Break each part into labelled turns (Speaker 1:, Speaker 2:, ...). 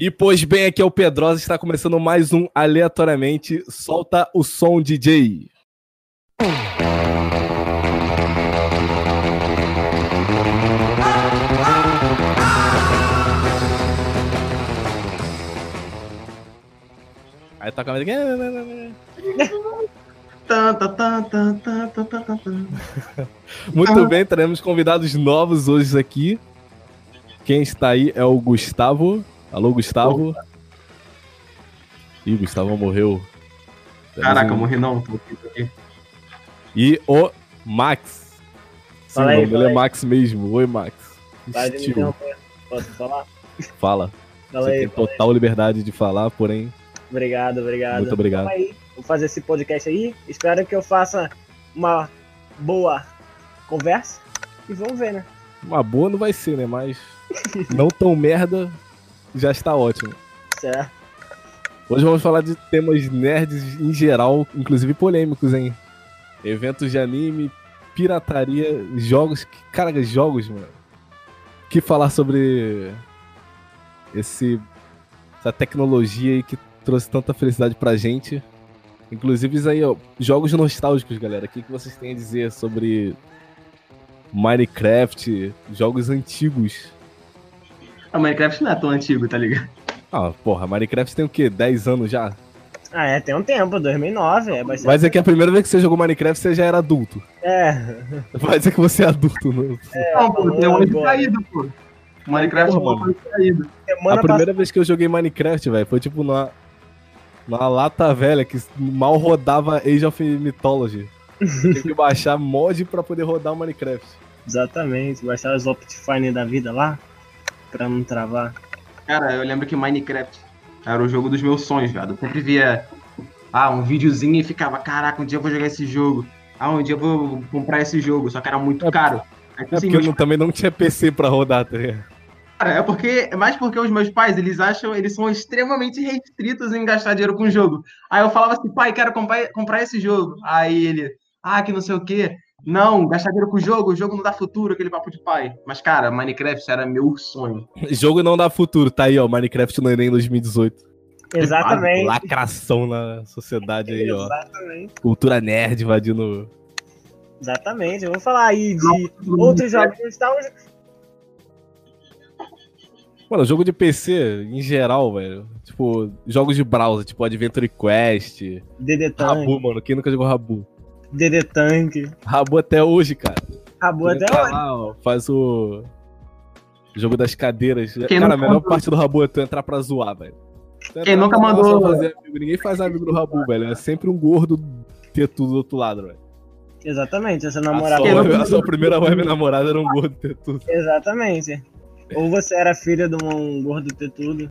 Speaker 1: E pois bem, aqui é o Pedrosa, está começando mais um Aleatoriamente. Solta o som, DJ. Aí toca a Muito bem, teremos convidados novos hoje aqui. Quem está aí é o Gustavo. Alô, Gustavo. Opa. Ih, Gustavo morreu.
Speaker 2: Caraca, eu morri não, tô aqui, tô aqui.
Speaker 1: E o Max. Sim, fala aí, o nome é Max mesmo. Oi, Max.
Speaker 3: Posso falar?
Speaker 1: Fala. fala Você aí, tem total aí. liberdade de falar, porém.
Speaker 3: Obrigado, obrigado.
Speaker 1: Muito obrigado.
Speaker 3: Aí, vou fazer esse podcast aí. Espero que eu faça uma boa conversa. E vamos ver, né?
Speaker 1: Uma boa não vai ser, né? Mas não tão merda já está ótimo.
Speaker 3: Certo.
Speaker 1: Hoje vamos falar de temas nerds em geral, inclusive polêmicos, hein? Eventos de anime, pirataria, jogos. Cara, jogos, mano. que falar sobre esse essa tecnologia aí que trouxe tanta felicidade pra gente? Inclusive, isso aí, ó, jogos nostálgicos, galera. O que, que vocês têm a dizer sobre Minecraft, jogos antigos
Speaker 2: a Minecraft não é tão antigo, tá ligado?
Speaker 1: Ah, porra, Minecraft tem o quê? 10 anos já?
Speaker 3: Ah, é, tem um tempo, 2009. É
Speaker 1: bastante... Mas é que a primeira vez que você jogou Minecraft você já era adulto.
Speaker 3: É.
Speaker 1: Vai dizer que você é adulto, não?
Speaker 2: É, não, pô, tem um ano caído, pô. Minecraft é um caído.
Speaker 1: A primeira vez que eu joguei Minecraft, velho, foi tipo na, na lata velha que mal rodava Age of Mythology. Tem que baixar mod pra poder rodar o Minecraft.
Speaker 3: Exatamente, baixar os Optifine da vida lá pra não travar.
Speaker 2: Cara, eu lembro que Minecraft era o jogo dos meus sonhos, velho. Eu sempre via ah, um videozinho e ficava, caraca, um dia eu vou jogar esse jogo. Ah, um dia eu vou comprar esse jogo, só que era muito é, caro.
Speaker 1: Aí, é assim, porque eu também não tinha PC pra rodar, tá ligado?
Speaker 2: Cara, é porque, é mais porque os meus pais, eles acham, eles são extremamente restritos em gastar dinheiro com jogo. Aí eu falava assim, pai, quero comprar, comprar esse jogo. Aí ele, ah, que não sei o quê. Não, gastar dinheiro com o jogo, o jogo não dá futuro, aquele papo de pai. Mas, cara, Minecraft era meu sonho.
Speaker 1: jogo não dá futuro, tá aí, ó. Minecraft no Enem 2018.
Speaker 3: Exatamente.
Speaker 1: Lacração na sociedade aí, ó. Exatamente. Cultura nerd invadindo.
Speaker 3: Exatamente. Eu vou falar aí de outros jogos que estavam.
Speaker 1: Mano, jogo de PC, em geral, velho. Tipo, jogos de browser, tipo Adventure Quest.
Speaker 3: DD
Speaker 1: Rabu, mano. Quem nunca jogou Rabu?
Speaker 3: DD Tank.
Speaker 1: Rabu até hoje, cara.
Speaker 3: Rabu até hoje.
Speaker 1: Lá, ó, faz o jogo das cadeiras. Quem cara, a melhor parte do Rabu é tu entrar pra zoar, velho.
Speaker 2: Quem nunca mandou.
Speaker 1: Fazer amigo. Ninguém faz amigo do Rabu, velho. É sempre um gordo ter tudo do outro lado, velho.
Speaker 3: Exatamente, essa namorada.
Speaker 1: A sua, a sua primeira web namorada era um gordo ter tudo.
Speaker 3: Exatamente. Ou você era filha de um gordo ter tudo.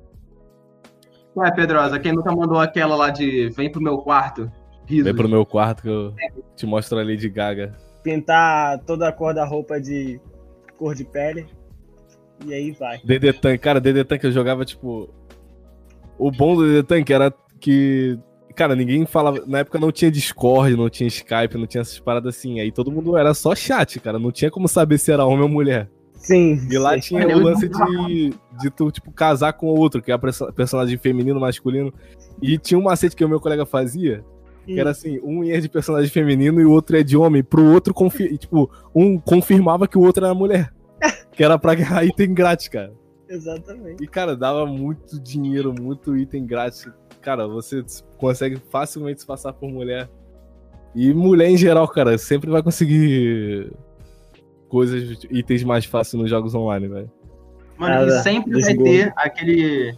Speaker 2: Ué, Pedrosa, quem nunca mandou aquela lá de vem pro meu quarto?
Speaker 1: Risos. Vem pro meu quarto que eu te mostro a Lady Gaga.
Speaker 3: Pintar toda a cor da roupa de cor de pele. E aí vai.
Speaker 1: DD Tank, cara, DD Tank eu jogava tipo. O bom do DD Tank era que. Cara, ninguém falava. Na época não tinha Discord, não tinha Skype, não tinha essas paradas assim. Aí todo mundo era só chat, cara. Não tinha como saber se era homem ou mulher.
Speaker 3: Sim.
Speaker 1: E lá sim. tinha o lance de, de tu, tipo, casar com outro, que é a personagem feminino, masculino. E tinha um macete que o meu colega fazia, que era assim, um ia de personagem feminino e o outro é de homem, pro outro confir... tipo, um confirmava que o outro era mulher. que era pra ganhar item grátis, cara.
Speaker 3: Exatamente.
Speaker 1: E, cara, dava muito dinheiro, muito item grátis. Cara, você consegue facilmente se passar por mulher. E mulher em geral, cara, sempre vai conseguir coisas, itens mais fáceis nos jogos online, velho.
Speaker 2: Mano, e sempre vai ter aquele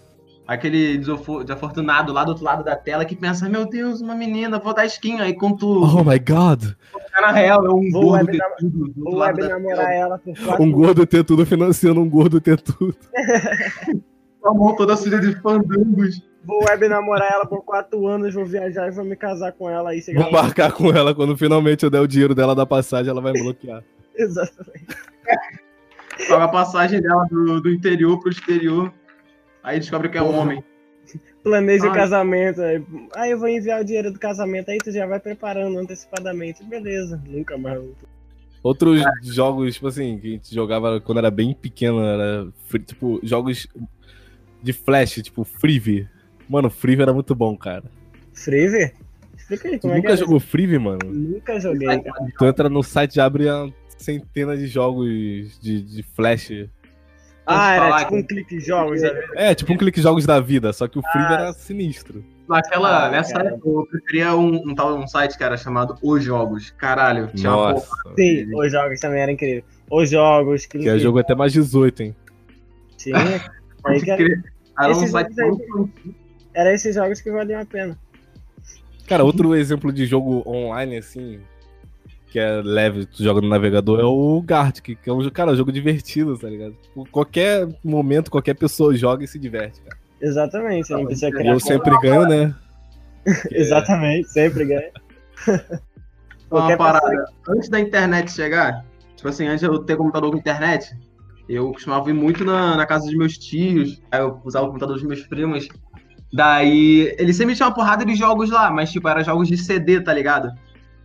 Speaker 2: aquele desafortunado lá do outro lado da tela que pensa, meu Deus, uma menina, vou dar skin aí com tu.
Speaker 1: Oh my god.
Speaker 2: Na real, é um
Speaker 3: vou gordo ter tudo. Vou web namorar ela por
Speaker 1: quatro Um gordo ter tudo financiando um gordo ter tudo.
Speaker 2: a mão toda suja de fandangos.
Speaker 3: Vou web namorar ela por quatro anos, vou viajar e vou me casar com ela aí.
Speaker 1: Vou marcar com ela quando finalmente eu der o dinheiro dela da passagem, ela vai me bloquear.
Speaker 3: Exatamente.
Speaker 2: Paga a passagem dela do, do interior pro exterior. Aí descobre que é um homem.
Speaker 3: Planeja o casamento. Aí, aí eu vou enviar o dinheiro do casamento, aí tu já vai preparando antecipadamente. Beleza, nunca mais.
Speaker 1: Outros é. jogos, tipo assim, que a gente jogava quando era bem pequeno, era tipo, jogos de flash, tipo Freeve. Mano, Freeve era muito bom, cara.
Speaker 3: Freeve? Explica aí
Speaker 1: Tu
Speaker 3: como é que
Speaker 1: nunca
Speaker 3: é.
Speaker 1: jogou Freeve, mano?
Speaker 3: Nunca joguei, cara.
Speaker 1: Tu entra no site e abre centenas de jogos de, de flash.
Speaker 3: Ah,
Speaker 2: falar
Speaker 3: era tipo
Speaker 2: que-
Speaker 3: um clique jogos?
Speaker 1: É, tipo um clique jogos da vida, só que o Freeve era sinistro.
Speaker 2: Naquela,
Speaker 3: Ah,
Speaker 2: nessa
Speaker 3: cara.
Speaker 2: época, eu preferia um, um tal um site que era chamado Os Jogos. Caralho, tinha uma
Speaker 1: Nossa.
Speaker 3: Sim, os jogos também eram incríveis. Os jogos,
Speaker 1: Que é jogo até mais 18, hein?
Speaker 3: Tinha. Aí
Speaker 2: Pode
Speaker 3: que era.
Speaker 2: Era um site
Speaker 3: aí- era esses jogos que valiam a pena.
Speaker 1: Cara, outro exemplo de jogo online, assim, que é leve, tu joga no navegador, é o Gartic, que é um, cara, um jogo divertido, tá ligado? Tipo, qualquer momento, qualquer pessoa joga e se diverte, cara.
Speaker 3: Exatamente, você não precisa
Speaker 1: E
Speaker 3: criar.
Speaker 1: eu sempre ganho, né? É-
Speaker 3: Exatamente, sempre ganha.
Speaker 2: Uma
Speaker 3: Qualquer
Speaker 2: parada. Antes da internet chegar, tipo assim, antes de eu ter computador com internet, eu costumava ir muito na, na casa dos meus tios, aí eu usava o computador dos meus primos. Daí, eles sempre tinham uma porrada de jogos lá, mas tipo, era jogos de CD, tá ligado?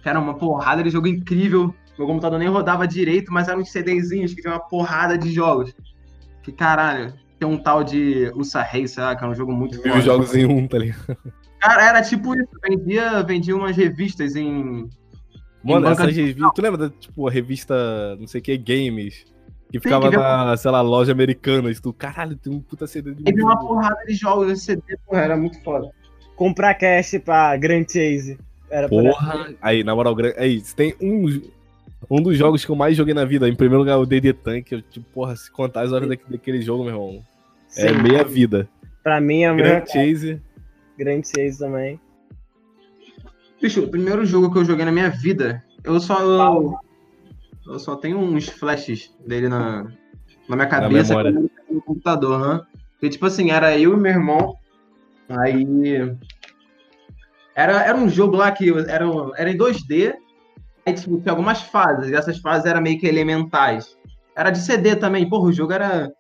Speaker 2: Que era uma porrada de jogo incrível. Meu computador nem rodava direito, mas eram uns CDzinhos que tinha uma porrada de jogos. Que caralho, tem um tal de Usa Race, lá, que é um jogo muito
Speaker 1: Mil jogos em um, tá ligado?
Speaker 2: Cara, era tipo isso, vendia, vendia umas revistas em,
Speaker 1: Mano,
Speaker 2: banca
Speaker 1: essa
Speaker 2: de
Speaker 1: revista. Tu lembra da, tipo, a revista, não sei o que, Games? Que ficava
Speaker 2: que
Speaker 1: na, sei lá, loja americana. E tu, caralho, tem um puta CD de
Speaker 2: Teve uma porrada de jogos nesse CD, porra, era muito foda.
Speaker 3: Comprar cash pra Grand Chase. Era por
Speaker 1: Porra! Aí, na moral, aí, se tem um, um dos jogos que eu mais joguei na vida, em primeiro lugar, o DD Tank. Eu, tipo, porra, se contar as horas daquele, daquele jogo, meu irmão, é
Speaker 3: Sim,
Speaker 1: meia vida.
Speaker 3: Pra mim é meu
Speaker 1: Grand Chase.
Speaker 3: Grand Chase também.
Speaker 2: Bicho, o primeiro jogo que eu joguei na minha vida, eu só. Eu, eu só tenho uns flashes dele na, na minha cabeça
Speaker 1: memória.
Speaker 2: no computador, né? Porque, tipo assim, era eu e meu irmão. Aí. Era, era um jogo lá que era, era em 2D. Aí, tipo, tinha algumas fases. E essas fases eram meio que elementais. Era de CD também. Porra, o jogo era.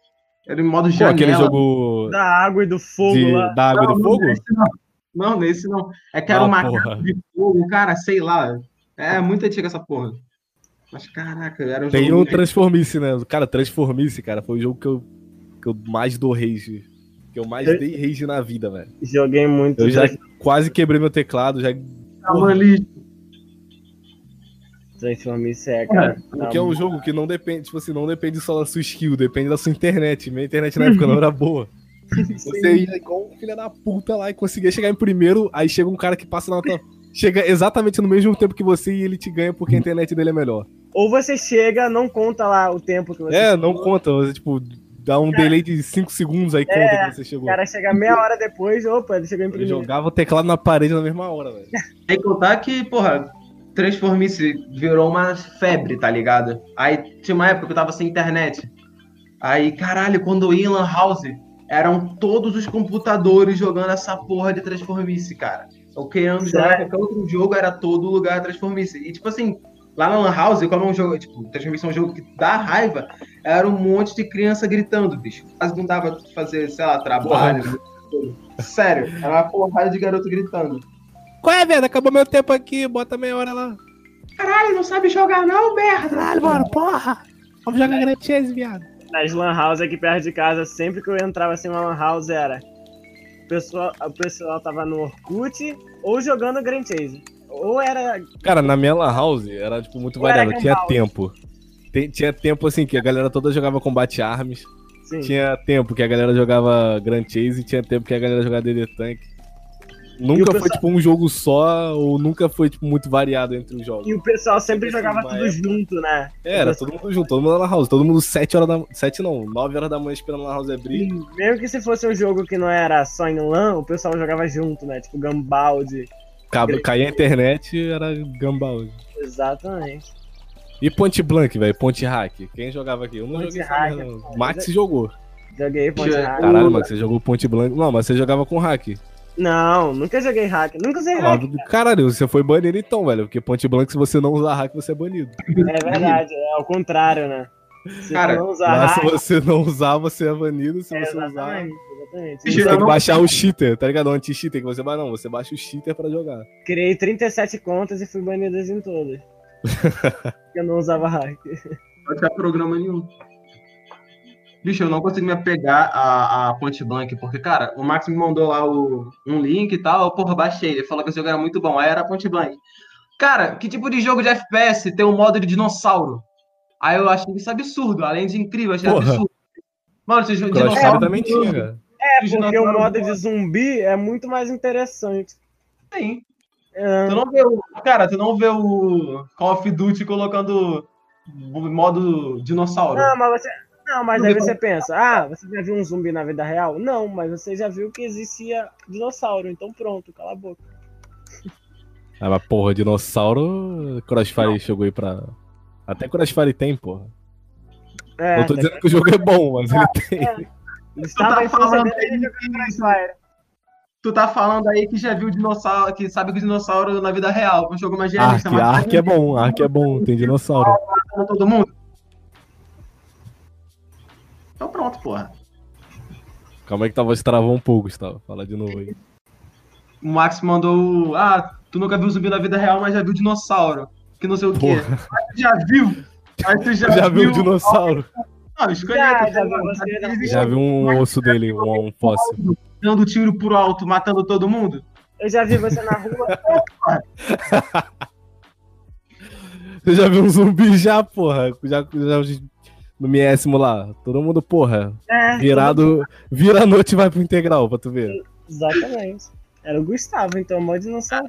Speaker 2: Era em modo
Speaker 1: Pô,
Speaker 2: janela.
Speaker 1: aquele jogo
Speaker 3: Da água e do fogo
Speaker 1: de,
Speaker 3: lá.
Speaker 1: da água e do
Speaker 2: Não,
Speaker 1: fogo?
Speaker 2: Nesse não. não, nesse não. É que era
Speaker 1: Ah,
Speaker 2: uma
Speaker 1: porra.
Speaker 2: de fogo, cara, sei lá. É muito antiga essa porra. Mas caraca, era um
Speaker 1: Tem
Speaker 2: jogo
Speaker 1: o
Speaker 2: muito-
Speaker 1: Transformice, né? Cara, Transformice, cara, foi o jogo que eu, que eu mais dou rage. Que eu mais
Speaker 3: Eu-
Speaker 1: dei rage na vida, velho.
Speaker 3: Joguei muito.
Speaker 1: Eu já quase quebrei meu teclado, já.
Speaker 2: Tava ali.
Speaker 3: Transformice é, cara.
Speaker 1: Porque é um jogo que não depende, tipo assim, não depende só da sua skill, depende da sua internet. Minha internet na época não era boa. Você ia igual um filho da puta lá e conseguia chegar em primeiro, aí chega um cara que passa na tua. Chega exatamente no mesmo tempo que você e ele te ganha porque a internet dele é melhor.
Speaker 3: Ou você chega, não conta lá o tempo que você
Speaker 1: É, não conta. Você, tipo, dá um delay de 5 segundos aí conta que você chegou.
Speaker 3: O cara chega meia hora depois, opa, ele chegou em
Speaker 1: Eu
Speaker 3: primeiro.
Speaker 1: jogava o teclado na parede na mesma hora, velho.
Speaker 2: Tem que contar que, porra, Transformice virou uma febre, tá ligado? Aí tinha uma época que eu tava sem internet. Aí, caralho, quando eu ia em Lan House, eram todos os computadores jogando essa porra de Transformice, cara. Eu querendo jogar qualquer outro jogo, era todo lugar Transformice. E tipo assim, lá na Lan House, como é um jogo, tipo, é um jogo que dá raiva, era um monte de criança gritando, bicho. Quase não dava pra fazer, sei lá, trabalho. Sério, era uma porrada de garoto gritando.
Speaker 1: Qual é, velho? Acabou meu tempo aqui, bota meia hora lá.
Speaker 2: Caralho, não sabe jogar não, merda!
Speaker 1: Caralho, mano, porra! Vamos jogar Grand Chase, viado.
Speaker 3: Nas lan house aqui perto de casa, sempre que eu entrava assim numa lan house era. O pessoal, o pessoal tava no Orkut ou jogando Grand Chase. Ou era.
Speaker 1: Cara, na minha lan house era, tipo, muito
Speaker 3: Ou
Speaker 1: variável. Tinha
Speaker 3: Gunbound.
Speaker 1: tempo. Tem- tinha tempo, assim, que a galera toda jogava combate arms.
Speaker 3: Sim.
Speaker 1: Tinha tempo que a galera jogava Grand Chase e tinha tempo que a galera jogava DD Tank. Nunca foi,
Speaker 3: pessoal-
Speaker 1: tipo, um jogo só, ou nunca foi, tipo, muito variado entre os jogos.
Speaker 3: E o pessoal sempre
Speaker 1: Sempre
Speaker 3: jogava tudo
Speaker 1: época.
Speaker 3: junto, né?
Speaker 1: É, Era todo mundo junto, todo mundo na house. Todo mundo 7 horas da... 7 não, 9 horas da manhã esperando a lan house abrir.
Speaker 3: E mesmo que se fosse um jogo que não era só em LAN, o pessoal jogava junto, né? Tipo Gambald.
Speaker 1: Cabo, caía a internet, era Gumball.
Speaker 3: Exatamente.
Speaker 1: E Ponte Blank, velho, Ponte Hack. Quem jogava aqui? Eu não
Speaker 3: Ponte
Speaker 1: joguei essa
Speaker 3: Hack,
Speaker 1: merda, não.
Speaker 3: pô.
Speaker 1: Max jogou.
Speaker 3: Joguei Ponte
Speaker 2: Deixa-
Speaker 3: Hack.
Speaker 1: Caralho, Max, você jogou Ponte Blank. Não, mas você jogava com hack.
Speaker 3: Não, nunca joguei hack. Nunca usei hack.
Speaker 1: Caralho, você foi banido então, velho. Porque Ponte Blank, se você não usar hack, você é banido.
Speaker 3: É verdade, é ao contrário, né? Se
Speaker 2: Cara,
Speaker 3: não usar hack.
Speaker 1: se você não usar, você é banido. Se
Speaker 3: É,
Speaker 1: você usar.
Speaker 3: Exatamente,
Speaker 1: Você
Speaker 2: eu
Speaker 1: tem que baixar o cheater, tá ligado? O anti-cheater que você vai, não, você baixa o cheater pra jogar.
Speaker 3: Criei 37 contas e fui banido em todas. Porque eu não usava hack.
Speaker 2: Não tinha programa nenhum. Bicho, eu não consigo me apegar a, a Point Blank, porque, cara, o Max me mandou lá o, um link e tal, porra, baixei. Ele falou que esse jogo era muito bom, aí era Point Blank. Cara, que tipo de jogo de FPS tem um modo de dinossauro? Aí eu achei isso absurdo, além de incrível, eu achei
Speaker 1: Porra.
Speaker 2: absurdo. Mano, esse jogo de dinossauro.
Speaker 1: também tinha, cara.
Speaker 3: É, porque o modo de zumbi é muito mais interessante.
Speaker 2: Sim.
Speaker 3: É,
Speaker 2: Tu não vê o. Cara, tu não vê o Call of Duty colocando o modo dinossauro.
Speaker 3: Não, mas você. Não, mas
Speaker 2: Não
Speaker 3: aí você pensa, ah, você já viu um zumbi na vida real? Não, mas você já viu que existia dinossauro, então pronto, cala a boca.
Speaker 1: Ah, mas porra, dinossauro, Crossfire chegou aí pra. Até Crossfire tem, porra.
Speaker 3: É,
Speaker 1: eu tô dizendo que o jogo é bom, mas ele tem.
Speaker 3: Ele estava
Speaker 2: tá
Speaker 3: falando
Speaker 2: aí
Speaker 3: Crossfire.
Speaker 2: Tu tá falando aí que já viu dinossauro, que sabe que o dinossauro na vida real, um jogo mais realista,
Speaker 1: Ark,
Speaker 2: mas
Speaker 1: Ark é bom, Ark é bom, tem dinossauro.
Speaker 2: todo mundo. Então pronto, porra.
Speaker 1: Calma aí que tua voz travou um pouco, Gustavo. Fala de novo aí.
Speaker 2: O Max mandou. Ah, tu nunca viu zumbi na vida real, mas já viu dinossauro. Que não sei o quê.
Speaker 1: Porra,
Speaker 2: Mas tu já viu? Aí tu já,
Speaker 1: já viu o dinossauro?
Speaker 2: Não, escolhe
Speaker 3: Já, já vi
Speaker 1: Já viu um osso dele, um, um fóssil.
Speaker 2: dando tiro pro alto, matando todo mundo?
Speaker 3: Eu já vi você na rua.
Speaker 1: Você já viu um zumbi já, porra? Já, já no miésimo lá. Todo mundo, porra,
Speaker 3: É,
Speaker 1: virado. Vira a noite e vai pro integral pra tu ver.
Speaker 3: Exatamente. Era o Gustavo, então, mó dinossauro.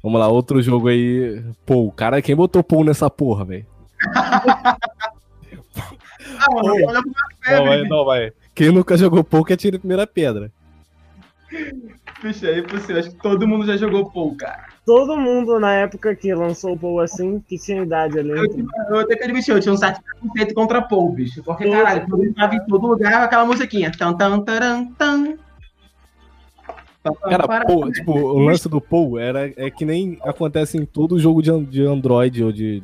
Speaker 1: Vamos lá, outro jogo aí. Pô, cara, quem botou Paul nessa porra, velho?
Speaker 2: Ah, mano, pro
Speaker 1: Não, vai,
Speaker 2: febre.
Speaker 1: não, vai. Quem nunca jogou Paul que atira a primeira pedra.
Speaker 2: Bicho, é impossível. Acho que todo mundo já jogou Pou, cara.
Speaker 3: Todo mundo na época que lançou o Paul assim, que tinha idade ali.
Speaker 2: Eu, eu até que admitir, eu tinha um certo preconceito contra Pou, bicho. Porque, caralho, quando ele tava em todo lugar com aquela musiquinha. Tan, tan, taran, tan.
Speaker 1: Cara, Paul, tipo, o lance do Paul era, é que nem acontece em todo jogo de, de Android ou de,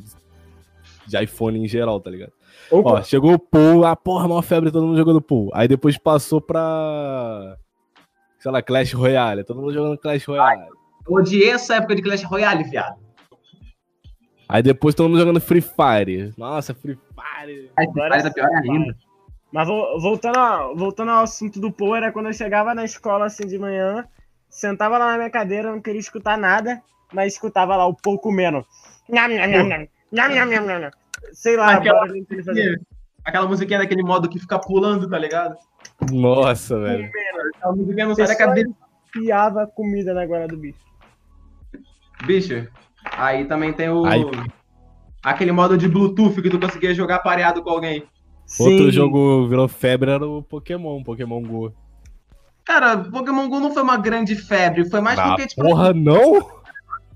Speaker 1: de iPhone em geral, tá ligado? Ó, chegou o Pool, a porra, maior febre, todo mundo jogando Pool. Aí depois passou pra. Sei lá, Clash Royale. Todo mundo jogando Clash Royale.
Speaker 2: Ai, eu odiei essa época de Clash Royale, viado.
Speaker 1: Aí depois todo mundo jogando Free Fire. Nossa, Free Fire.
Speaker 2: Ai,
Speaker 3: Free
Speaker 2: Fire é pior ainda.
Speaker 3: Mas voltando ao, voltando ao assunto do Pool, era quando eu chegava na escola assim de manhã, sentava lá na minha cadeira, não queria escutar nada, mas escutava lá o pouco menos Nham, nham, nham, nham. Nham, nham, nham, nham. Sei lá,
Speaker 2: Aquela
Speaker 3: fazia.
Speaker 2: Aquela musiquinha daquele modo que fica pulando, tá ligado?
Speaker 1: Nossa, velho.
Speaker 2: Aquela musiquinha não sai da cabeça.
Speaker 3: Piava comida na guarda do bicho.
Speaker 2: Bicho, aí também tem o.
Speaker 1: Aí.
Speaker 2: Aquele modo de Bluetooth que tu conseguia jogar pareado com alguém.
Speaker 1: Outro
Speaker 3: Sim.
Speaker 1: jogo virou febre era o Pokémon, Pokémon Go.
Speaker 2: Cara, Pokémon GO não foi uma grande febre, foi mais
Speaker 1: Ah,
Speaker 2: porque, tipo.
Speaker 1: porra, não?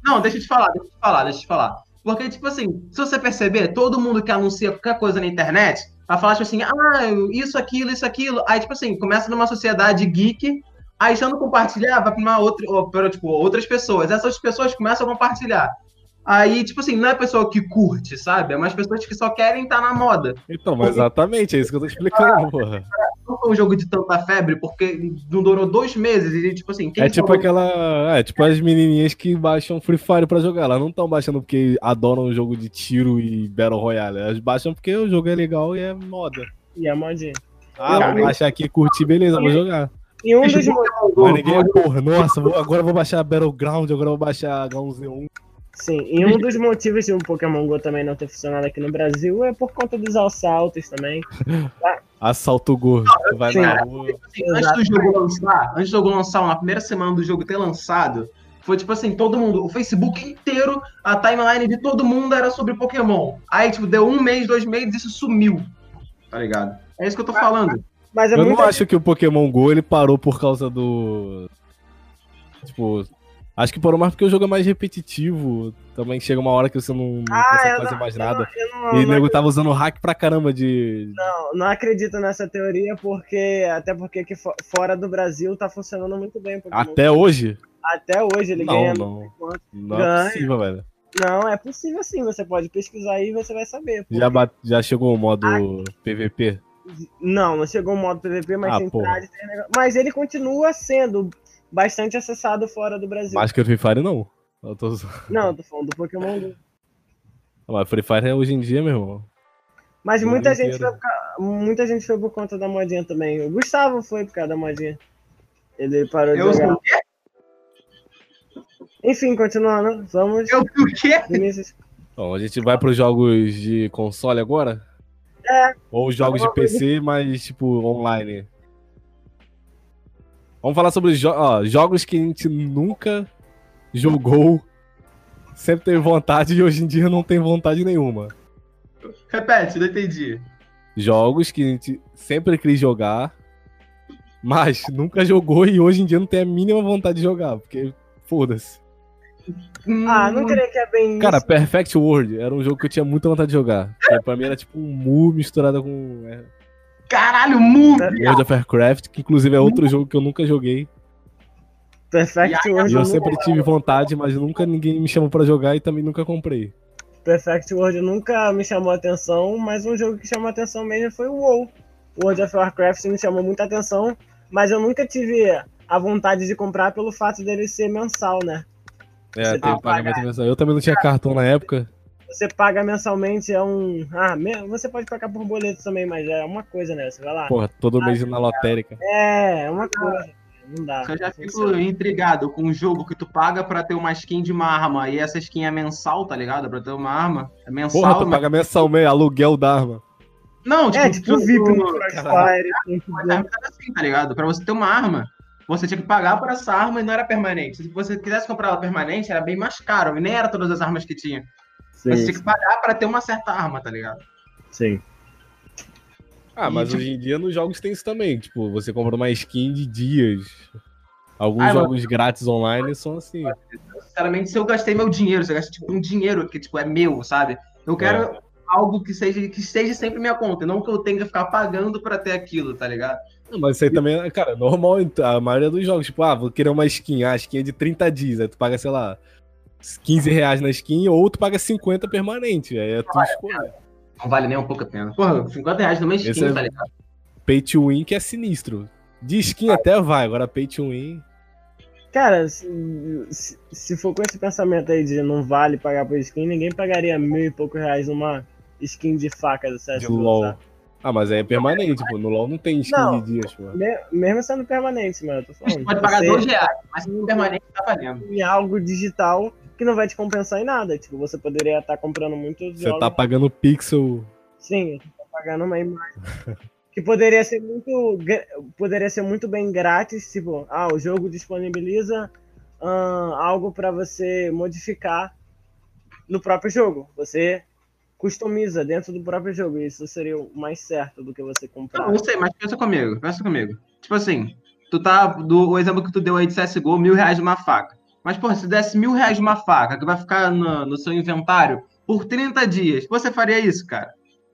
Speaker 2: Não, deixa eu te falar, deixa eu te falar, deixa eu te falar. Porque, tipo assim, se você perceber, todo mundo que anuncia qualquer coisa na internet vai falar, tipo assim, ah, isso, aquilo, isso, aquilo. Aí, tipo assim, começa numa sociedade geek, aí já não compartilhar, vai pra uma outra, ou tipo, outras pessoas. Essas pessoas começam a compartilhar. Aí, tipo assim, não é pessoa que curte, sabe? É mais pessoas que só querem estar na moda.
Speaker 1: Então, mas exatamente, é isso que eu tô explicando, porra.
Speaker 2: Não foi um jogo de tanta febre, porque não durou dois meses e, tipo assim, quem
Speaker 1: É tipo
Speaker 2: falou-
Speaker 1: aquela. É tipo as menininhas que baixam Free Fire pra jogar. Elas não estão baixando porque adoram o jogo de tiro e Battle Royale. Elas baixam porque o jogo é legal e é moda.
Speaker 3: E a modinha.
Speaker 1: Ah,
Speaker 2: Cara,
Speaker 1: vou baixar aqui, curtir, beleza, vou jogar.
Speaker 3: E um dos,
Speaker 1: Mas ninguém é porra, nossa, vou- agora eu vou baixar Battleground, agora eu vou baixar H1Z1.
Speaker 3: Sim, e um dos motivos de um Pokémon GO também não ter funcionado aqui no Brasil é por conta dos assaltos também.
Speaker 1: Assalto Go. Vai
Speaker 3: Sim.
Speaker 1: na rua.
Speaker 2: Antes do jogo lançar, antes do jogo lançar, na primeira semana do jogo ter lançado, foi tipo assim, todo mundo, o Facebook inteiro, a timeline de todo mundo era sobre Pokémon. Aí, tipo, deu um mês, dois meses, isso sumiu. Tá ligado? É isso que eu tô falando.
Speaker 3: Mas é
Speaker 1: Eu não acho que o Pokémon Go ele parou por causa do. Tipo. Acho que parou mais porque o jogo é mais repetitivo. Também chega uma hora que você não, não
Speaker 3: Ah,
Speaker 1: consegue fazer
Speaker 3: não-
Speaker 1: mais
Speaker 3: eu não-
Speaker 1: nada.
Speaker 3: eu não,
Speaker 1: E o nego tava usando hack pra caramba de.
Speaker 3: não, não acredito nessa teoria, porque até porque aqui fora do Brasil tá funcionando muito bem.
Speaker 1: Até hoje?
Speaker 3: Até hoje ele ganha.
Speaker 1: não. Não
Speaker 3: Ganha.
Speaker 1: é possível, velho.
Speaker 3: Não, é possível sim, você pode pesquisar aí e você vai saber. porque-
Speaker 1: Já, bat- já chegou o modo PVP?
Speaker 3: Não, não chegou o modo PVP, mas
Speaker 1: Ah,
Speaker 3: tem trade, tem negócio. Mas ele continua sendo bastante acessado fora do Brasil.
Speaker 1: Mais que o Free Fire, não. Eu tô...
Speaker 3: Não, tô falando do Pokémon Go.
Speaker 1: Mas Free Fire é hoje em dia, meu irmão.
Speaker 3: Mas
Speaker 1: Do
Speaker 3: muita gente
Speaker 1: inteiro.
Speaker 3: vai ficar. muita gente foi por conta da modinha também. O Gustavo foi por causa da modinha. Ele parou de
Speaker 2: Eu
Speaker 3: jogar.
Speaker 2: sou o quê?
Speaker 3: Enfim, continuando. Vamos.
Speaker 2: Eu o quê?
Speaker 3: Vinícius.
Speaker 1: Bom, a gente vai pros jogos de console agora?
Speaker 3: É.
Speaker 1: Ou jogos de PC, mas tipo online? Vamos falar sobre jo ó, jogos que a gente nunca jogou, sempre teve vontade e hoje em dia não tem vontade nenhuma.
Speaker 2: Repete, não entendi.
Speaker 1: Jogos que a gente sempre quis jogar, mas nunca jogou e hoje em dia não tem a mínima vontade de jogar, porque foda-se.
Speaker 3: Ah, não
Speaker 2: Hum,
Speaker 3: creio que é bem
Speaker 1: Cara,
Speaker 3: isso.
Speaker 1: Perfect World era um jogo que eu tinha muita vontade de jogar. Pra mim era tipo um Mu misturado com é,
Speaker 2: Caralho, mundo!
Speaker 1: World of Warcraft, que inclusive é outro jogo que eu nunca joguei.
Speaker 3: Perfect
Speaker 1: E
Speaker 3: World.
Speaker 1: eu sempre tive vontade, mas nunca ninguém me chamou pra jogar e também nunca comprei.
Speaker 3: Perfect World nunca me chamou a atenção, mas um jogo que chamou a atenção mesmo foi o WoW. World of Warcraft me chamou muita atenção, mas eu nunca tive a vontade de comprar pelo fato dele ser mensal, né?
Speaker 1: É,
Speaker 3: Você
Speaker 1: tem pagamento mensal. Eu também não tinha cartão na época.
Speaker 3: Você paga mensalmente, é um. Ah, você pode pagar por boleto também, mas é uma coisa, né? Você vai lá.
Speaker 1: Porra, todo mês na lotérica.
Speaker 3: É, é uma coisa. Não dá.
Speaker 2: Eu já fico intrigado com um jogo que tu paga pra ter uma skin de uma arma. E essa skin é mensal, tá ligado? Pra ter uma arma. É mensal.
Speaker 1: Porra, tu
Speaker 2: mas-
Speaker 1: paga mensalmente, aluguel da arma.
Speaker 2: Não, tipo,
Speaker 3: É, tipo VIP no
Speaker 2: tu-
Speaker 3: Crossfire. ver.
Speaker 2: era assim, tá ligado? Pra você ter uma arma, você tinha que pagar por essa arma e não era permanente. Se você quisesse comprar ela permanente, era bem mais caro. E nem era todas as armas que tinha. Você tinha que pagar pra ter uma certa arma, tá ligado?
Speaker 3: sim.
Speaker 1: Ah, mas
Speaker 2: E,
Speaker 1: hoje em dia nos jogos tem isso também. Tipo, você compra uma skin de dias. Alguns
Speaker 2: Ah, mas-
Speaker 1: jogos grátis online são assim.
Speaker 2: Sinceramente, se eu gastei meu dinheiro, se eu gastei tipo, um dinheiro que tipo, é meu, sabe? Eu quero algo que seja que esteja sempre minha conta, e não que eu tenha que ficar pagando pra ter aquilo, tá ligado?
Speaker 1: Não, Mas isso aí também, é, cara, normal em a maioria dos jogos. Tipo, ah, vou querer uma skin. Ah, a skin é de 30 dias. Aí tu paga, sei lá, 15 reais na skin ou tu paga 50 permanente. Aí é tu.
Speaker 2: Não vale nem um pouco a pena. Porra, 50 reais numa skin,
Speaker 1: Esse é-
Speaker 2: tá ligado?
Speaker 1: Pay to win que é sinistro. De skin até vai, agora pay to win.
Speaker 3: Cara, se, se- for com esse pensamento aí de não vale pagar por skin, ninguém pagaria mil e poucos reais numa skin de faca do
Speaker 1: De
Speaker 3: CSGO.
Speaker 1: LOL.
Speaker 3: sabe?
Speaker 1: Ah, mas aí é permanente, pô. No LOL não tem skin
Speaker 3: Não.
Speaker 1: de dias, pô.
Speaker 3: Me- Mesmo sendo permanente, mano, eu tô falando.
Speaker 2: pode pagar
Speaker 3: você
Speaker 2: 2 reais, mas se permanente, tá valendo.
Speaker 3: em algo digital que não vai te compensar em nada. Tipo, você poderia estar comprando muitos
Speaker 1: Você
Speaker 3: jogos.
Speaker 1: tá pagando pixel.
Speaker 3: Sim, você tá pagando uma imagem. que poderia ser muito. Poderia ser muito bem grátis, tipo, ah, o jogo disponibiliza ah, algo para você modificar no próprio jogo. Você customiza dentro do próprio jogo. e Isso seria o mais certo do que você comprar.
Speaker 2: Não, eu sei, mas pensa comigo, pensa comigo. Tipo assim, tu tá. Do, o exemplo que tu deu aí de CSGO, mil reais de uma faca. Mas, pô, se desse mil reais de uma faca que vai ficar no, no seu inventário por 30 dias, você faria isso, cara?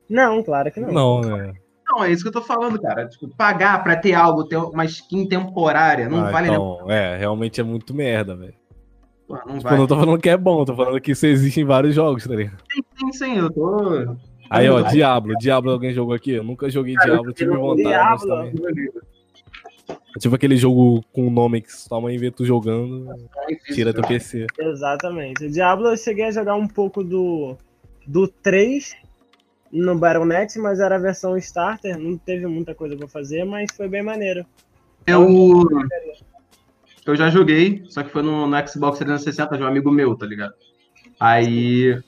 Speaker 3: Não, claro que não.
Speaker 1: Não, né?
Speaker 2: Não, é isso que eu tô falando, cara. Tipo, pagar pra ter algo, ter uma skin temporária, não
Speaker 1: Ah,
Speaker 2: vale nem.
Speaker 1: então, é, realmente é muito merda, velho.
Speaker 2: Pô, não
Speaker 1: Tipo, não tô falando que é bom, tô falando que isso existe em vários jogos, tá ligado?
Speaker 2: Sim, sim, eu tô.
Speaker 1: Aí, ó. Diablo. Diablo alguém jogou aqui? Eu nunca joguei
Speaker 2: Cara, eu
Speaker 1: Diablo, tive vontade, mas
Speaker 3: Diablo.
Speaker 1: É tipo aquele jogo com nome que sua mãe vê tu jogando, tira teu PC.
Speaker 3: Exatamente. O Diablo eu cheguei a jogar um pouco do, do 3 no Battle.net, mas era a versão starter, não teve muita coisa pra fazer, mas foi bem maneiro.
Speaker 2: Eu. Eu já joguei, só que foi no, no Xbox 360 de um amigo meu, tá ligado? Aí.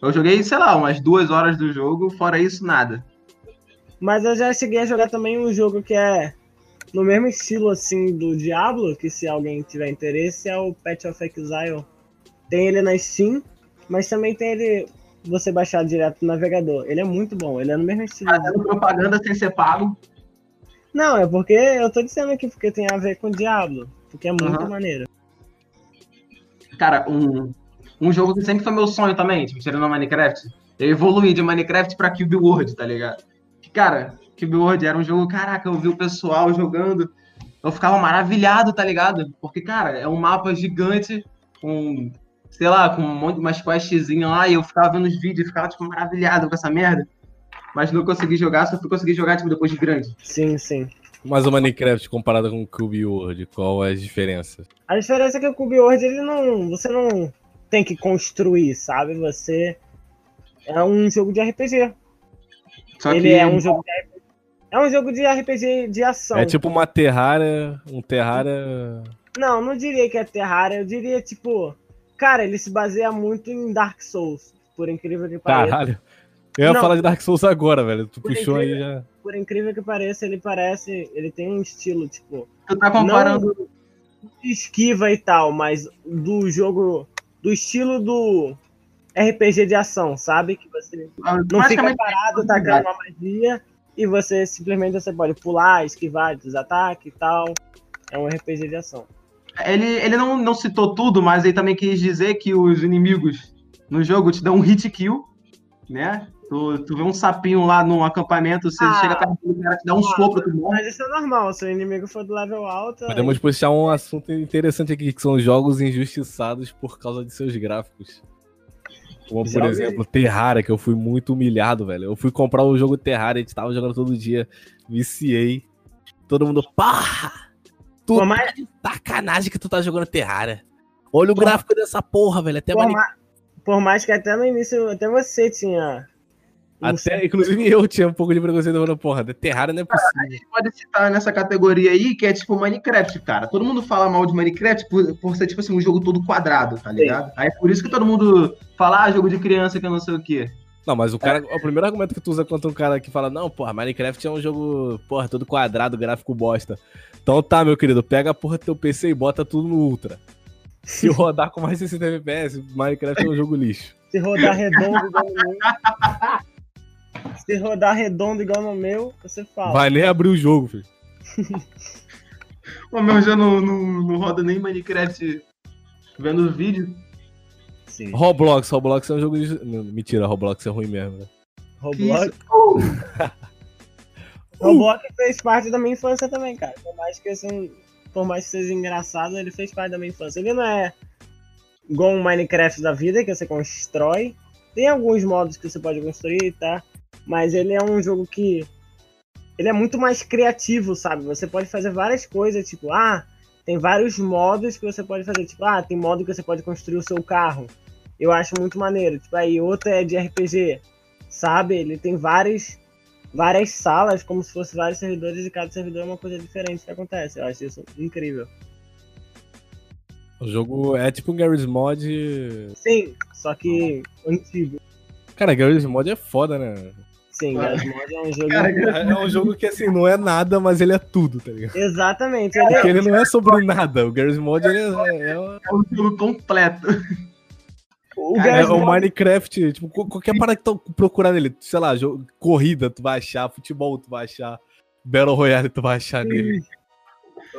Speaker 2: Eu joguei, sei lá, umas duas horas do jogo, fora isso, nada.
Speaker 3: Mas eu já cheguei a jogar também um jogo que é no mesmo estilo assim do Diablo, que se alguém tiver interesse é o Path of Exile. Tem ele na Steam, mas também tem ele você baixar direto no navegador. Ele é muito bom, ele é no mesmo estilo.
Speaker 2: Fazendo propaganda sem ser pago.
Speaker 3: Não, é porque eu tô dizendo aqui porque tem a ver com Diablo, porque é muito
Speaker 2: Aham.
Speaker 3: maneiro.
Speaker 2: Cara, um, um jogo que sempre foi meu sonho também, tipo, tirando Minecraft. Eu evoluí de Minecraft pra Cube World, tá ligado? Que, Cara, Cube World era um jogo, caraca, eu vi o pessoal jogando, eu ficava maravilhado, tá ligado? Porque, cara, é um mapa gigante, com, sei lá, com um monte de umas questzinhas lá, e eu ficava vendo os vídeos e ficava, tipo, maravilhado com essa merda. Mas não consegui jogar, só fui conseguir jogar, tipo, depois de grande.
Speaker 3: Sim, sim.
Speaker 1: Mas o Minecraft comparado com o Cube World, qual é as diferenças?
Speaker 3: A diferença é que o Cube World, ele não. Você não tem que construir, sabe? Você. É um jogo de RPG.
Speaker 2: Só
Speaker 3: ele
Speaker 2: que
Speaker 3: é um jogo de RPG. É um jogo de RPG de ação.
Speaker 1: É tipo uma Terraria, um Terraria...
Speaker 3: Não, não diria que é Terraria, eu diria tipo. Cara, ele se baseia muito em Dark Souls, por incrível que pareça.
Speaker 1: Caralho. Eu ia
Speaker 3: Não.
Speaker 1: falar de Dark Souls agora, velho. Tu puxou aí
Speaker 3: incrível-
Speaker 1: já.
Speaker 3: Por incrível que pareça, ele parece. Ele tem um estilo, tipo.
Speaker 2: tu tá comparando.
Speaker 3: Não de esquiva e tal, mas do jogo. Do estilo do RPG de ação, sabe? Que você não fica parado tacando uma magia e você simplesmente você pode pular, esquivar dos ataques e tal. É um RPG de ação.
Speaker 2: ele, ele não, não citou tudo, mas ele também quis dizer que os inimigos no jogo te dão um hit kill, né? Tu, tu vê um sapinho lá num acampamento, você
Speaker 3: Ah.
Speaker 2: chega perto do cara, te dá um
Speaker 3: Ah.
Speaker 2: sopro, tu morre.
Speaker 3: Mas isso é normal, se o inimigo for do level alto.
Speaker 1: Podemos puxar um assunto interessante aqui, que são jogos injustiçados por causa de seus gráficos. Como, por
Speaker 3: aí.
Speaker 1: exemplo, Terraria, que eu fui muito humilhado, velho. Eu fui comprar o jogo Terraria, a gente tava jogando todo dia, viciei. Todo mundo, pá! Tu
Speaker 3: mais-
Speaker 1: tá de sacanagem que tu tá jogando Terraria. Olha o gráfico dessa porra, velho. Até,
Speaker 3: por,
Speaker 1: mani-
Speaker 3: ma- por mais que até no início, até você tinha.
Speaker 1: Até
Speaker 3: certo-
Speaker 1: inclusive eu tinha um pouco de preconceito falando, porra, Terraria não é possível.
Speaker 2: gente pode citar nessa categoria aí, que é tipo Minecraft, cara. Todo mundo fala mal de Minecraft por, por ser, tipo assim, um jogo todo quadrado, tá ligado? Aí é por isso que todo mundo fala, ah, jogo de criança que eu não sei o quê.
Speaker 1: Não, mas o cara, o primeiro argumento que tu usa contra um cara que fala, não, porra, Minecraft é um jogo, porra, todo quadrado, gráfico bosta. Então tá, meu querido, pega a porra do teu PC e bota tudo no Ultra. Se rodar com mais de 60 FPS, Minecraft é um jogo lixo.
Speaker 3: Se rodar redondo. Se rodar redondo igual no meu, você fala.
Speaker 1: Vai nem abrir o jogo, filho.
Speaker 2: O meu já não, não, não roda nem Minecraft vendo vídeo.
Speaker 3: Sim.
Speaker 1: Roblox, Roblox é um jogo de... não, mentira, Roblox é ruim mesmo, né?
Speaker 3: Roblox.
Speaker 2: Oh,
Speaker 3: Roblox fez parte da minha infância também, cara. Por mais que assim, por mais que seja engraçado, ele fez parte da minha infância. Ele não é igual um Minecraft da vida, que você constrói. Tem alguns modos que você pode construir, tá? Mas ele é um jogo que. Ele é muito mais criativo, sabe? Você pode fazer várias coisas, tipo, ah, tem vários modos que você pode fazer. Tipo, ah, tem modo que você pode construir o seu carro. Eu acho muito maneiro. Tipo, aí outro é de RPG, sabe? Ele tem vários várias salas, como se fosse vários servidores, e cada servidor é uma coisa diferente que acontece. Eu acho isso incrível.
Speaker 1: O jogo é tipo um Garry's Mod...
Speaker 3: Sim, só que antigo.
Speaker 1: Cara, Garry's Mod é foda, né?
Speaker 3: Sim, é um jogo.
Speaker 2: Cara,
Speaker 1: É um jogo que, assim, não é nada, mas ele é tudo, tá ligado?
Speaker 3: Exatamente. Ele
Speaker 1: Porque
Speaker 3: é...
Speaker 1: ele não é sobre nada. O Garry's Mod, ele é... é-
Speaker 2: é um jogo completo.
Speaker 3: O
Speaker 2: Cara,
Speaker 1: É o Minecraft, tipo, qual- qualquer parada que tu procurar nele, sei lá, jogo, corrida tu vai achar, futebol tu vai achar, Battle Royale tu vai achar nele.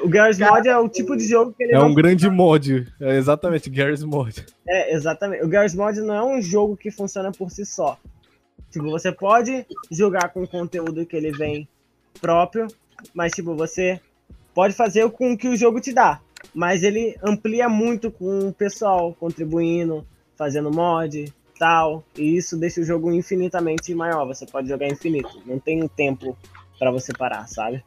Speaker 3: o Garry's Mod é o tipo de jogo que ele
Speaker 1: É um grande mod, é exatamente, Garry's Mod.
Speaker 3: É, exatamente. O Garry's Mod não é um jogo que funciona por si só. Tipo, você pode jogar com o conteúdo que ele vem próprio, mas tipo, você pode fazer com o que o jogo te dá. Mas ele amplia muito com o pessoal contribuindo, fazendo mod, tal, e isso deixa o jogo infinitamente maior. Você pode jogar infinito, não tem um tempo pra você parar, sabe?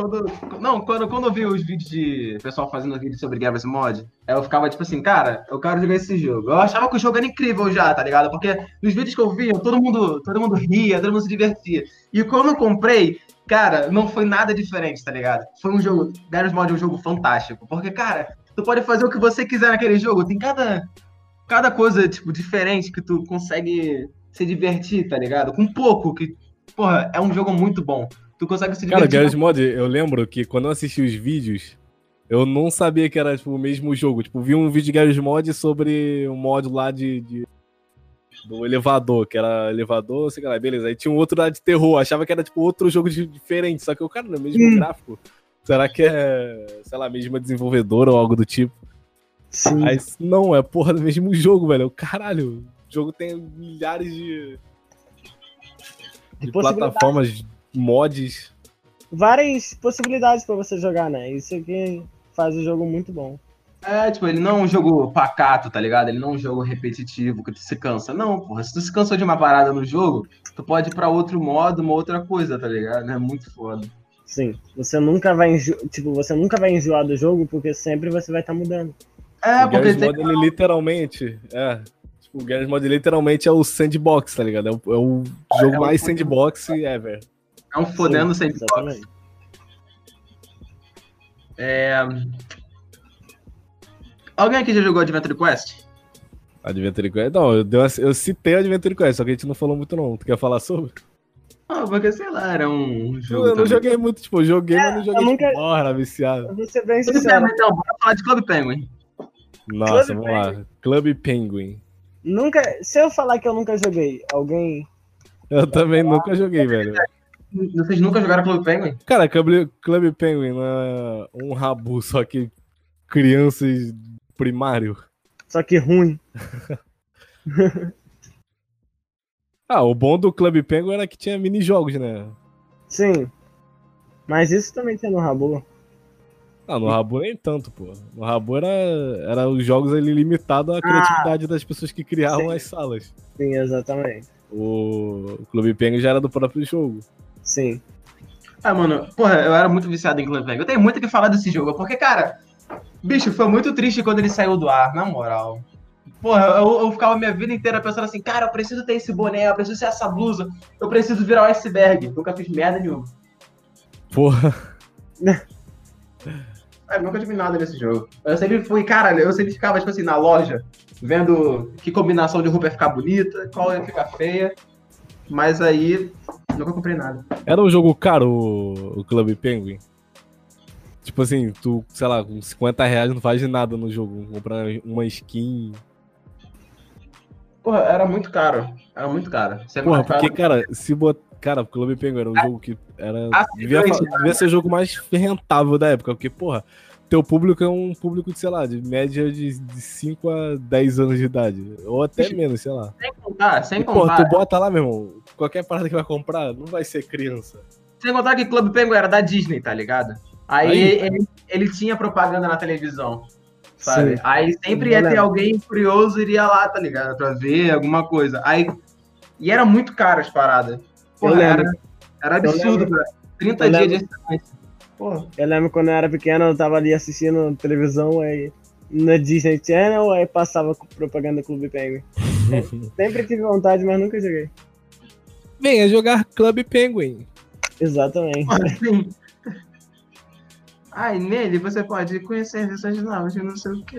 Speaker 2: Quando, não, quando, quando eu vi os vídeos de pessoal fazendo vídeo sobre Garry's Mod, eu ficava tipo assim, cara, eu quero jogar esse jogo. Eu achava que o jogo era incrível já, tá ligado? Porque nos vídeos que eu via, todo mundo, todo mundo ria, todo mundo se divertia. E quando eu comprei, cara, não foi nada diferente, tá ligado? Foi um jogo, Garry's Mod é um jogo fantástico, porque, cara, tu pode fazer o que você quiser naquele jogo, tem cada, cada coisa, tipo, diferente que tu consegue se divertir, tá ligado? Com pouco, que, porra, é um jogo muito bom. Tu consegue se
Speaker 1: Cara,
Speaker 2: divertir.
Speaker 1: Garry's Mod, eu lembro que quando eu assisti os vídeos, eu não sabia que era tipo, o mesmo jogo. Tipo, vi um vídeo de Garry's Mod sobre um mod lá de, de- do elevador, que era elevador, sei lá, beleza. Aí tinha um outro lá de terror, achava que era tipo outro jogo de- diferente, só que o cara não é o mesmo
Speaker 3: Hum.
Speaker 1: gráfico. Será que é, sei lá, a mesma desenvolvedora ou algo do tipo?
Speaker 3: Sim.
Speaker 1: Aí, não, é porra do mesmo jogo, velho. Caralho, o jogo tem milhares de, de
Speaker 3: possibilidades.
Speaker 1: plataformas, mods.
Speaker 3: várias possibilidades pra você jogar, né? Isso que faz o jogo muito bom.
Speaker 2: É, tipo, ele não é um jogo pacato, tá ligado? Ele não é um jogo repetitivo que tu se cansa. Não, porra. Se tu se cansou de uma parada no jogo, tu pode ir pra outro modo, uma outra coisa, tá ligado? É muito foda.
Speaker 3: Sim, você nunca vai enjo... tipo, você nunca vai enjoar do jogo porque sempre você vai estar mudando.
Speaker 2: É,
Speaker 1: o
Speaker 2: porque
Speaker 1: Garry's
Speaker 2: tem.
Speaker 1: Mod, ele literalmente, é, O Garry's Mod literalmente é o sandbox, tá ligado? É o, é o jogo
Speaker 2: é
Speaker 1: mais sandbox ever.
Speaker 2: É um fodendo
Speaker 3: Sim,
Speaker 2: sandbox.
Speaker 3: exatamente.
Speaker 2: É... Alguém aqui já jogou Adventure Quest?
Speaker 1: Adventure Quest. Não, eu, dei uma- eu citei Adventure Quest, só que a gente não falou muito não. Tu quer falar sobre?
Speaker 2: Ah, porque sei lá, era um jogo.
Speaker 1: eu não
Speaker 2: também.
Speaker 1: joguei muito, tipo, eu joguei, mas não joguei
Speaker 3: eu nunca-
Speaker 1: tipo, porra, viciado.
Speaker 3: Eu vou ser bem sincero.
Speaker 2: bem, então, bora falar de Club Penguin.
Speaker 1: Nossa,
Speaker 3: Club
Speaker 1: vamos lá. Club Penguin.
Speaker 3: Nunca, se eu falar que eu nunca joguei, alguém.
Speaker 1: Eu também nunca joguei, velho.
Speaker 2: Vocês nunca jogaram Club Penguin?
Speaker 1: Cara, Club, Club Penguin não é um rabu, só que crianças primário.
Speaker 3: Só que ruim.
Speaker 1: Ah, o bom do Club Penguin era que tinha mini-jogos, né?
Speaker 3: Sim. Mas isso também tinha no Rabu.
Speaker 1: Ah, no Rabu nem tanto, pô. No Rabu era, era os jogos ali limitados à criatividade das pessoas que criavam
Speaker 3: sim.
Speaker 1: as salas.
Speaker 3: Sim, exatamente.
Speaker 1: O Clube Penguin já era do próprio jogo.
Speaker 3: Sim.
Speaker 2: Ah, mano, porra, eu era muito viciado em Penguin. Eu tenho muito o que falar desse jogo, porque, cara, bicho, foi muito triste quando ele saiu do ar, na moral. Porra, eu, eu ficava minha vida inteira pensando assim, cara, eu preciso ter esse boné, eu preciso ter essa blusa, eu preciso virar um iceberg. Nunca fiz merda nenhuma.
Speaker 1: Porra.
Speaker 2: É, nunca tive nada nesse jogo. Eu sempre fui, cara, eu sempre ficava, tipo assim, na loja, vendo que combinação de roupa ia ficar bonita, qual ia ficar feia. Mas aí, nunca comprei nada.
Speaker 1: Era um jogo caro o, Clube Penguin? Tipo assim, tu, sei lá, com 50 reais não faz nada no jogo. Comprar uma skin.
Speaker 2: Porra, era muito caro. Era muito caro. Você
Speaker 1: Porra,
Speaker 2: mais caro-
Speaker 1: porque, cara, se botar. Cara, o Clube Penguin era um jogo que era.
Speaker 2: Ah,
Speaker 1: Devia, devia ser o jogo mais rentável da época, porque, porra, teu público é um público de, sei lá, de média de, de 5 a 10 anos de idade. Ou até menos, sei lá.
Speaker 2: Sem contar, sem
Speaker 1: E, porra,
Speaker 2: contar.
Speaker 1: tu bota lá, meu irmão, qualquer parada que vai comprar, não vai ser criança.
Speaker 2: Sem contar que Clube Penguin era da Disney, tá ligado? Aí,
Speaker 1: Aí.
Speaker 2: Ele, ele tinha propaganda na televisão, sabe?
Speaker 3: Sim.
Speaker 2: Aí sempre ia ter alguém curioso iria lá, tá ligado? Pra ver alguma coisa. Aí, e era muito caro as paradas. Porra, era, era absurdo, cara. 30
Speaker 3: Eu
Speaker 2: dias
Speaker 3: lembro.
Speaker 2: de assistência. Porra.
Speaker 3: Eu lembro quando eu era pequeno, eu tava ali assistindo televisão aí na Disney Channel, aí passava com propaganda Clube Penguin. Sempre tive vontade, mas nunca joguei.
Speaker 1: Venha jogar Clube Penguin.
Speaker 3: Exatamente.
Speaker 2: Assim. Ai, nele você pode conhecer versões novas de não sei o quê.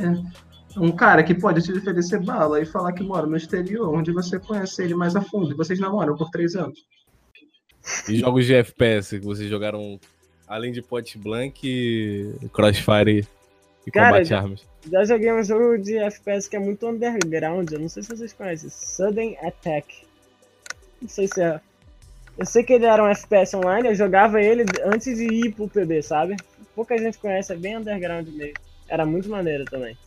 Speaker 2: Um cara que pode te oferecer bala e falar que mora no exterior, onde você conhece ele mais a fundo e vocês namoram por três anos.
Speaker 1: E jogos de FPS que vocês jogaram além de Point Blank, Crossfire e
Speaker 3: Cara,
Speaker 1: Combat
Speaker 3: já-
Speaker 1: Arms.
Speaker 3: Já joguei um jogo de FPS que é muito underground, eu não sei se vocês conhecem. Sudden Attack. Não sei se é. Eu sei que ele era um FPS online, eu jogava ele antes de ir pro PB, sabe? Pouca gente conhece, é bem underground mesmo. Era muito maneiro também.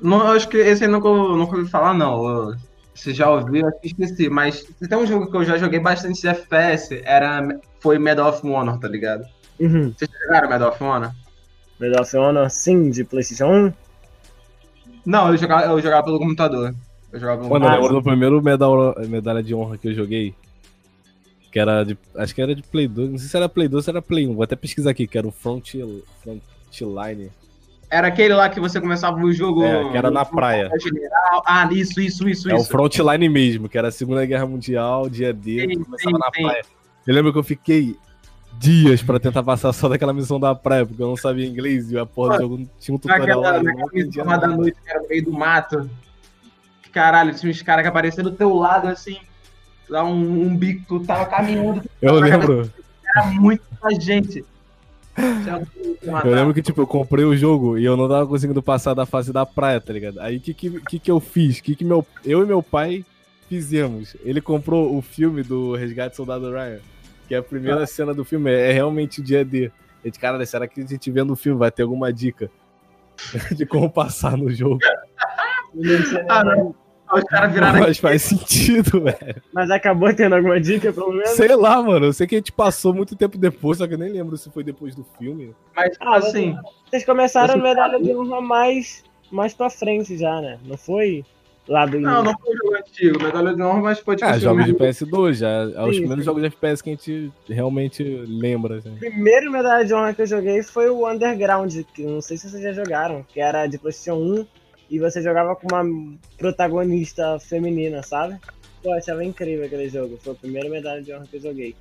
Speaker 2: Não, acho que esse aí nunca, nunca ouvi falar, não. Eu- Se já ouviu, eu acho que esqueci. Mas tem um jogo que eu já joguei bastante de FPS, era, foi Medal of Honor, tá ligado?
Speaker 3: Uhum.
Speaker 2: Vocês jogaram Medal of Honor?
Speaker 3: Medal of Honor, sim, de PlayStation 1.
Speaker 2: Não, eu jogava, eu jogava pelo computador. Eu jogava
Speaker 1: Mano, eu lembro do primeiro medal, medalha de honra que eu joguei. Que era de. Acho que era de Play 2. Não sei se era Play 2 ou se era Play 1. Vou até pesquisar aqui, que era o Front, Frontline.
Speaker 2: Era aquele lá que você começava o jogo.
Speaker 1: É, que era na praia.
Speaker 2: General. Ah, isso, isso, isso,
Speaker 1: É o
Speaker 2: isso.
Speaker 1: Frontline mesmo, que era a Segunda Guerra Mundial, dia D,
Speaker 2: Sim,
Speaker 1: começava
Speaker 2: sim,
Speaker 1: na
Speaker 2: sim.
Speaker 1: praia. Eu lembro que eu fiquei dias pra tentar passar só daquela missão da praia, porque eu não sabia inglês e a porra do jogo não tinha um tutorial lá.
Speaker 2: Naquela,
Speaker 1: não
Speaker 2: naquela missão da noite, que era no meio do mato. Caralho, tinha uns caras que apareciam do teu lado, assim. Dá um, um bico, tu tava caminhando,
Speaker 1: Eu lembro.
Speaker 2: era muita gente.
Speaker 1: Eu lembro que, tipo, eu comprei o jogo e eu não tava conseguindo passar da fase da praia, tá ligado? Aí o que, que, que, eu fiz? Que que meu, eu e meu pai fizemos? Ele comprou o filme do Resgate Soldado Ryan, que é a primeira cena do filme, é, é realmente o dia D. A gente, cara, será que a gente vendo o filme vai ter alguma dica de como passar no jogo?
Speaker 2: Ah, não. Os caras viraram
Speaker 1: Mas faz sentido, velho.
Speaker 3: Mas acabou tendo alguma dica, pelo menos?
Speaker 1: Sei lá, mano. Eu sei que a gente passou muito tempo depois, só que eu nem lembro se foi depois do filme.
Speaker 2: mas
Speaker 3: Ah,
Speaker 2: assim.
Speaker 3: Vocês começaram a medalha de honra mais, mais pra frente já, né? Não foi lá do
Speaker 2: Não, não foi jogo antigo, Medalha de Honra, mas foi tipo
Speaker 1: Ah,
Speaker 2: assim,
Speaker 1: jogos de PS2 já. É os
Speaker 3: Sim,
Speaker 1: primeiros
Speaker 3: sim.
Speaker 1: jogos de FPS que a gente realmente lembra. Assim.
Speaker 3: O primeiro medalha de honra que eu joguei foi o Underground, que não sei se vocês já jogaram, que era de PlayStation 1 e você jogava com uma protagonista feminina, sabe? Pô, eu achava incrível aquele jogo. Foi a primeira medalha de honra que eu joguei.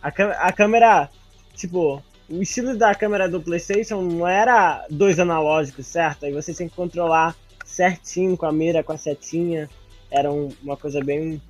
Speaker 3: A, a câmera, tipo, o estilo da câmera do PlayStation não era dois analógicos, certo? Aí você tinha que controlar certinho com a mira, com a setinha. Era um- uma coisa bem.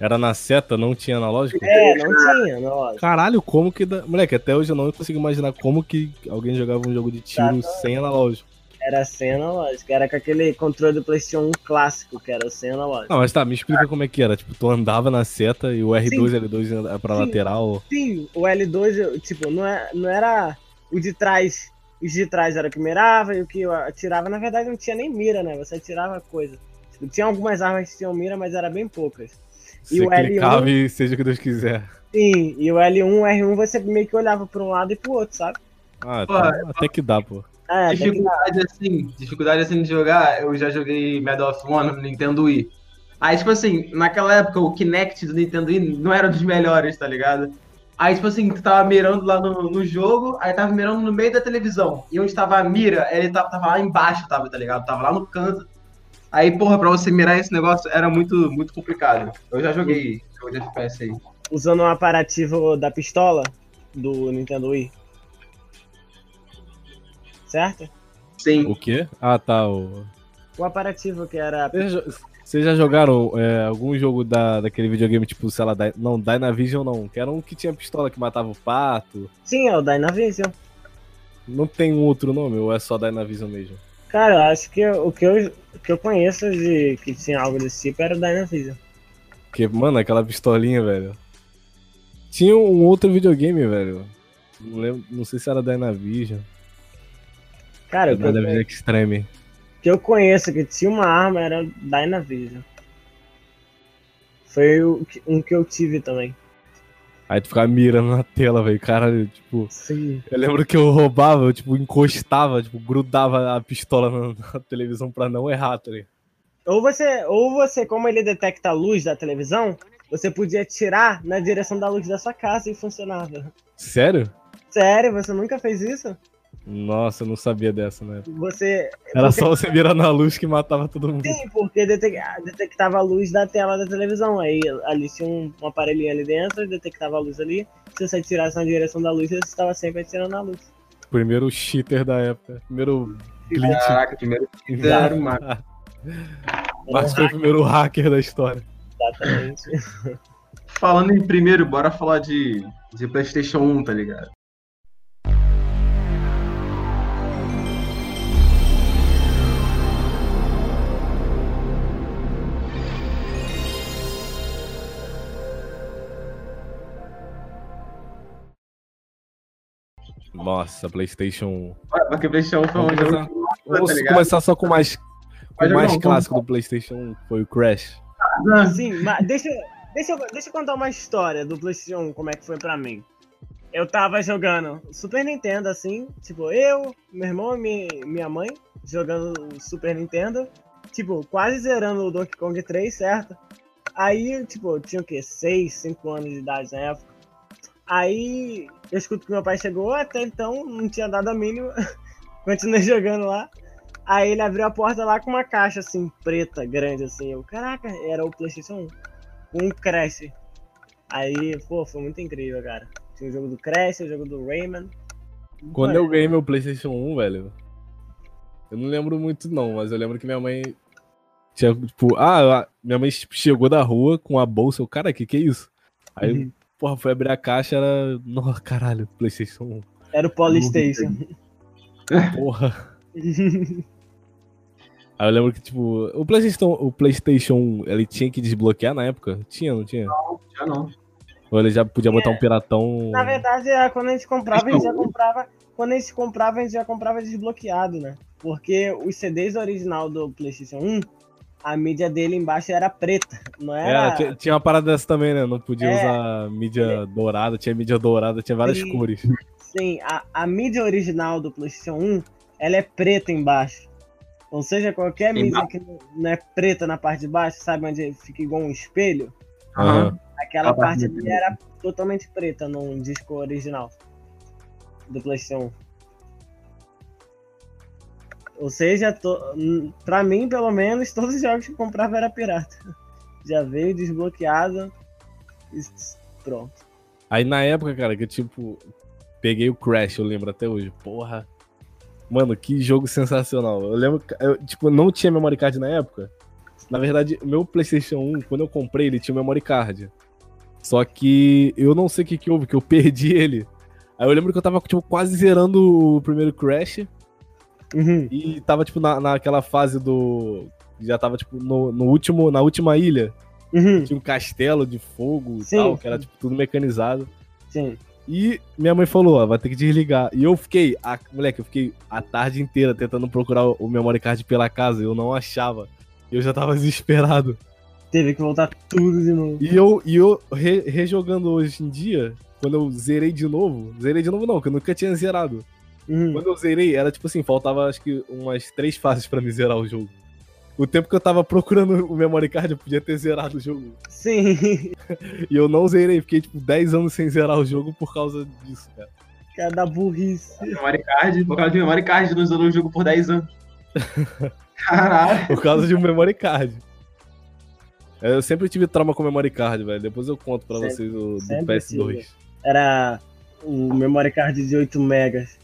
Speaker 1: Era na seta, não tinha analógico?
Speaker 3: É, não tinha analógico.
Speaker 1: Caralho, como que. dá- Moleque, até hoje eu não consigo imaginar como que alguém jogava um jogo de tiro
Speaker 3: Exatamente.
Speaker 1: sem analógico.
Speaker 3: Era sem analógico. Era com aquele controle do PlayStation 1 clássico, que era sem analógico.
Speaker 1: Não, mas tá, me explica como é que era. Tipo, tu andava na seta e o R2 e L2 era pra
Speaker 3: Sim.
Speaker 1: lateral.
Speaker 3: Sim, o L2, eu, tipo, não, é, não era o de trás. Os de trás era o que mirava e o que eu atirava, na verdade, não tinha nem mira, né? Você atirava coisa. Tipo, tinha algumas armas que tinham mira, mas era bem poucas. E
Speaker 1: Você
Speaker 3: o L1?
Speaker 1: clicava e seja o que Deus quiser.
Speaker 3: Sim, e o L1, o R1, você meio que olhava pra um lado e pro outro, sabe?
Speaker 1: Ah,
Speaker 2: Pô,
Speaker 1: tá, até que dá, pô.
Speaker 3: É, até que-
Speaker 2: Dificuldade assim, dificuldade assim de jogar, eu já joguei Medal of Honor no Nintendo Wii. Aí, tipo assim, naquela época o Kinect do Nintendo Wii não era dos melhores, tá ligado? Aí, tipo assim, tu tava mirando lá no, no jogo, aí tava mirando no meio da televisão. E onde tava a mira, ele tava, tava lá embaixo, tava, tá ligado? Tava lá no canto. Aí, porra, pra você mirar esse negócio era muito, muito complicado. Eu já joguei jogo de FPS aí.
Speaker 3: usando um aparativo da pistola do Nintendo Wii. Certo?
Speaker 2: Sim.
Speaker 1: O quê? Ah, tá. O...
Speaker 3: O aparativo que era.
Speaker 1: Vocês já, jogaram é, algum jogo da, daquele videogame, tipo, sei lá, Dy- não, Dynavision não, que era um que tinha pistola que matava o pato.
Speaker 3: Sim, é o Dynavision.
Speaker 1: Não tem um outro nome, ou é só Dynavision mesmo?
Speaker 3: Cara, eu acho que o que eu, o que eu conheço de que tinha algo desse tipo era o Dynavision.
Speaker 1: Porque, mano, aquela pistolinha, velho. Tinha um outro videogame, velho. Não, lembro, não sei se era Dynavision.
Speaker 3: Cara, que, eu,
Speaker 1: Extreme.
Speaker 3: que eu conheço que tinha uma arma era Dynavision. Foi o um que eu tive também.
Speaker 1: Aí tu ficava mirando na tela, velho. Caralho, tipo.
Speaker 3: Sim.
Speaker 1: Eu lembro que eu roubava, eu, tipo, encostava, tipo, grudava a pistola na, na televisão pra não errar, tá ligado?
Speaker 3: Ou você, ou você, como ele detecta a luz da televisão, você podia tirar na direção da luz da sua casa e funcionava.
Speaker 1: Sério?
Speaker 3: Sério, você nunca fez isso?
Speaker 1: Nossa, eu não sabia dessa, né?
Speaker 3: Você.
Speaker 1: Era
Speaker 3: porque-
Speaker 1: só você mirar na luz que matava todo mundo.
Speaker 3: Sim, porque ah, detectava a luz da tela da televisão. Aí ali tinha um, um aparelhinho ali dentro, detectava a luz ali. Se você atirasse na direção da luz, você estava sempre atirando a luz.
Speaker 1: Primeiro cheater da época. Primeiro glitch.
Speaker 2: Caraca, primeiro uma
Speaker 1: Mas foi o primeiro hacker da história.
Speaker 3: Exatamente.
Speaker 2: Falando em primeiro, bora falar de, de PlayStation 1, tá ligado?
Speaker 1: Nossa, PlayStation.
Speaker 2: Ué, Porque PlayStation 1 foi um
Speaker 1: Vamos
Speaker 2: jogo.
Speaker 1: começar,
Speaker 2: tá
Speaker 1: vamos
Speaker 2: ligado?
Speaker 1: começar só com o mais, o mais clássico do PlayStation 1, foi o Crash.
Speaker 3: Sim, mas deixa, deixa, eu, deixa eu contar uma história do PlayStation 1, como é que foi pra mim. Eu tava jogando Super Nintendo, assim, tipo, eu, meu irmão e mi- minha mãe jogando Super Nintendo, tipo, quase zerando o Donkey Kong 3, certo? Aí, tipo, eu tinha o quê? 6, 5 anos de idade na época. Aí eu escuto que meu pai chegou, até então não tinha dado a mínima, continuei jogando lá. Aí ele abriu a porta lá com uma caixa assim, preta, grande assim. Eu, caraca, era o PlayStation 1. Um Crash. Aí, pô, foi muito incrível, cara. Tinha o jogo do Crash, o jogo do Rayman.
Speaker 1: Quando eu ganhei meu PlayStation 1, velho, eu não lembro muito não, mas eu lembro que minha mãe tinha, tipo, ah, minha mãe tipo, chegou da rua com a bolsa, eu, cara, que que é isso? Aí,
Speaker 3: Uhum.
Speaker 1: Porra, foi abrir a caixa, era, nossa, caralho, PlayStation 1,
Speaker 3: Era o Polystation.
Speaker 1: porra. Aí eu lembro que, tipo, o PlayStation, o PlayStation 1, ele tinha que desbloquear na época? Tinha, não tinha?
Speaker 2: Já não.
Speaker 1: Ou ele já podia botar um piratão...
Speaker 3: Na verdade, é, quando a gente comprava, a gente já comprava. Quando a gente comprava, a gente já comprava desbloqueado, né? Porque os CDs original do PlayStation 1, a mídia dele embaixo era preta. Não era.
Speaker 1: É, tinha, tinha uma parada dessa também, né? Não podia
Speaker 3: É.
Speaker 1: usar mídia dourada, tinha mídia dourada, tinha várias
Speaker 3: Sim.
Speaker 1: cores.
Speaker 3: Sim, a, a mídia original do PlayStation 1, ela é preta embaixo. Ou seja, qualquer mídia que não- é preta na parte de baixo, sabe onde fica igual um espelho?
Speaker 1: Aham.
Speaker 3: Aquela
Speaker 2: A parte
Speaker 3: parte
Speaker 2: de
Speaker 3: ali era totalmente preta no disco original do PlayStation 1. Ou seja, to... hum, pra mim, pelo menos, todos os jogos que comprava era pirata. Já veio desbloqueado. e Pronto.
Speaker 1: Aí na época, cara, que eu, tipo, peguei o Crash, eu lembro até hoje. Porra. Mano, que jogo sensacional. Eu lembro, eu, tipo, não tinha memory card na época. Na verdade, meu PlayStation 1, quando eu comprei, ele tinha memory card. Só que eu não sei o que, que houve, que eu perdi ele. Aí eu lembro que eu tava, tipo, quase zerando o primeiro Crash.
Speaker 3: Uhum.
Speaker 1: E tava, tipo, na, naquela fase do. Já tava, tipo, no, no último, na última ilha.
Speaker 3: Uhum.
Speaker 1: Tinha um castelo de fogo e
Speaker 3: Sim.
Speaker 1: tal, que era, tipo, tudo mecanizado.
Speaker 3: Sim.
Speaker 1: E minha mãe falou, ó, vai ter que desligar. E eu fiquei, a, moleque, eu fiquei a tarde inteira tentando procurar o, memory card pela casa, eu não achava. E eu já tava desesperado.
Speaker 3: Teve que voltar tudo de novo.
Speaker 1: E eu, e eu re- rejogando hoje em dia, quando eu zerei de novo, zerei de novo não, que eu nunca tinha zerado.
Speaker 3: Uhum.
Speaker 1: Quando eu zerei, era tipo assim, faltava acho que umas três fases pra me zerar o jogo. O tempo que eu tava procurando o memory card, eu podia ter zerado o jogo.
Speaker 3: Sim.
Speaker 1: E eu não zerei, fiquei tipo 10 anos sem zerar o jogo por causa disso, cara.
Speaker 3: Cada burrice.
Speaker 2: Memory card, por causa de memory card, não usando o jogo por 10 anos. Caralho.
Speaker 1: Por causa de um memory card. Eu sempre tive trauma com memory card, velho. Depois eu conto pra
Speaker 3: Sempre-
Speaker 1: vocês o do
Speaker 3: sempre
Speaker 1: PS2.
Speaker 3: tive. Era o memory card de 8 megas.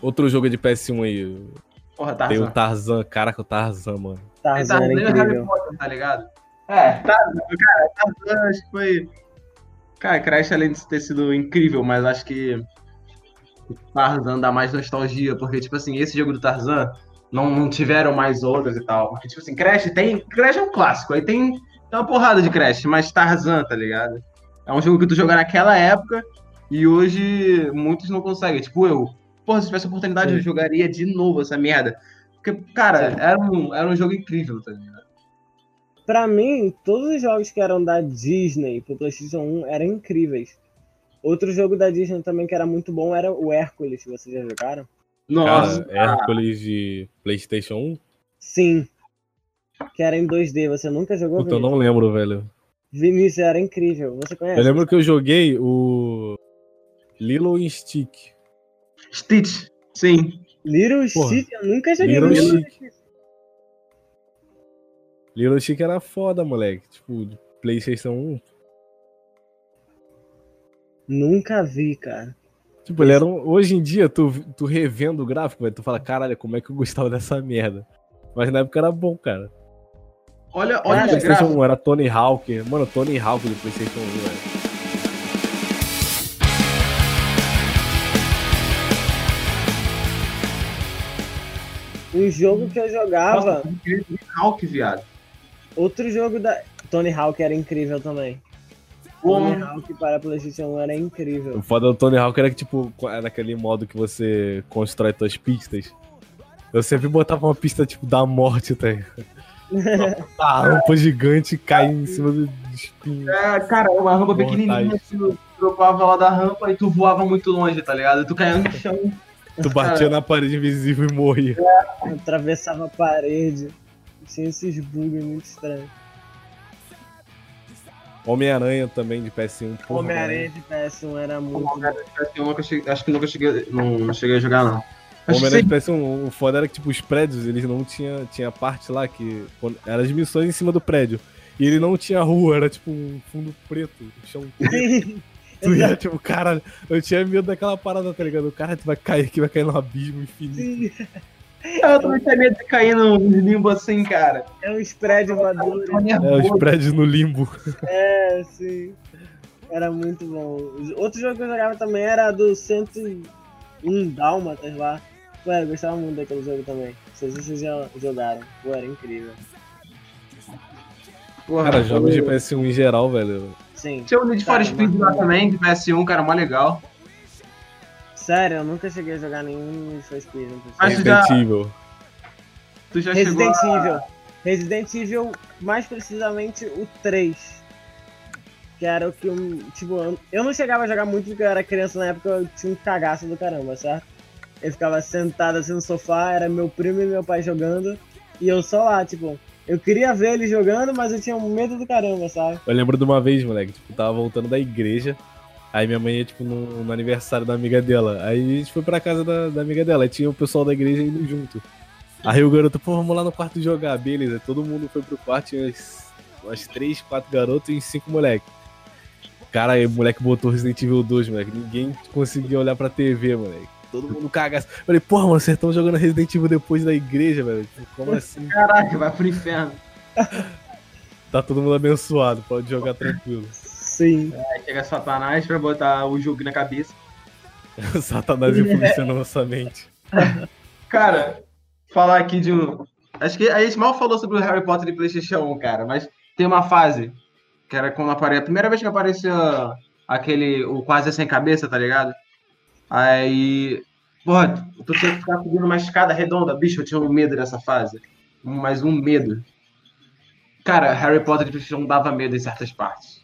Speaker 1: Outro jogo de PS1 aí.
Speaker 2: Porra,
Speaker 1: Tem o
Speaker 2: Tarzan.
Speaker 1: Tarzan. Caraca, o Tarzan, mano.
Speaker 3: Tarzan
Speaker 2: Tarzan o Harry. Potter, tá ligado? É, Tarzan, cara, Tarzan acho que foi. Cara, Crash além de ter sido incrível, mas acho que o Tarzan dá mais nostalgia, porque, tipo assim, esse jogo do Tarzan não, não tiveram mais outros e tal. Porque, tipo assim, Crash tem. Crash é um clássico, aí tem, tem uma porrada de Crash, mas Tarzan, tá ligado? É um jogo que tu joga naquela época e hoje muitos não conseguem. Tipo, eu. Porra, se tivesse oportunidade,
Speaker 3: Sim.
Speaker 2: eu jogaria de novo essa merda. Porque, cara, era um, era um jogo incrível, tá ligado?
Speaker 3: Pra mim, todos os jogos que eram da Disney pro PlayStation 1 eram incríveis. Outro jogo da Disney também que era muito bom era o Hércules. Vocês já jogaram?
Speaker 2: Nossa,
Speaker 1: Cara, Hércules de PlayStation 1?
Speaker 3: Sim. Que era em 2D. Você nunca jogou?
Speaker 1: Puta, eu não lembro, velho.
Speaker 3: Vinícius era incrível. Você conhece?
Speaker 1: Eu lembro que eu joguei o Lilo and Stick.
Speaker 2: Stitch, sim.
Speaker 3: Little
Speaker 1: Porra.
Speaker 3: Stitch? Eu nunca joguei
Speaker 1: Little
Speaker 3: Little
Speaker 1: Stitch.
Speaker 3: Stitch.
Speaker 1: Lilo and Stick era foda, moleque. Tipo, de PlayStation 1.
Speaker 3: Nunca vi, cara.
Speaker 1: Tipo, ele era um... Hoje em dia, tu, tu revendo o gráfico, tu fala, caralho, como é que eu gostava dessa merda? Mas na época era bom, cara.
Speaker 2: Olha, olha
Speaker 3: Cara,
Speaker 2: os
Speaker 1: PlayStation
Speaker 2: gráficos.
Speaker 1: 1 era Tony Hawk. Mano, Tony Hawk do PlayStation 1, velho.
Speaker 3: Um jogo que eu jogava.
Speaker 2: Nossa, eu queria ver Hulk, viado.
Speaker 3: Outro jogo da. Tony Hawk era incrível também.
Speaker 2: Pô,
Speaker 3: Tony Hawk para PlayStation 1 era incrível.
Speaker 1: O foda do Tony Hawk era que, tipo, era aquele modo que você constrói tuas pistas. Eu sempre botava uma pista, tipo, da morte, tá? A rampa gigante cai em cima do espinho.
Speaker 2: É, cara, uma rampa pequenininha, tu dropava lá da rampa e tu voava muito longe, tá ligado? Tu caía no chão.
Speaker 1: Tu batia na parede invisível e morria.
Speaker 3: Atravessava a parede. Tinha esses bugs muito estranhos.
Speaker 1: Homem-Aranha também de PS1. porra,
Speaker 3: Homem-Aranha de PS1 era muito bom.
Speaker 2: Eu nunca cheguei- acho que nunca cheguei, não, não cheguei a jogar, não.
Speaker 1: Homem-Aranha de
Speaker 2: sempre-
Speaker 1: PS1, o foda era que, tipo, os prédios, eles não tinha, tinha parte lá que. Eram as missões em cima do prédio. E ele não tinha rua, era tipo um fundo preto, um chão preto. Tu ia, tipo, cara, eu tinha medo daquela parada, tá ligado? O cara tu vai cair aqui, vai cair no abismo infinito.
Speaker 3: Sim,
Speaker 2: Eu também tinha medo de cair no limbo assim, cara.
Speaker 3: é um spread voador.
Speaker 1: É,
Speaker 2: nervoso.
Speaker 1: prédios no limbo.
Speaker 3: É, sim. Era muito bom. Outro jogo que eu jogava também era do 101 Dálmatas lá. Pô, eu gostava muito daquele jogo também. Não sei se vocês já jogaram. Pô, era incrível.
Speaker 2: Porra,
Speaker 1: Cara, jogos de
Speaker 2: eu-
Speaker 1: PS1 em geral, velho.
Speaker 3: Sim.
Speaker 2: Tinha o Need for
Speaker 3: Cara,
Speaker 2: Speed lá também, de PS1, cara, mó legal.
Speaker 3: Sério, eu nunca cheguei a jogar nenhum Need for Speed.
Speaker 2: Mas tu já-
Speaker 1: Resident Evil.
Speaker 2: Tu já
Speaker 3: Resident
Speaker 2: chegou a...
Speaker 3: Evil. Resident Evil, mais precisamente o 3. Que era o que eu. Tipo, eu- eu não chegava a jogar muito porque eu era criança na época, eu tinha um cagaço do caramba, certo? Eu ficava sentado assim no sofá, era meu primo e meu pai jogando, e eu só lá, tipo, eu queria ver ele jogando, mas eu tinha medo do caramba, sabe?
Speaker 1: Eu lembro de uma vez, moleque, tipo, tava voltando da igreja. Aí minha mãe ia, tipo, no, no aniversário da amiga dela. Aí a gente foi pra casa da, da amiga dela. Aí tinha o pessoal da igreja indo junto. Aí o garoto, pô, vamos lá no quarto jogar. Beleza, todo mundo foi pro quarto, tinha umas, umas três, quatro garotos e cinco moleques. Cara, o moleque botou Resident Evil 2, moleque. Ninguém conseguia olhar pra TV, moleque. Todo mundo cagaço. Falei, porra, mano, vocês estão jogando Resident Evil depois da igreja, velho. Tipo, Como assim?
Speaker 2: Caraca, vai pro inferno.
Speaker 1: Tá todo mundo abençoado, pode jogar tranquilo.
Speaker 3: Sim.
Speaker 2: Aí chega Satanás pra botar o jogo na cabeça.
Speaker 1: Satanás influenciando nossa mente.
Speaker 2: Cara, falar aqui de um. Acho que a gente mal falou sobre o Harry Potter e PlayStation 1, cara, mas tem uma fase que era quando apareceu. A primeira vez que apareceu aquele. O quase sem cabeça, tá ligado? Aí. Porra, tu tinha que ficar subindo uma escada redonda. Bicho, eu tinha um medo dessa fase. Mas um medo. Cara, Harry Potter e PlayStation 1 dava medo em certas partes.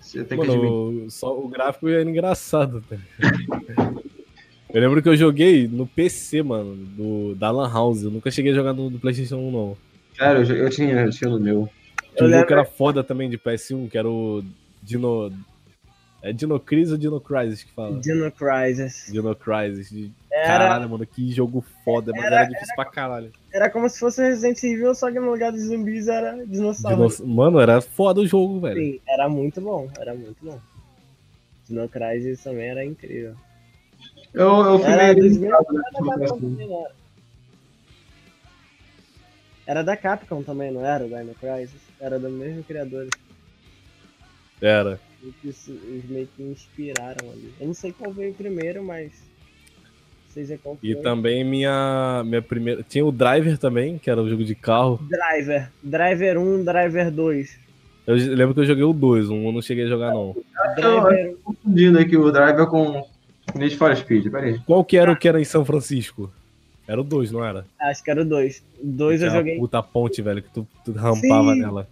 Speaker 2: Você tem que admitir.
Speaker 1: Mano, só o gráfico era engraçado. Tá? eu lembro que eu joguei no PC, mano, do, da Lan House. Eu nunca cheguei a jogar no, do PlayStation 1, não.
Speaker 2: Sério, eu, eu tinha, eu tinha no meu.
Speaker 3: Eu
Speaker 1: jogo que
Speaker 3: lembro-
Speaker 1: era foda também de PS1, que era o Dino. É Dino Crisis ou Dino Crisis que fala?
Speaker 3: Dino Crisis.
Speaker 1: Dino Crisis. De...
Speaker 3: Era,
Speaker 1: Caralho, mano, que jogo foda, mas
Speaker 3: Era-
Speaker 1: era difícil pra caralho.
Speaker 3: era como se fosse Resident Evil, só que no lugar dos zumbis era dinossauro.
Speaker 1: Dino- Mano, era foda o jogo, velho.
Speaker 3: Sim, era muito bom, era muito bom. Dino Crisis também era incrível.
Speaker 2: Eu, eu fui
Speaker 3: Era
Speaker 2: meio né,
Speaker 3: era da Capcom também, não era? Era da Capcom também, não era? Dino Crisis? Era do mesmo criador.
Speaker 1: Era.
Speaker 3: Eles eles meio que inspiraram ali. Eu não sei qual veio primeiro, mas.
Speaker 1: E também minha, minha primeira. Tinha o Driver também, que era o jogo de carro.
Speaker 3: Driver. Driver 1, Driver 2.
Speaker 1: Eu lembro que eu joguei o 2, um eu não cheguei a jogar, não.
Speaker 3: Driver.
Speaker 2: confundindo aqui o Driver com Need for Speed, peraí.
Speaker 1: Qual que era o que era em São Francisco? Era o 2, não era?
Speaker 3: Acho que era o 2. O 2 eu joguei.
Speaker 1: puta ponte, velho, que tu, tu rampava
Speaker 3: Sim.
Speaker 1: nela.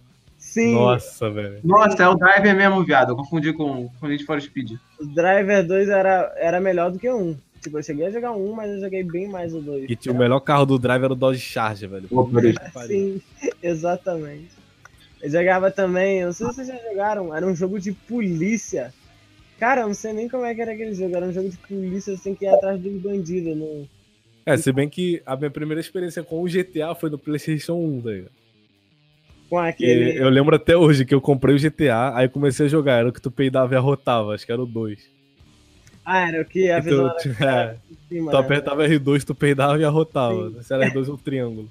Speaker 3: Sim,
Speaker 1: Nossa, velho.
Speaker 2: Nossa, é o Driver mesmo, viado. Eu confundi com, com Need for Speed.
Speaker 3: o Driver 2 era, era melhor do que o 1. Tipo, eu cheguei a jogar um, mas eu joguei bem mais o 2.
Speaker 1: E tinha o melhor carro do Driver era o Dodge Charger, velho.
Speaker 2: Pô.
Speaker 3: Sim, exatamente. Eu jogava também, eu não sei se vocês já jogaram, era um jogo de polícia. Cara, eu não sei nem como é que era aquele jogo, era um jogo de polícia, você tem que ir atrás dos bandidos. Não...
Speaker 1: É, se bem que a minha primeira experiência com o GTA foi no PlayStation 1, tá ligado?
Speaker 3: Com
Speaker 1: E
Speaker 3: aquele.
Speaker 1: eu lembro até hoje que eu comprei o GTA, aí comecei a jogar, era o que tu peidava e arrotava, acho que era o 2.
Speaker 3: Ah, era o que a
Speaker 1: E
Speaker 3: visão
Speaker 1: tu,
Speaker 3: era
Speaker 1: é,
Speaker 3: cima,
Speaker 1: tu
Speaker 3: né?
Speaker 1: apertava R2, tu peidava e arrotava.
Speaker 3: Sim.
Speaker 1: Se era R2 ou triângulo.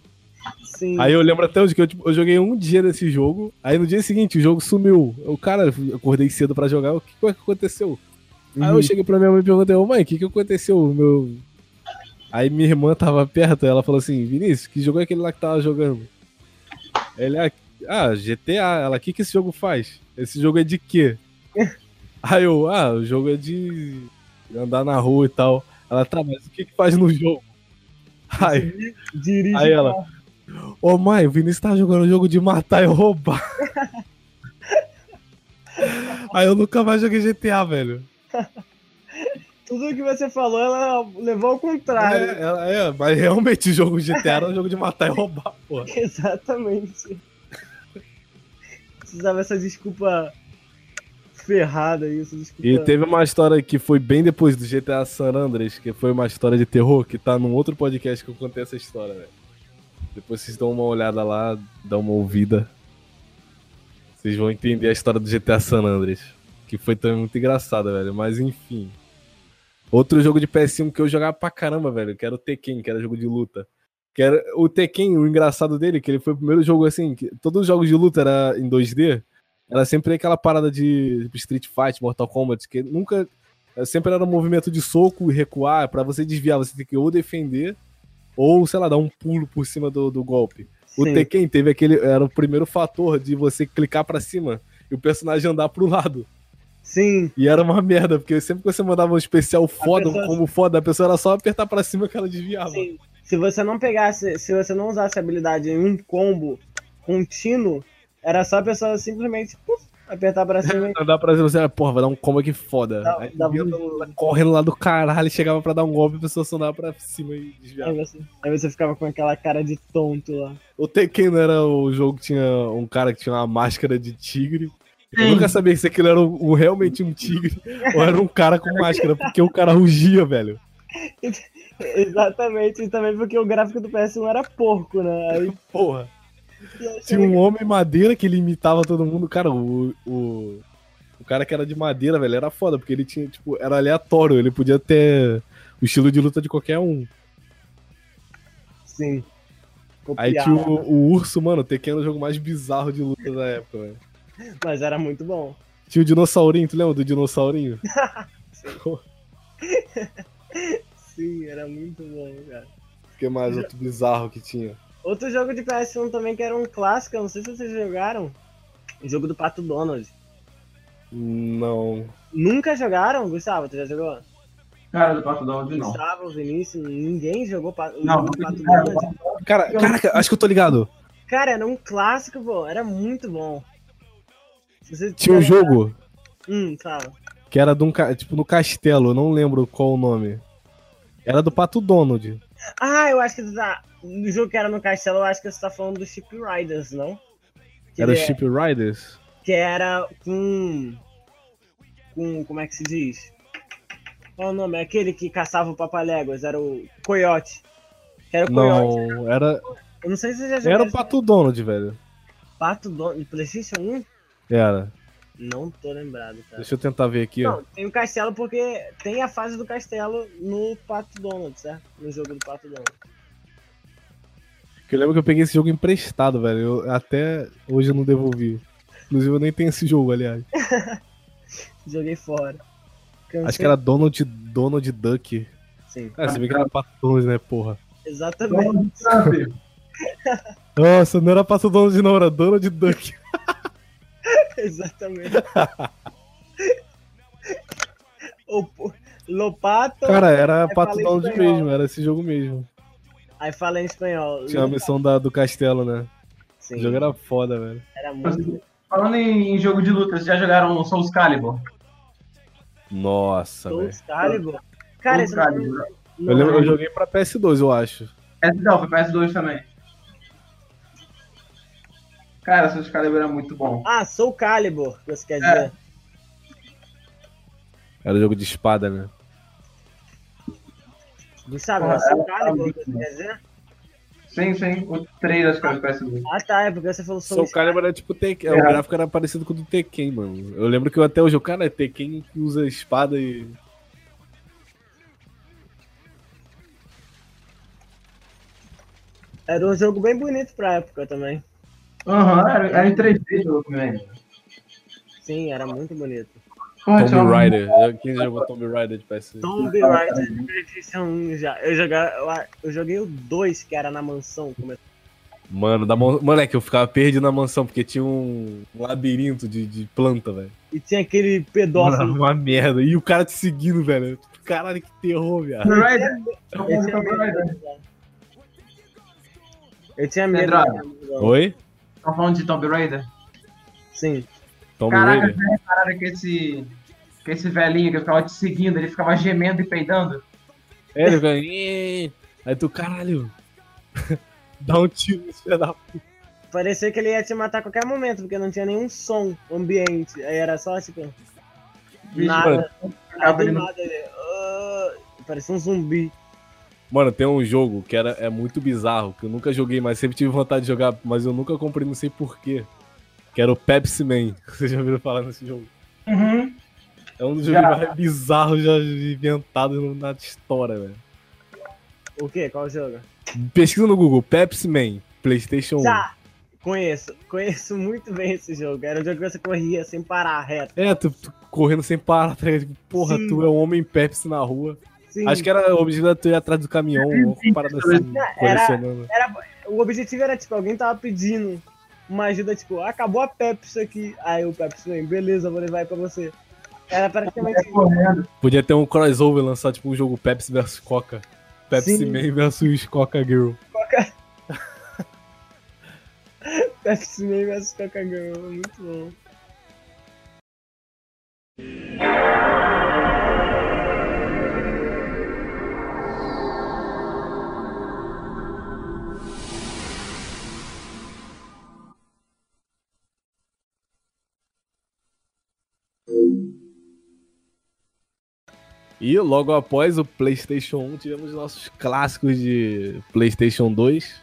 Speaker 3: Sim.
Speaker 1: Aí eu lembro até hoje que eu, tipo, eu joguei um dia desse jogo, aí no dia seguinte o jogo sumiu. Eu, cara, eu acordei cedo pra jogar, o que, que aconteceu? Aí eu
Speaker 3: Uhum.
Speaker 1: cheguei pra minha mãe e perguntei, ô mãe, o que, que aconteceu? Meu... Aí minha irmã tava perto, ela falou assim, Vinícius, que jogo é aquele lá que tava jogando? Ele, ah, ah, GTA, ela, o que, que esse jogo faz? Esse jogo é de quê? Aí eu, ah, o jogo é de andar na rua e tal. Ela, tá, mas o que que faz no jogo? Aí,
Speaker 3: Dirige
Speaker 1: aí ela, ô mãe, o Vinícius tá jogando um jogo de matar e roubar. Aí eu nunca mais joguei GTA, velho.
Speaker 3: tudo que você falou, ela levou ao contrário.
Speaker 1: É, ela- é, mas realmente o jogo GTA era um jogo de matar e roubar, porra.
Speaker 3: Exatamente. Precisava essa desculpa ferrada essa desculpa.
Speaker 1: E teve uma história que foi bem depois do GTA San Andreas, que foi uma história de terror, que tá num outro podcast que eu contei essa história. Depois vocês dão uma olhada lá, dão uma ouvida. Vocês vão entender a história do GTA San Andreas. Que foi também muito engraçada, velho. Mas enfim. Outro jogo de PS1 que eu jogava pra caramba, velho, que era o Tekken, que era jogo de luta. Que era o Tekken, o engraçado dele, que ele foi o primeiro jogo assim, que todos os jogos de luta era em 2D, era sempre aquela parada de tipo, Street Fight, Mortal Kombat, que nunca. Sempre era um movimento de soco e recuar, pra você desviar, você tem que ou defender, ou, sei lá, dar um pulo por cima do, do golpe. O
Speaker 3: Sim.
Speaker 1: Tekken teve aquele. Era o primeiro fator de você clicar pra cima e o personagem andar pro lado.
Speaker 3: Sim,
Speaker 1: E era uma merda, porque sempre que você mandava um especial foda,
Speaker 3: pessoa-
Speaker 1: como foda, a pessoa era só apertar pra cima que ela desviava.
Speaker 3: sim. Se você não pegasse, se você não usasse a habilidade em um combo contínuo, era só a pessoa simplesmente puf, apertar pra cima e
Speaker 1: Andar pra cima, você, ah, porra, vai dar um combo aqui foda.
Speaker 3: Dá-
Speaker 1: Aí
Speaker 3: dá
Speaker 1: lá correndo lá do caralho, chegava pra dar um golpe, a pessoa só pra cima e desviava.
Speaker 3: aí você, aí você ficava com aquela cara de tonto lá.
Speaker 1: O Tekken não era o jogo que tinha um cara que tinha uma máscara de tigre. Eu nunca sabia se aquilo era um, um- realmente um tigre ou era um cara com máscara, porque o cara rugia, velho.
Speaker 3: Exatamente, e também porque o gráfico do PS1 era porco, né? Aí
Speaker 1: Porra. Tinha um homem madeira que ele imitava todo mundo. Cara, o, o, o cara que era de madeira, velho, era foda, porque ele tinha, tipo, era aleatório. Ele podia ter o estilo de luta de qualquer um.
Speaker 3: Sim.
Speaker 1: Aí
Speaker 3: Copiava,
Speaker 1: tinha o, o urso, mano, o Tekken era o jogo mais bizarro de luta da época, velho.
Speaker 3: Mas era muito bom.
Speaker 1: Tinha o dinossaurinho, tu lembra do dinossaurinho?
Speaker 3: Sim, era muito bom, cara.
Speaker 1: O que mais outro bizarro que tinha?
Speaker 3: Outro jogo de PS1 também que era um clássico, eu não sei se vocês jogaram. O jogo do Pato Donald.
Speaker 1: Não.
Speaker 3: Nunca jogaram, Gustavo? Tu já jogou?
Speaker 2: Cara do Pato Donald, não.
Speaker 3: Gustavo, Vinícius, ninguém jogou pa... o
Speaker 2: Não,
Speaker 3: jogo do Pato
Speaker 2: jogaram.
Speaker 3: Donald.
Speaker 1: Cara, caraca, acho que eu tô ligado.
Speaker 3: Cara, era um clássico, pô. Era muito bom.
Speaker 1: Tinha um jogo
Speaker 3: Hum, fala.
Speaker 1: Que era de um, tipo, no castelo, eu não lembro qual o nome. Era do Pato Donald.
Speaker 3: Ah, eu acho que tu tá. No jogo que era no castelo, eu acho que você tá falando do Ship Riders, não? Que,
Speaker 1: Era
Speaker 3: ele-
Speaker 1: Ship Riders?
Speaker 3: que era com. Com. Como é que se diz? Qual o nome? Aquele que caçava o Papaléguas, era o Coyote. Era o Coyote.
Speaker 1: Não, era,
Speaker 3: Eu não sei se você já jogou.
Speaker 1: era o Pato Donald, velho.
Speaker 3: Pato do... do PlayStation 1?
Speaker 1: Era.
Speaker 3: Não tô lembrado, cara.
Speaker 1: Deixa eu tentar ver aqui. ó.
Speaker 3: Não, tem o castelo porque tem a fase do castelo no Pato Donald, certo? No jogo do Pato Donald.
Speaker 1: Porque eu lembro que eu peguei esse jogo emprestado, velho. Eu, até hoje eu não devolvi. Inclusive eu nem tenho esse jogo, aliás.
Speaker 3: Joguei fora. Cansei-
Speaker 1: Acho que era Donald, Donald Duck.
Speaker 3: Sim,
Speaker 1: Ah, você vê que era Pato Donald, né, porra?
Speaker 3: exatamente.
Speaker 1: Nossa, não era Pato Donald não, era Donald Duck.
Speaker 3: Exatamente. o Lopato.
Speaker 1: Cara, era
Speaker 3: Aí
Speaker 1: Pato Donald mesmo, era esse jogo mesmo.
Speaker 3: Aí fala em espanhol.
Speaker 1: Tinha a missão da, do castelo, né?
Speaker 3: Sim,
Speaker 1: O jogo era foda, velho.
Speaker 3: era muito.
Speaker 2: Falando em, em jogo de luta, vocês já jogaram Soul Calibur?
Speaker 1: Nossa, velho.
Speaker 3: Calibur. Cara,
Speaker 2: Soul
Speaker 3: isso não,
Speaker 2: Calibur.
Speaker 3: não
Speaker 1: Eu, lembro,
Speaker 3: é-
Speaker 1: eu joguei pra PS2, eu acho.
Speaker 2: É, não, foi PS2 também. Cara, Soul Calibur era muito bom.
Speaker 3: Ah, Soul Calibur, que você quer
Speaker 2: É.
Speaker 3: dizer.
Speaker 1: Era jogo de espada, né?
Speaker 3: Gustavo,
Speaker 2: Ah,
Speaker 3: é Soul
Speaker 2: é,
Speaker 3: Calibur,
Speaker 2: é,
Speaker 3: que você quer dizer?
Speaker 2: Sim, sim. O 3 acho que era do PS2.
Speaker 3: Ah, tá, é porque você falou Soul,
Speaker 1: Soul Calibur era tipo Tekken.
Speaker 2: É.
Speaker 1: O gráfico era parecido com o do Tekken, mano. Eu lembro que eu até hoje, o cara é Tekken que usa espada e.
Speaker 3: Era um jogo bem bonito pra época também.
Speaker 2: Aham, era, era em 3D o jogo também.
Speaker 3: Sim, era muito bonito.
Speaker 1: Tomb Raider. Já- Quem jogou Tomb Raider de PS?
Speaker 3: Tomb Raider de PlayStation 1 já. Eu, joga, eu, eu joguei o 2, que era na mansão. Como é-
Speaker 1: Mano, da mon... moleque, eu ficava perdido na mansão porque tinha um, um labirinto de, de planta, velho.
Speaker 3: E tinha aquele
Speaker 1: Mano,
Speaker 3: pedófilo.
Speaker 1: uma merda. E o cara te seguindo, velho. Caralho, que terror, viado.
Speaker 2: Tomb Raider?
Speaker 3: Eu tinha medo. Eu tinha medo.
Speaker 1: Oi?
Speaker 2: Estão falando de Tomb Raider?
Speaker 3: Sim.
Speaker 1: Tomb
Speaker 2: Caraca,
Speaker 1: Raider?
Speaker 2: vocês repararam que esse, que esse velhinho que ficava te seguindo, ele ficava gemendo e peidando?
Speaker 1: É, ele. "Ih". Aí tu, caralho. Dá um tiro nesse filho da
Speaker 3: Parecia que ele ia te matar a qualquer momento, porque não tinha nenhum som ambiente. Aí era só tipo. Nada. Aí
Speaker 2: Ficava
Speaker 3: do
Speaker 2: ele no-
Speaker 3: nada ele. "Ah", parecia um zumbi.
Speaker 1: Mano, tem um jogo que era, é muito bizarro, que eu nunca joguei, mas sempre tive vontade de jogar, mas eu nunca comprei, não sei porquê. Que era o Pepsi Man. Vocês já ouviram falar nesse jogo?
Speaker 2: Uhum.
Speaker 1: É um dos jogos mais bizarros já inventados na história, velho.
Speaker 3: O quê? Qual jogo?
Speaker 1: Pesquisa no Google, Pepsi Man, Playstation 1.
Speaker 3: Já! Conheço. Conheço muito bem esse jogo. Era um jogo que você corria sem parar, reto.
Speaker 1: É, tu, tu correndo sem parar, tá? Tipo, Porra,
Speaker 3: Sim.
Speaker 1: tu é um homem Pepsi na rua.
Speaker 3: Sim.
Speaker 1: Acho que era o objetivo era tu ir atrás do caminhão, uma parada assim,
Speaker 3: Era-
Speaker 1: colecionando.
Speaker 3: Era, o objetivo era, tipo, alguém tava pedindo uma ajuda, tipo, acabou a Pepsi aqui. Aí o Pepsi vem, beleza, vou levar aí pra você. Era praticamente
Speaker 2: correndo.
Speaker 1: Podia ter um crossover, lançar tipo um jogo Pepsi vs Coca. Pepsi
Speaker 3: Sim.
Speaker 1: Man vs Coca Girl.
Speaker 3: Pepsi Man vs Coca Girl. Muito bom.
Speaker 1: E logo após o PlayStation 1, tivemos nossos clássicos de PlayStation 2.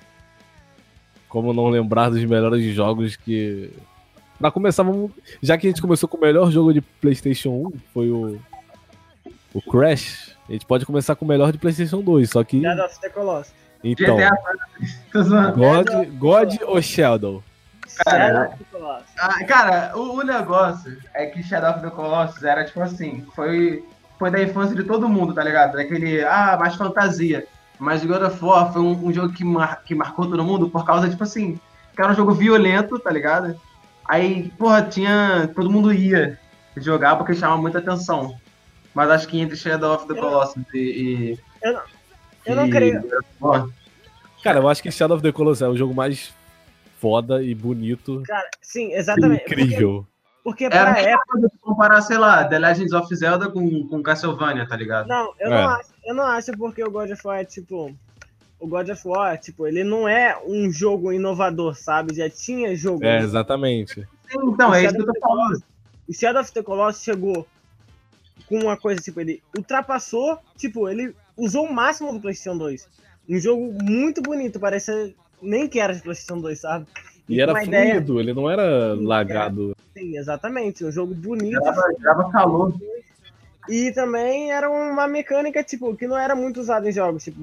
Speaker 1: Como não lembrar dos melhores jogos que. Pra começar, vamos... já que a gente começou com o melhor jogo de PlayStation 1, foi o. O Crash. A gente pode começar com o melhor de PlayStation 2, só que.
Speaker 3: Shadow of the Colossus.
Speaker 1: Então. God, God ou Shadow?
Speaker 2: Cara,
Speaker 3: Shadow of the Colossus.
Speaker 2: Ah, cara, o, o negócio é que Shadow of the Colossus era tipo assim, foi, foi da infância de todo mundo, tá ligado? Daquele, ah, mais fantasia. Mas God of War foi um, um jogo que, mar, que marcou todo mundo por causa, tipo assim, que era um jogo violento, tá ligado? Aí, porra, tinha. Todo mundo ia jogar porque chamava muita atenção. Mas acho que entre Shadow of the
Speaker 3: Eu-
Speaker 2: Colossus e. e
Speaker 3: Eu não, eu não
Speaker 2: e
Speaker 3: creio.
Speaker 1: Cara, eu acho que Shadow of the Colossus é o jogo mais foda e bonito.
Speaker 3: Cara, sim,
Speaker 1: e
Speaker 3: exatamente.
Speaker 1: incrível.
Speaker 3: Porque, porque
Speaker 2: Era a
Speaker 3: pra
Speaker 2: mesma
Speaker 3: época.
Speaker 2: de comparar, sei lá, The Legends of Zelda com, com Castlevania, tá ligado?
Speaker 3: Não, eu,
Speaker 1: É.
Speaker 3: não acho, eu não acho porque o God of War é tipo. O God of War, tipo, ele não é um jogo inovador, sabe? Já tinha jogo.
Speaker 1: É, exatamente.
Speaker 2: Sim, então, é isso que eu tô falando.
Speaker 3: O Shadow of the Colossus chegou com uma coisa, tipo, ele ultrapassou, tipo, ele usou o máximo do PlayStation 2. Um jogo muito bonito, parece nem que era de PlayStation 2, sabe?
Speaker 1: E era
Speaker 3: uma ideia-
Speaker 1: fluido, ele não era
Speaker 3: Sim,
Speaker 1: lagado.
Speaker 3: Sim, exatamente. Um jogo bonito.
Speaker 2: Dava, calor.
Speaker 3: E também era uma mecânica, tipo, que não era muito usada em jogos, tipo,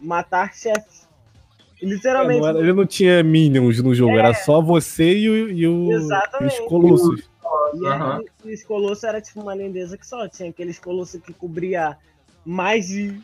Speaker 3: matar chefes. E,
Speaker 1: É,
Speaker 3: Literalmente.
Speaker 1: não era- ele não tinha minions no jogo,
Speaker 3: É.
Speaker 1: era só você e, o, e, o- e os colossos.
Speaker 3: E,
Speaker 2: Aham.
Speaker 3: e os colossos era tipo uma lindeza que só. Tinha aqueles colossos que cobria mais de.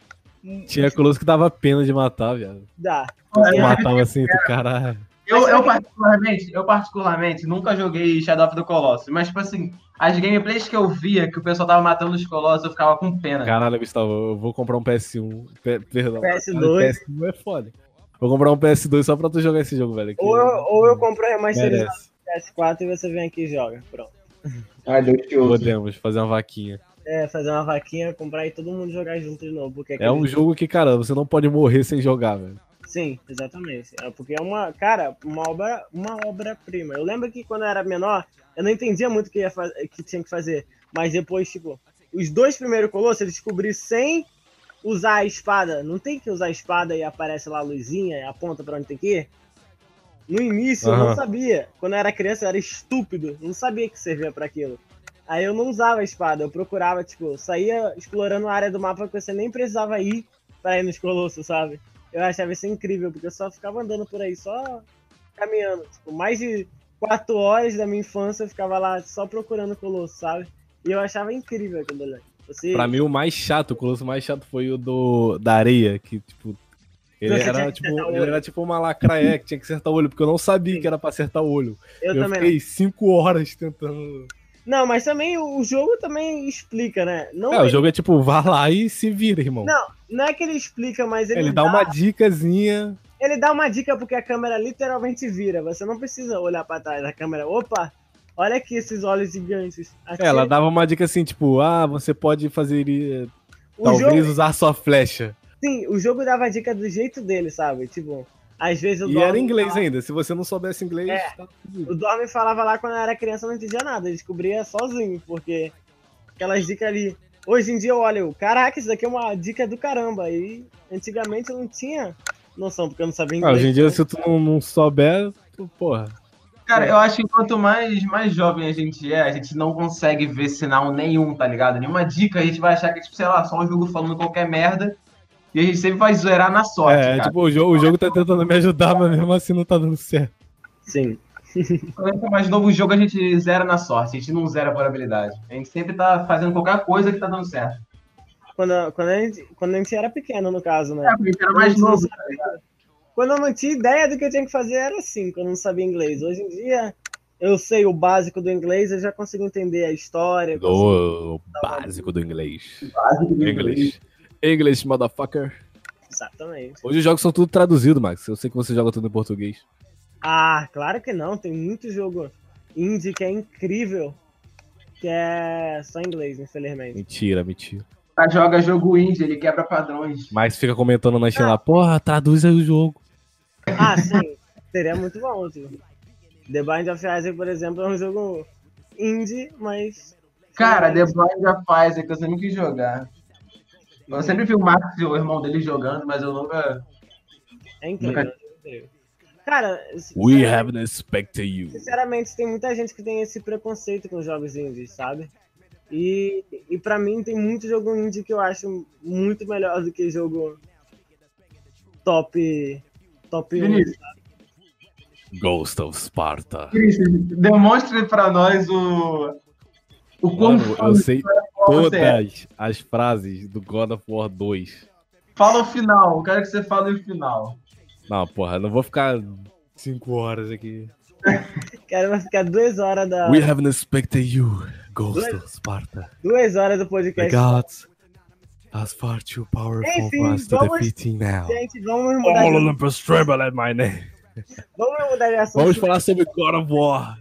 Speaker 1: Tinha colosso que dava pena de matar, viado.
Speaker 3: Dá.
Speaker 2: É,
Speaker 1: Matava assim, do caralho.
Speaker 2: Eu, eu, particularmente, eu particularmente nunca joguei Shadow of the Colossus, mas tipo assim, as gameplays que eu via que o pessoal tava matando os Colossus, eu ficava com pena.
Speaker 1: Caralho, Gustavo, eu vou comprar um PS1. Pe- perdão.
Speaker 3: PS2.
Speaker 1: PS1 é foda. Vou comprar um PS2 só pra tu jogar esse jogo, velho. que
Speaker 3: Ou eu, ou eu compro a do PS4 e você vem aqui e joga. Pronto.
Speaker 2: Ouça.
Speaker 1: Podemos fazer uma vaquinha.
Speaker 3: É, fazer uma vaquinha, comprar e todo mundo jogar junto de novo. Porque
Speaker 1: É um jogo que, cara, você não pode morrer sem jogar, velho.
Speaker 3: Sim, exatamente. É porque é uma, cara, uma obra, uma obra-prima. Eu lembro que quando eu era menor, eu não entendia muito o que, ia que tinha que fazer. Mas depois, tipo, os dois primeiros colossos eu descobri sem usar a espada. Não tem que usar a espada e aparece lá a luzinha e aponta pra onde tem que ir? No início eu não sabia. Quando eu era criança eu era estúpido. Não sabia que servia pra aquilo. Aí eu não usava a espada, eu procurava, tipo, saía explorando a área do mapa que você nem precisava ir pra ir nos colossos, sabe? Eu achava isso incrível, porque eu só ficava andando por aí, só caminhando. Tipo, mais de quatro horas da minha infância eu ficava lá só procurando colosso, sabe? E eu achava incrível aquilo ali. Você...
Speaker 1: Pra mim, o mais chato, o colosso mais chato foi o do da areia, que, tipo. Ele
Speaker 3: tinha
Speaker 1: era, tipo, ele era tipo uma lacraé que tinha que acertar o olho, porque eu não sabia
Speaker 3: Sim.
Speaker 1: que era pra acertar o olho.
Speaker 3: eu,
Speaker 1: Eu, fiquei cinco horas tentando.
Speaker 3: Não, mas também o jogo também explica, né? Não,
Speaker 1: É, o jogo é tipo, vá lá e se vira, irmão.
Speaker 3: não, não é que ele explica, mas ele,
Speaker 1: ele dá uma dicasinha.
Speaker 3: ele dá uma dica porque a câmera literalmente vira. Você não precisa olhar pra trás da câmera. Opa, olha aqui esses olhos gigantes. Aqui,
Speaker 1: É, ela dava uma dica assim, tipo, ah, você pode fazer.
Speaker 3: o
Speaker 1: Talvez
Speaker 3: jogo,
Speaker 1: usar sua flecha.
Speaker 3: sim, o jogo dava dica do jeito dele, sabe? Tipo, às vezes o
Speaker 1: E era
Speaker 3: Dorme
Speaker 1: inglês
Speaker 3: falava-
Speaker 1: ainda. Se você não soubesse inglês,
Speaker 3: É.
Speaker 1: tá.
Speaker 3: O Dorme falava lá quando eu era criança, eu não entendia nada. Eu descobria sozinho, porque aquelas dicas ali. Hoje em dia eu olho, caraca, isso daqui é uma dica do caramba. E antigamente eu não tinha noção, porque eu não sabia
Speaker 1: Ah,
Speaker 3: inglês.
Speaker 1: hoje em dia, se tu não, não souber, tu, porra.
Speaker 2: Cara, eu acho que quanto mais, mais jovem a gente é, a gente não consegue ver sinal nenhum, tá ligado? Nenhuma dica, a gente vai achar que, tipo, sei lá, só um jogo falando qualquer merda. E a gente sempre vai zoeirar na sorte,
Speaker 1: é,
Speaker 2: cara.
Speaker 1: tipo, o jogo, o jogo tá tentando me ajudar, mas mesmo assim não tá dando certo.
Speaker 3: Sim.
Speaker 2: Quando a gente é mais novo, o jogo a gente zera na sorte, a gente não zera por habilidade. A gente sempre tá fazendo qualquer coisa que tá dando certo.
Speaker 3: Quando, quando, a gente, quando a gente era pequeno, no caso, né?
Speaker 2: É, porque a era mais novo. tá ligado?
Speaker 3: Quando eu não tinha ideia do que eu tinha que fazer, era assim, quando eu não sabia inglês. Hoje em dia, eu sei o básico do inglês, eu já consigo entender a história.
Speaker 1: Do básico do inglês.
Speaker 2: Básico do
Speaker 1: English. English, motherfucker.
Speaker 3: Exatamente.
Speaker 1: Hoje os jogos são tudo traduzidos, Max. Eu sei que você joga tudo em português.
Speaker 3: Ah, claro que não. Tem muito jogo indie que é incrível, que é só em inglês, infelizmente.
Speaker 1: Mentira, mentira.
Speaker 2: O cara joga jogo indie, ele quebra padrões.
Speaker 1: Mas fica comentando na Steam lá, porra, traduz aí o jogo.
Speaker 3: Ah, sim. Seria muito bom, tipo. The Bind of Isaac, por exemplo, é um jogo indie, mas...
Speaker 2: Cara, The Blind of Isaac, eu sempre quis jogar. Eu sempre vi o Max e o irmão dele jogando, mas eu nunca.
Speaker 3: É incrível.
Speaker 2: Nunca-
Speaker 3: é incrível. Cara,
Speaker 1: We haven't expected you.
Speaker 3: sinceramente, tem muita gente que tem esse preconceito com jogos indies, sabe? E, e pra mim tem muito jogo indie que eu acho muito melhor do que jogo top top 1.
Speaker 2: Vinícius,
Speaker 1: Ghost of Sparta.
Speaker 2: Demonstre pra nós o. O quão
Speaker 1: Mano,
Speaker 2: fã
Speaker 1: eu sei
Speaker 2: é.
Speaker 1: todas as frases do God of War 2.
Speaker 2: Fala o final, eu quero que você fale o final.
Speaker 1: Não, porra, eu não vou ficar 5 horas aqui.
Speaker 3: Cara, vai ficar duas horas da
Speaker 1: We haven't expected you, Ghost of Sparta.
Speaker 3: duas horas do
Speaker 1: The
Speaker 3: podcast.
Speaker 1: gods are far too powerful
Speaker 3: Enfim,
Speaker 1: for us to
Speaker 3: vamos-
Speaker 1: defeat him now.
Speaker 3: Gente, vamos mudar,
Speaker 1: All
Speaker 3: de,
Speaker 1: Olympus tremble at my name.
Speaker 3: vamos mudar de assunto.
Speaker 1: Vamos falar sobre God of War.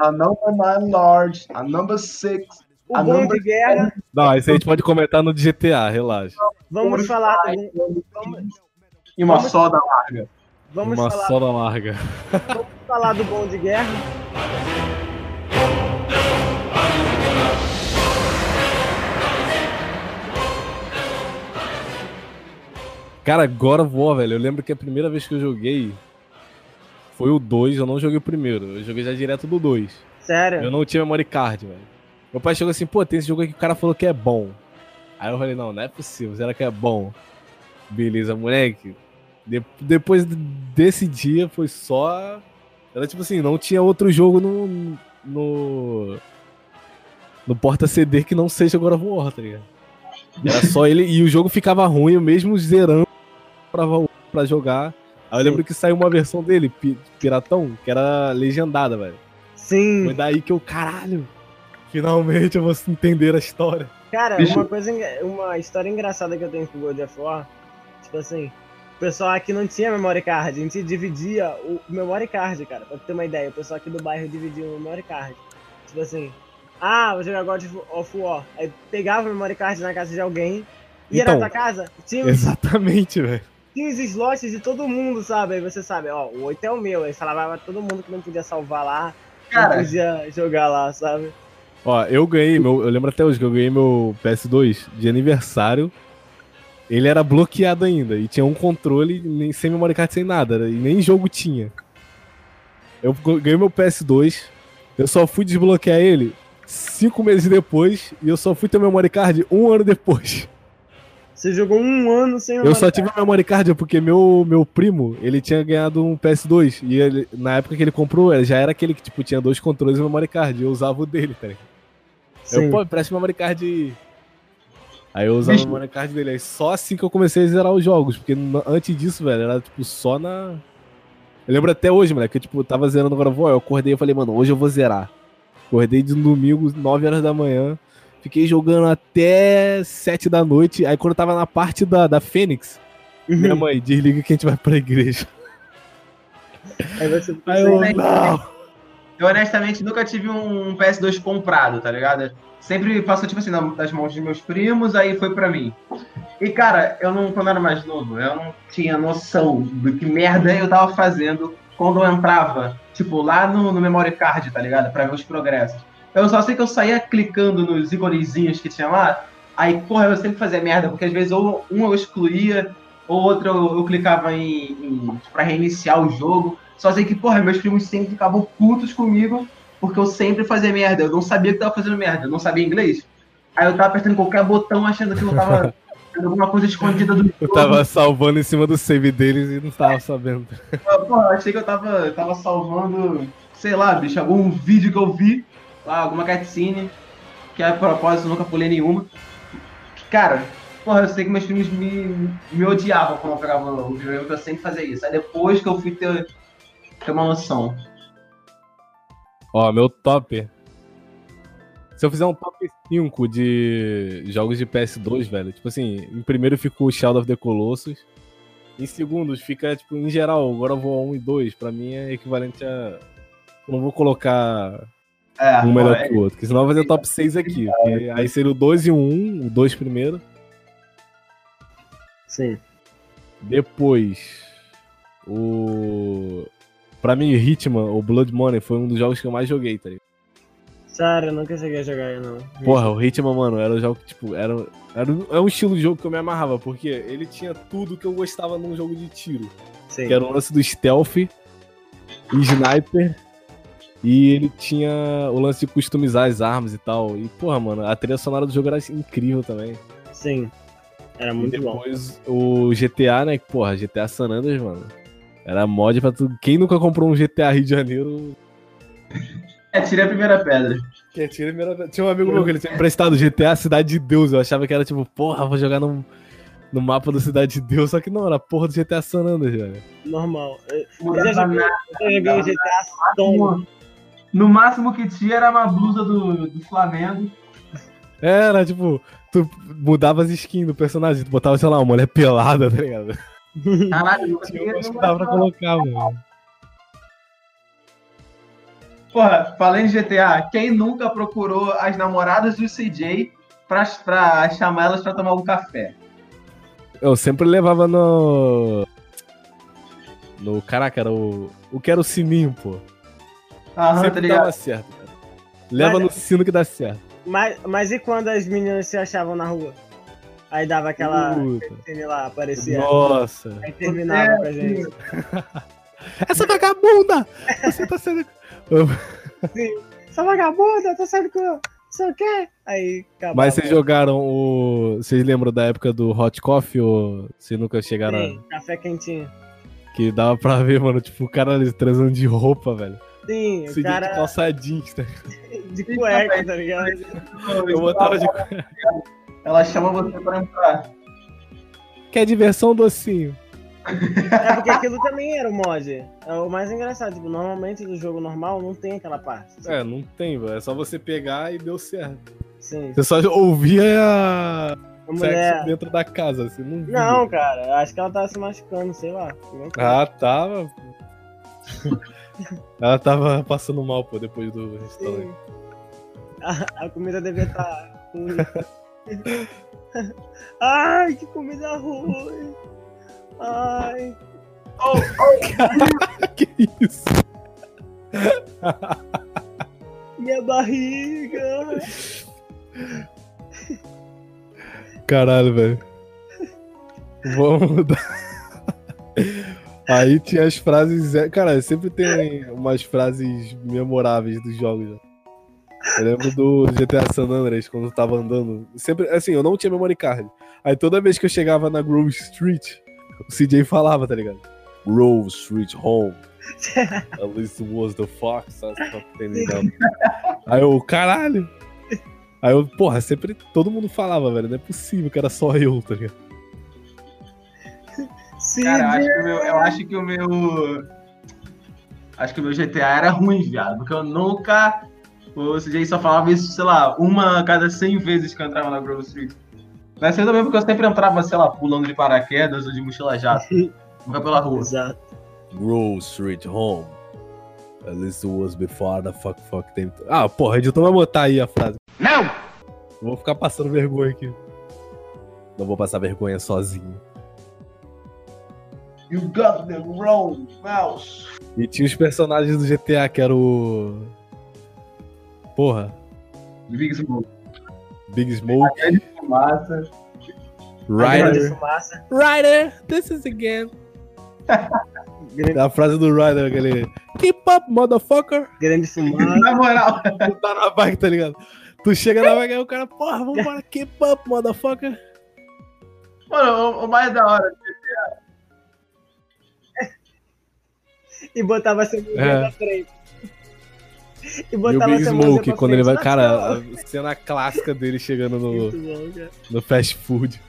Speaker 2: A number nine large, a number six.
Speaker 3: o
Speaker 2: a
Speaker 3: bom
Speaker 2: number
Speaker 3: de guerra.
Speaker 1: Não, isso a gente pode comentar no GTA, relaxa.
Speaker 3: Vamos falar, vamos,
Speaker 2: E uma
Speaker 3: Vamos-
Speaker 2: soda larga.
Speaker 3: vamos
Speaker 1: Uma
Speaker 3: falar,
Speaker 1: soda larga.
Speaker 3: vamos falar do bom de guerra.
Speaker 1: Cara, of War, velho, eu lembro que a primeira vez que eu joguei foi o 2, eu não joguei o primeiro. Eu joguei já direto do 2.
Speaker 3: Sério.
Speaker 1: Eu não tinha memory card, velho. Meu pai chegou assim, pô, tem esse jogo aqui que o cara falou que é bom. Aí eu falei, não, não é possível, será que é bom? Beleza, moleque. De- depois desse dia foi só. Era tipo assim, não tinha outro jogo no. no. no porta CD que não seja God of War, tá ligado? Era só ele. E o jogo ficava ruim, eu mesmo zerando pra, pra jogar. Aí eu
Speaker 3: Sim.
Speaker 1: lembro que saiu uma versão dele, pi- Piratão, que era legendada, velho.
Speaker 3: Sim.
Speaker 1: Foi daí que eu, caralho, finalmente eu vou entender a história.
Speaker 3: Cara,
Speaker 2: Bicho.
Speaker 3: uma coisa, uma história engraçada que eu tenho com o God of War, tipo assim, o pessoal aqui não tinha memory card, a gente dividia o memory card, cara, pra ter uma ideia, o pessoal aqui do bairro dividia o memory card. Tipo assim, ah, vou jogar God of War, aí pegava o memory card na casa de alguém, ia
Speaker 1: Então,
Speaker 3: na tua casa, tinha,
Speaker 1: Exatamente, velho.
Speaker 3: Tinha os slots de todo mundo, sabe? Aí você sabe, ó, o 8 é o meu, aí falava pra todo mundo que não podia salvar lá, não
Speaker 2: Cara,
Speaker 3: podia jogar lá, sabe?
Speaker 1: Ó, eu ganhei, meu, eu lembro até hoje que eu ganhei meu PS2 de aniversário. Ele era bloqueado ainda e tinha um controle nem, sem memory card, sem nada, e nem jogo tinha. Eu ganhei meu PS2, eu só fui desbloquear ele cinco meses depois e eu só fui ter memory card um ano depois.
Speaker 3: Você jogou um ano sem
Speaker 1: Eu só tive memory card porque meu, meu primo, ele tinha ganhado um PS2. E ele, na época que ele comprou, ele já era aquele que, tipo, tinha dois controles e memory card. E eu usava o dele, tá ligado? Eu, pô, presta memory card aí. Eu usava
Speaker 2: Bicho.
Speaker 1: o memory card dele. Aí só assim que eu comecei a zerar os jogos. Porque antes disso, velho, era, tipo, só na... Eu lembro até hoje, moleque, que eu, tipo, tava zerando agora, vou, eu acordei e falei, mano, hoje eu vou zerar. Acordei de domingo, 9 horas da manhã. Fiquei jogando até 7 da noite. Aí quando eu tava na parte da, da Fênix, minha
Speaker 3: Uhum.
Speaker 1: mãe, desliga que a gente vai pra igreja.
Speaker 3: Aí você
Speaker 1: Aí eu, não.
Speaker 2: eu honestamente nunca tive um PS2 comprado, tá ligado? Sempre passou, tipo assim, das mãos dos meus primos, aí foi pra mim. E, cara, eu não, quando eu era mais novo, eu não tinha noção do que merda eu tava fazendo quando eu entrava, tipo, lá no, no memory card, tá ligado? Pra ver os progressos. Eu só sei que eu saía clicando nos íconezinhos que tinha lá, aí, porra, eu sempre fazia merda, porque às vezes ou um eu excluía, ou outro eu, eu clicava em, em pra reiniciar o jogo. Só sei que, porra, meus primos sempre ficavam putos comigo, porque eu sempre fazia merda. Eu não sabia que tava fazendo merda, eu não sabia inglês. Aí eu tava apertando qualquer botão achando que eu tava fazendo alguma coisa escondida do jogo.
Speaker 1: Eu tava salvando em cima do save deles e não tava sabendo.
Speaker 2: Porra, eu achei que eu tava, eu tava salvando, sei lá, bicho, algum vídeo que eu vi, lá, alguma cutscene, que a propósito nunca pulei nenhuma. Cara, porra, eu sei que meus filmes me, me odiavam quando eu pegava o porque eu sempre fazia isso. Aí depois que eu fui ter, ter uma noção.
Speaker 1: Ó, meu top. Se eu fizer um top 5 de jogos de PS2, velho, tipo assim, em primeiro fica o Shadow of the Colossus. Em segundo fica, tipo, em geral, agora eu vou 1 e 2. Pra mim é equivalente a. Eu não vou colocar
Speaker 2: É,
Speaker 1: um melhor
Speaker 2: é,
Speaker 1: que o outro, porque senão eu vou fazer top 6 aqui. porque aí seria o 2 e o 1, o 2 primeiro.
Speaker 3: Sim.
Speaker 1: Depois, o. Pra mim, Hitman, ou Blood Money, foi um dos jogos que eu mais joguei, tá ligado?
Speaker 3: Sério, eu nunca cheguei a jogar ele, não.
Speaker 1: Porra, o Hitman, mano, era um jogo que, tipo, era, era um- é um estilo de jogo que eu me amarrava, porque ele tinha tudo que eu gostava num jogo de tiro.
Speaker 3: Sim.
Speaker 1: Que era o lance do stealth, sniper, e ele tinha o lance de customizar as armas e tal. E, porra, mano, a trilha sonora do jogo era incrível também.
Speaker 3: Sim. Era
Speaker 1: E
Speaker 3: muito bom.
Speaker 1: depois o GTA, né? Porra, GTA San Andreas, mano. Era mod pra tudo. Quem nunca comprou um GTA Rio de Janeiro.
Speaker 2: É, tirei a primeira pedra.
Speaker 1: Que atira primeira... Tinha um amigo meu que ele tinha emprestado GTA Cidade de Deus. Eu achava que era tipo, porra, vou jogar no, no mapa do Cidade de Deus. Só que não, era porra do GTA San Andreas, velho.
Speaker 3: Normal. Eu, eu já joguei,
Speaker 2: nada.
Speaker 3: eu joguei o GTA Stone.
Speaker 2: No máximo que tinha era uma blusa do, do Flamengo.
Speaker 1: Era tipo, tu mudava as skins do personagem, tu botava, sei lá, uma mulher pelada, tá ligado?
Speaker 2: Caralho, eu
Speaker 1: umas que dava pra colocar, mano.
Speaker 2: Porra, falando em GTA, quem nunca procurou as namoradas do CJ pra, pra chamar elas pra tomar um café?
Speaker 1: Eu sempre levava no. No. Caraca, era o. O que era o sininho, pô.
Speaker 2: Aham, tá
Speaker 1: sempre
Speaker 2: ligado?
Speaker 1: dava certo, cara. Leva
Speaker 3: Mas-
Speaker 1: no sino que dá certo.
Speaker 3: Mas, mas e quando as meninas se achavam na rua? Aí dava aquela
Speaker 1: Puta.
Speaker 3: lá, aparecia.
Speaker 1: Nossa.
Speaker 3: Aí terminava com a gente.
Speaker 1: Essa vagabunda! Você tá sendo.
Speaker 3: Essa vagabunda, tá saindo com. Não sei o quê. Aí acabava.
Speaker 1: Mas vocês jogaram o. Vocês lembram da época do Hot Coffee ou vocês nunca chegaram. a-
Speaker 3: Sim, café quentinho.
Speaker 1: Que dava pra ver, mano, tipo, o cara ali transando de roupa, velho.
Speaker 3: Sim, o cara
Speaker 1: calça jeans, tá?
Speaker 3: de cueca, tá ligado?
Speaker 1: Eu botava de.
Speaker 2: Ela chama você pra entrar.
Speaker 1: Quer diversão, docinho?
Speaker 3: É porque aquilo também era o mod. É o mais engraçado. Tipo, normalmente no jogo normal não tem aquela parte.
Speaker 1: É, não tem, velho. É só você pegar e deu certo.
Speaker 3: Sim.
Speaker 1: Você só ouvia a
Speaker 3: A
Speaker 1: sexo dentro da casa, assim, não via.
Speaker 3: Não, cara, acho que ela tava se machucando, sei lá.
Speaker 1: Ah, tava. Ela tava passando mal, pô, depois do restaurante.
Speaker 3: A, a comida devia estar ruim. Ai, que comida ruim. Ai.
Speaker 1: que isso?
Speaker 3: Minha barriga.
Speaker 1: Caralho, velho. Vamos mudar. Aí tinha as frases. Cara, sempre tem umas frases memoráveis dos jogos. né? Eu lembro do GTA San Andreas, quando eu tava andando. Sempre, assim, eu não tinha memory card. Aí toda vez que eu chegava na Grove Street, o CJ falava, tá ligado? Grove Street Home. At least it was the fox. Down. Aí eu, caralho. Aí eu, porra, sempre todo mundo falava, velho. Não é possível que era só eu, tá ligado?
Speaker 3: Sim,
Speaker 2: Cara, eu acho, que o meu, eu acho que o meu. Acho que o meu GTA era ruim, viado. Porque eu nunca. O CJ só falava isso, sei lá, uma a cada 100 vezes que eu entrava na Grove Street. Mas sei também porque eu sempre entrava, sei lá, pulando de paraquedas ou de mochila jato. Nunca pela rua.
Speaker 3: Exato.
Speaker 1: Grove Street Home. At least it was before the fuck fuck time. Ah, porra, editor vai botar aí a frase.
Speaker 2: Não!
Speaker 1: Vou ficar passando vergonha aqui. Não vou passar vergonha sozinho.
Speaker 2: You got the wrong mouse.
Speaker 1: E tinha os personagens do GTA que era o. Porra.
Speaker 2: Big Smoke.
Speaker 1: Big Smoke,
Speaker 2: Fumaça.
Speaker 3: Fumaça.
Speaker 1: Ryder, this is again.
Speaker 3: Grande,
Speaker 1: A frase do Ryder, aquele. Keep up, motherfucker.
Speaker 3: grande fumaça.
Speaker 2: Na moral.
Speaker 1: Tu tá na bike, tá ligado? Tu chega na bike e o cara, porra, vambora, keep up, motherfucker.
Speaker 2: Mano, o, o mais da hora.
Speaker 3: E botava seu mãozinha
Speaker 1: É.
Speaker 3: na frente. E
Speaker 1: E o Big Smoke, quando ele vai. Cara, a cena clássica dele chegando no,
Speaker 3: bom,
Speaker 1: no fast food.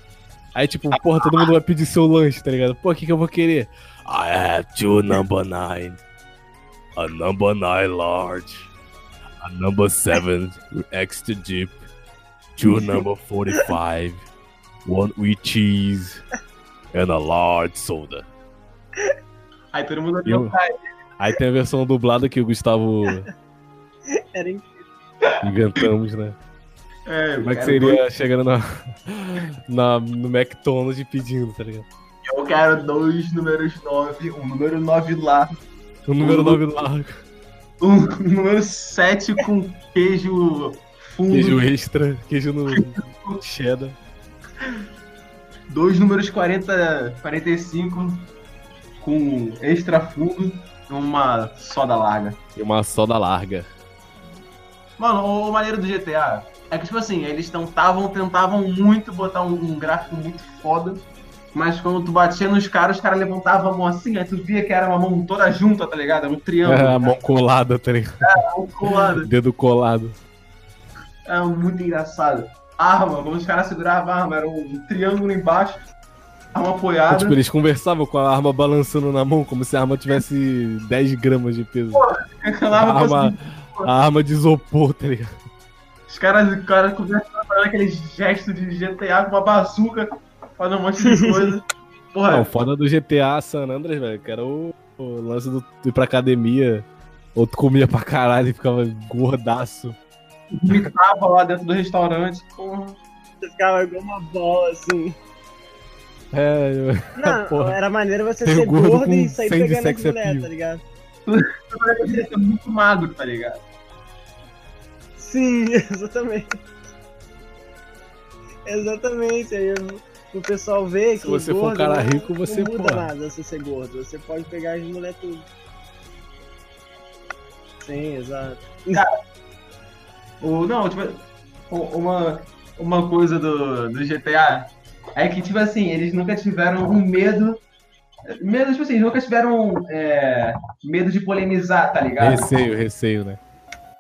Speaker 1: Aí, tipo, porra, todo mundo vai pedir seu lanche, tá ligado? Pô, o que, que eu vou querer? I have two number nine. A number nine large. A number seven extra deep. Two number 45. One with cheese. And a large soda.
Speaker 2: Aí todo mundo
Speaker 1: Eu-
Speaker 2: cara.
Speaker 1: Aí tem a versão dublada que o Gustavo
Speaker 3: Era incrível.
Speaker 1: inventamos, né?
Speaker 2: É,
Speaker 1: Como é que seria chegando na, na, no McDonald's e pedindo, tá ligado?
Speaker 2: Eu quero dois números 9, um número 9 lá.
Speaker 1: O número 9 largo.
Speaker 2: O número 7 com queijo fundo.
Speaker 1: Queijo extra, queijo no cheddar.
Speaker 2: Dois números 40, 45 com extra fundo e uma soda larga.
Speaker 1: E uma soda larga.
Speaker 2: Mano, o, o maneiro do GTA é que, tipo assim, eles tentavam, tentavam muito botar um, um gráfico muito foda. Mas quando tu batia nos caras, os caras levantavam a mão assim, aí tu via que era uma mão toda junta, tá ligado? Era um triângulo.
Speaker 1: É, a mão colada, tá ligado?
Speaker 2: Era um colado.
Speaker 1: Dedo colado.
Speaker 2: Era muito engraçado. Arma, quando os caras seguravam a arma, era um triângulo embaixo, arma apoiada.
Speaker 1: Tipo, eles conversavam com a arma balançando na mão, como se a arma tivesse 10 gramas de peso.
Speaker 2: Aquela
Speaker 1: A
Speaker 2: arma
Speaker 1: arma, a arma de isopor, tá ligado?
Speaker 2: Os caras, os caras conversando, fazendo aqueles gestos de GTA com uma bazuca, fazendo um monte de coisa. Porra,
Speaker 1: Não, o foda do GTA San Andreas, velho, que era o, o lance do ir pra academia, ou tu comia pra caralho e ficava gordaço.
Speaker 2: vomitava lá dentro do restaurante. Porra.
Speaker 3: Você ficava igual uma bola, assim.
Speaker 1: É, eu-
Speaker 3: Não,
Speaker 1: Porra.
Speaker 3: era maneiro você ser
Speaker 1: gordo
Speaker 3: gordo e sair
Speaker 1: 100 de
Speaker 3: pegando as
Speaker 1: sex
Speaker 3: mulheres, tá ligado?
Speaker 2: Eu queria ser muito magro, tá ligado?
Speaker 3: Sim, exatamente. Exatamente. Aí o- o pessoal vê que
Speaker 1: Se você
Speaker 3: o
Speaker 1: for um
Speaker 3: gordo
Speaker 1: cara
Speaker 3: não-
Speaker 1: rico, você,
Speaker 3: não muda
Speaker 1: porra.
Speaker 3: nada você ser gordo. Você pode pegar as mulheres tudo. Sim, exato.
Speaker 2: O, não, tipo, uma, uma coisa do, do GTA é que, tipo assim, eles nunca tiveram um medo. Medo, tipo assim, eles nunca tiveram é, medo de polemizar, tá ligado?
Speaker 1: Receio, receio, né?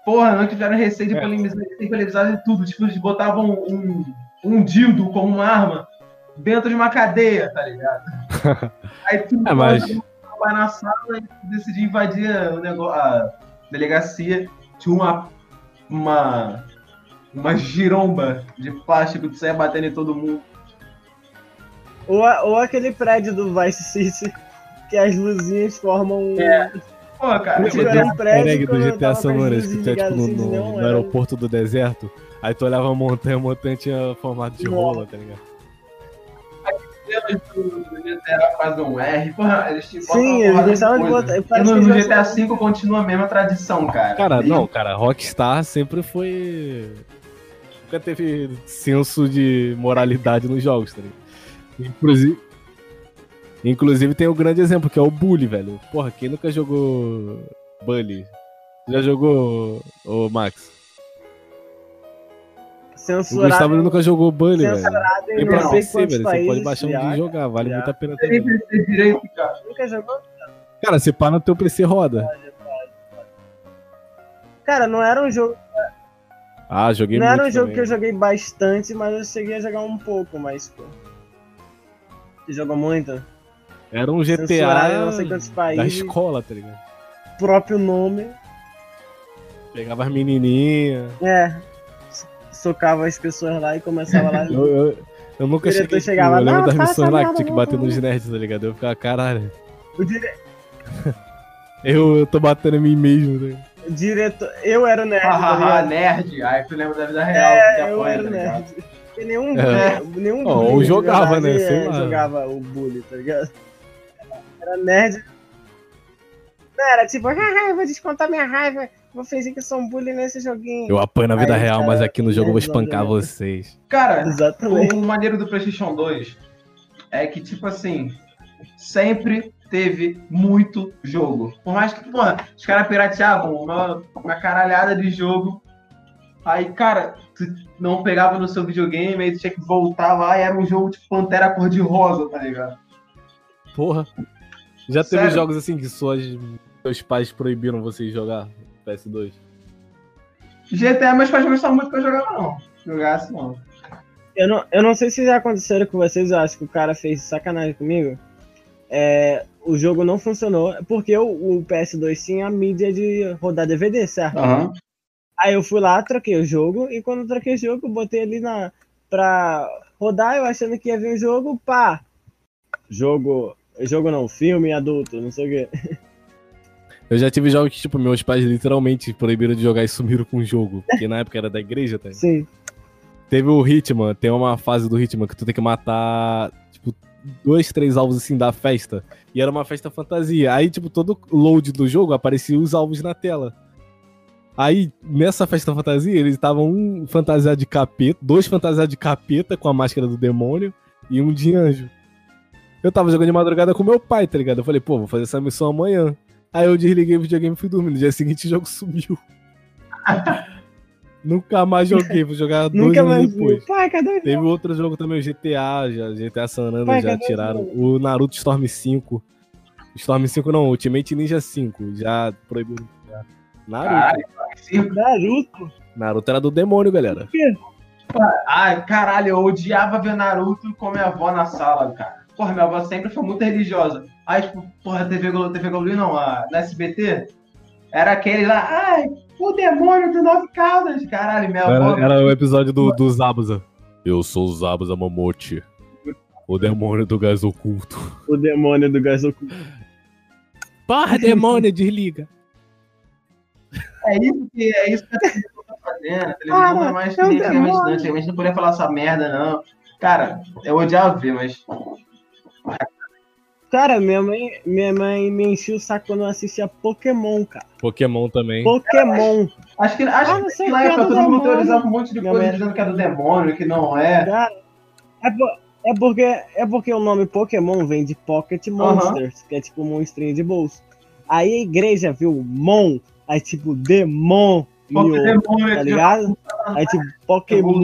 Speaker 2: Porra, não tiveram receio de
Speaker 1: É.
Speaker 2: polemizar, eles têm polemizado de tudo. Tipo, eles botavam um, um dildo como uma arma dentro de uma cadeia, tá ligado? Aí tu
Speaker 1: É, mas-
Speaker 2: vai na sala e decidir invadir o negócio, a delegacia. Tinha uma, uma, uma giromba de plástico que saia batendo em todo mundo.
Speaker 3: Ou, a- ou aquele prédio do Vice City, que as luzinhas formam um.
Speaker 2: É. Pô, cara,
Speaker 3: Tipo, era
Speaker 1: do
Speaker 3: um prédio
Speaker 1: do GTA San Andreas, que tinha tipo no, no- no
Speaker 3: um-
Speaker 1: aeroporto do deserto. Aí tu olhava a montanha, a montanha tinha formato de
Speaker 3: Nossa.
Speaker 1: rola, tá ligado?
Speaker 2: do, do GTA fazem um R. Porra, eles te
Speaker 3: Sim, eles gostavam de botar.
Speaker 2: E no, no GTA V continua a mesma tradição, cara.
Speaker 1: Cara,
Speaker 2: E-
Speaker 1: não, cara, Rockstar sempre foi. Nunca teve senso de moralidade nos jogos, tá ligado? Inclusive. Inclusive tem um grande exemplo, que é o Bully, velho. Porra, quem nunca jogou Bully? Já jogou, ô Max? O
Speaker 3: Censurado.
Speaker 1: Gustavo ele nunca jogou Bully, velho. Tem pra
Speaker 3: não
Speaker 1: PC, velho. Você pode baixar um dia e jogar, vale
Speaker 3: já.
Speaker 1: muito a pena
Speaker 2: Tem
Speaker 1: também.
Speaker 2: ter direito, cara.
Speaker 3: Nunca jogou?
Speaker 1: Cara, se pá no teu PC roda.
Speaker 3: Cara, não era um jogo.
Speaker 1: Ah, joguei
Speaker 3: não
Speaker 1: muito
Speaker 3: era um jogo
Speaker 1: também.
Speaker 3: que eu joguei bastante, mas eu cheguei a jogar um pouco, mas. Pô. Você jogou muito?
Speaker 1: Era um GTA
Speaker 3: não sei quantos
Speaker 1: da
Speaker 3: países.
Speaker 1: escola, tá ligado?
Speaker 3: Próprio nome.
Speaker 1: Pegava as menininhas.
Speaker 3: É. Socava as pessoas lá e começava lá.
Speaker 1: Eu, eu, eu nunca cheguei.
Speaker 3: chegava,
Speaker 1: eu lembro
Speaker 3: "Não,
Speaker 1: das missões lá que tinha que bater
Speaker 3: não."
Speaker 1: nos nerds, tá ligado? Eu ficava, caralho.
Speaker 3: O, dire...
Speaker 1: Eu, eu tô batendo em mim mesmo, né?
Speaker 3: o diretor. Eu era o nerd. tá
Speaker 2: Hahaha,
Speaker 3: ligado?
Speaker 2: nerd. Aí tu lembra da vida real. que
Speaker 3: É, eu
Speaker 2: apanha,
Speaker 3: era
Speaker 2: tá
Speaker 3: nerd. Porque nenhum,
Speaker 1: É.
Speaker 3: nenhum
Speaker 1: Ó,
Speaker 3: bully
Speaker 1: ou jogava,
Speaker 3: verdade,
Speaker 1: né? Sei
Speaker 3: é,
Speaker 1: lá.
Speaker 3: jogava o bully, tá ligado? Era nerd. Não, era tipo, haha, eu vou descontar minha raiva. Vou fingir que eu sou um bully nesse joguinho.
Speaker 1: Eu apanho na vida
Speaker 3: Aí,
Speaker 1: real,
Speaker 3: cara,
Speaker 1: mas aqui no jogo eu vou espancar vocês.
Speaker 2: Cara,
Speaker 3: Exatamente.
Speaker 2: o maneiro do PlayStation 2 é que, tipo assim, sempre teve muito jogo. Por mais que, porra, os caras pirateavam uma, uma caralhada de jogo. Aí, cara, tu não pegava no seu videogame, aí tu tinha que voltar lá e era um jogo tipo Pantera Cor-de-Rosa, tá ligado?
Speaker 1: Porra. Já teve
Speaker 2: Sério?
Speaker 1: jogos assim que suas, seus pais proibiram vocês jogar PS2?
Speaker 2: GTA, meus pais não gostavam muito que eu jogava, não. Jogasse, não.
Speaker 3: Eu não, eu não sei se já aconteceram com vocês, eu acho que o cara fez sacanagem comigo. É, o jogo não funcionou, porque o, o PS2 tinha a mídia de rodar DVD, certo?
Speaker 2: Aham.
Speaker 3: Aí eu fui lá, troquei o jogo, e quando troquei o jogo, eu botei ali na, pra rodar, eu achando que ia vir o jogo, pá! Jogo. Jogo não, filme adulto, não sei o quê.
Speaker 1: Eu já tive jogos que, tipo, meus pais literalmente proibiram de jogar e sumiram com o jogo. Porque na época era da igreja, tá?
Speaker 3: Sim.
Speaker 1: Teve o Hitman, tem uma fase do Hitman que tu tem que matar, tipo, dois, três alvos assim da festa. E era uma festa fantasia. Aí, tipo, todo load do jogo aparecia os alvos na tela. Aí, nessa festa fantasia, eles estavam um fantasiado de capeta, dois fantasiados de capeta com a máscara do demônio e um de anjo. Eu tava jogando de madrugada com meu pai, tá ligado? Eu falei, pô, vou fazer essa missão amanhã. Aí eu desliguei o videogame e fui dormir. No dia seguinte o jogo sumiu. Nunca mais joguei, vou jogar dois
Speaker 3: Nunca
Speaker 1: anos
Speaker 3: mais
Speaker 1: depois.
Speaker 3: Pai, cadê o
Speaker 1: Teve outro jogo também, o GTA, já, GTA San Andreas
Speaker 3: Pai,
Speaker 1: já tiraram.
Speaker 3: o
Speaker 1: O Naruto Storm 5. Storm 5 não, Ultimate Ninja 5. Já proibiram. Naruto.
Speaker 2: Caralho.
Speaker 3: Naruto?
Speaker 1: Naruto era do demônio, galera.
Speaker 2: Ai, caralho, eu odiava ver Naruto com minha avó na sala, cara. Porra, minha avó sempre foi muito religiosa. Aí, tipo, porra, TV Globo, TV Globo não, a, na SBT, era aquele lá, ai, o demônio do Nove Caldas. Caralho, minha avó.
Speaker 1: Era, era o episódio do, do Zabuza. Eu sou o Zabuza Momote. O demônio do gás oculto.
Speaker 3: O demônio do gás oculto.
Speaker 1: Porra, demônio, desliga.
Speaker 2: É isso que, é isso que a televisão tá fazendo. A televisão
Speaker 3: Ah,
Speaker 2: não é mais que antigamente, não. Antigamente não podia falar essa merda, não. Cara, eu odiava ver, mas.
Speaker 3: Cara, minha mãe, minha mãe me enchia o saco quando eu assistia Pokémon, cara.
Speaker 1: Pokémon também.
Speaker 3: Pokémon.
Speaker 2: Acho que, acho
Speaker 3: Ah, não
Speaker 2: que na
Speaker 3: é
Speaker 2: época
Speaker 3: do
Speaker 2: todo mundo teorizava um monte de
Speaker 3: Minha
Speaker 2: coisa
Speaker 3: mãe-
Speaker 2: dizendo que é do demônio, que não é.
Speaker 3: Cara, é, é porque, é porque o nome Pokémon vem de Pocket Monsters, que é tipo um monstrinho de bolso. Aí a igreja viu Mon, aí tipo Demon,
Speaker 2: Porque demônio
Speaker 3: tá
Speaker 2: é
Speaker 3: ligado? Aí tipo Pokémon,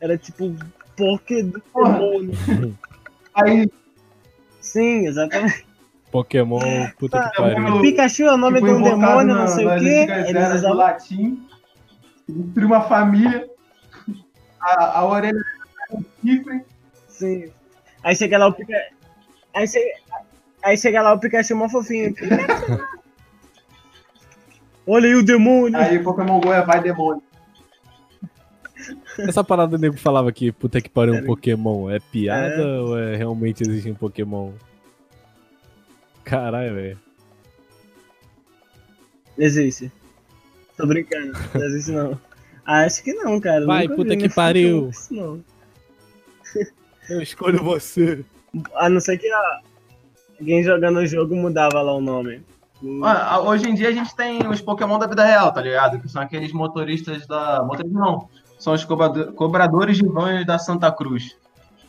Speaker 3: era tipo Poké do
Speaker 2: Porra.
Speaker 3: demônio.
Speaker 2: Aí,
Speaker 3: Sim, exatamente.
Speaker 1: Pokémon, puta que
Speaker 2: Tá,
Speaker 1: pariu.
Speaker 3: Pikachu é o nome
Speaker 2: tipo,
Speaker 3: de um demônio,
Speaker 2: na-
Speaker 3: não sei o
Speaker 2: antigas
Speaker 3: Eles usavam
Speaker 2: latim. Destruiu uma família. A, a orelha era um chifre.
Speaker 3: Sim. Aí chega lá o Pikachu. Aí chega, aí chega lá o Pikachu mó fofinho. Olha aí o demônio.
Speaker 2: Aí Pokémon Go é vai demônio.
Speaker 1: Essa parada o nego falava que puta que pariu um
Speaker 3: Era-
Speaker 1: Pokémon. É piada
Speaker 3: É.
Speaker 1: ou é realmente existe um Pokémon? Caralho, velho.
Speaker 3: Existe. Tô brincando. Não existe não. Acho que não, cara.
Speaker 1: Vai,
Speaker 3: Nunca
Speaker 1: puta
Speaker 3: vi,
Speaker 1: que
Speaker 3: né?
Speaker 1: pariu.
Speaker 3: Não.
Speaker 1: Eu escolho você.
Speaker 3: A não ser que ó, alguém jogando o jogo mudava lá o nome.
Speaker 2: Hoje em dia a gente tem os Pokémon da vida real, tá ligado? Que são aqueles motoristas da. Motoristas não. São os cobrador- cobradores de vans da Santa Cruz.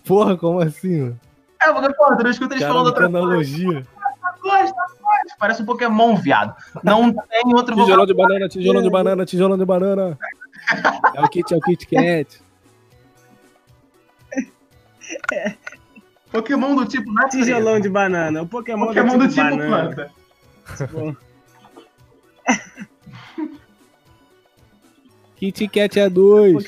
Speaker 1: Porra, como assim, mano?
Speaker 2: É, porque, tu não escuta eles falando
Speaker 1: Cara, que
Speaker 2: outra
Speaker 1: analogia.
Speaker 2: coisa, coisa. Parece um Pokémon, viado. Não tem outro
Speaker 1: Tijolão de banana, tijolão de banana, tijolão de banana. É o Kit, é o Kit Kat.
Speaker 2: Pokémon do tipo natureza.
Speaker 3: Tijolão de banana. O Pokémon,
Speaker 2: Pokémon do tipo
Speaker 3: banana.
Speaker 2: planta.
Speaker 1: Kit Kat é dois.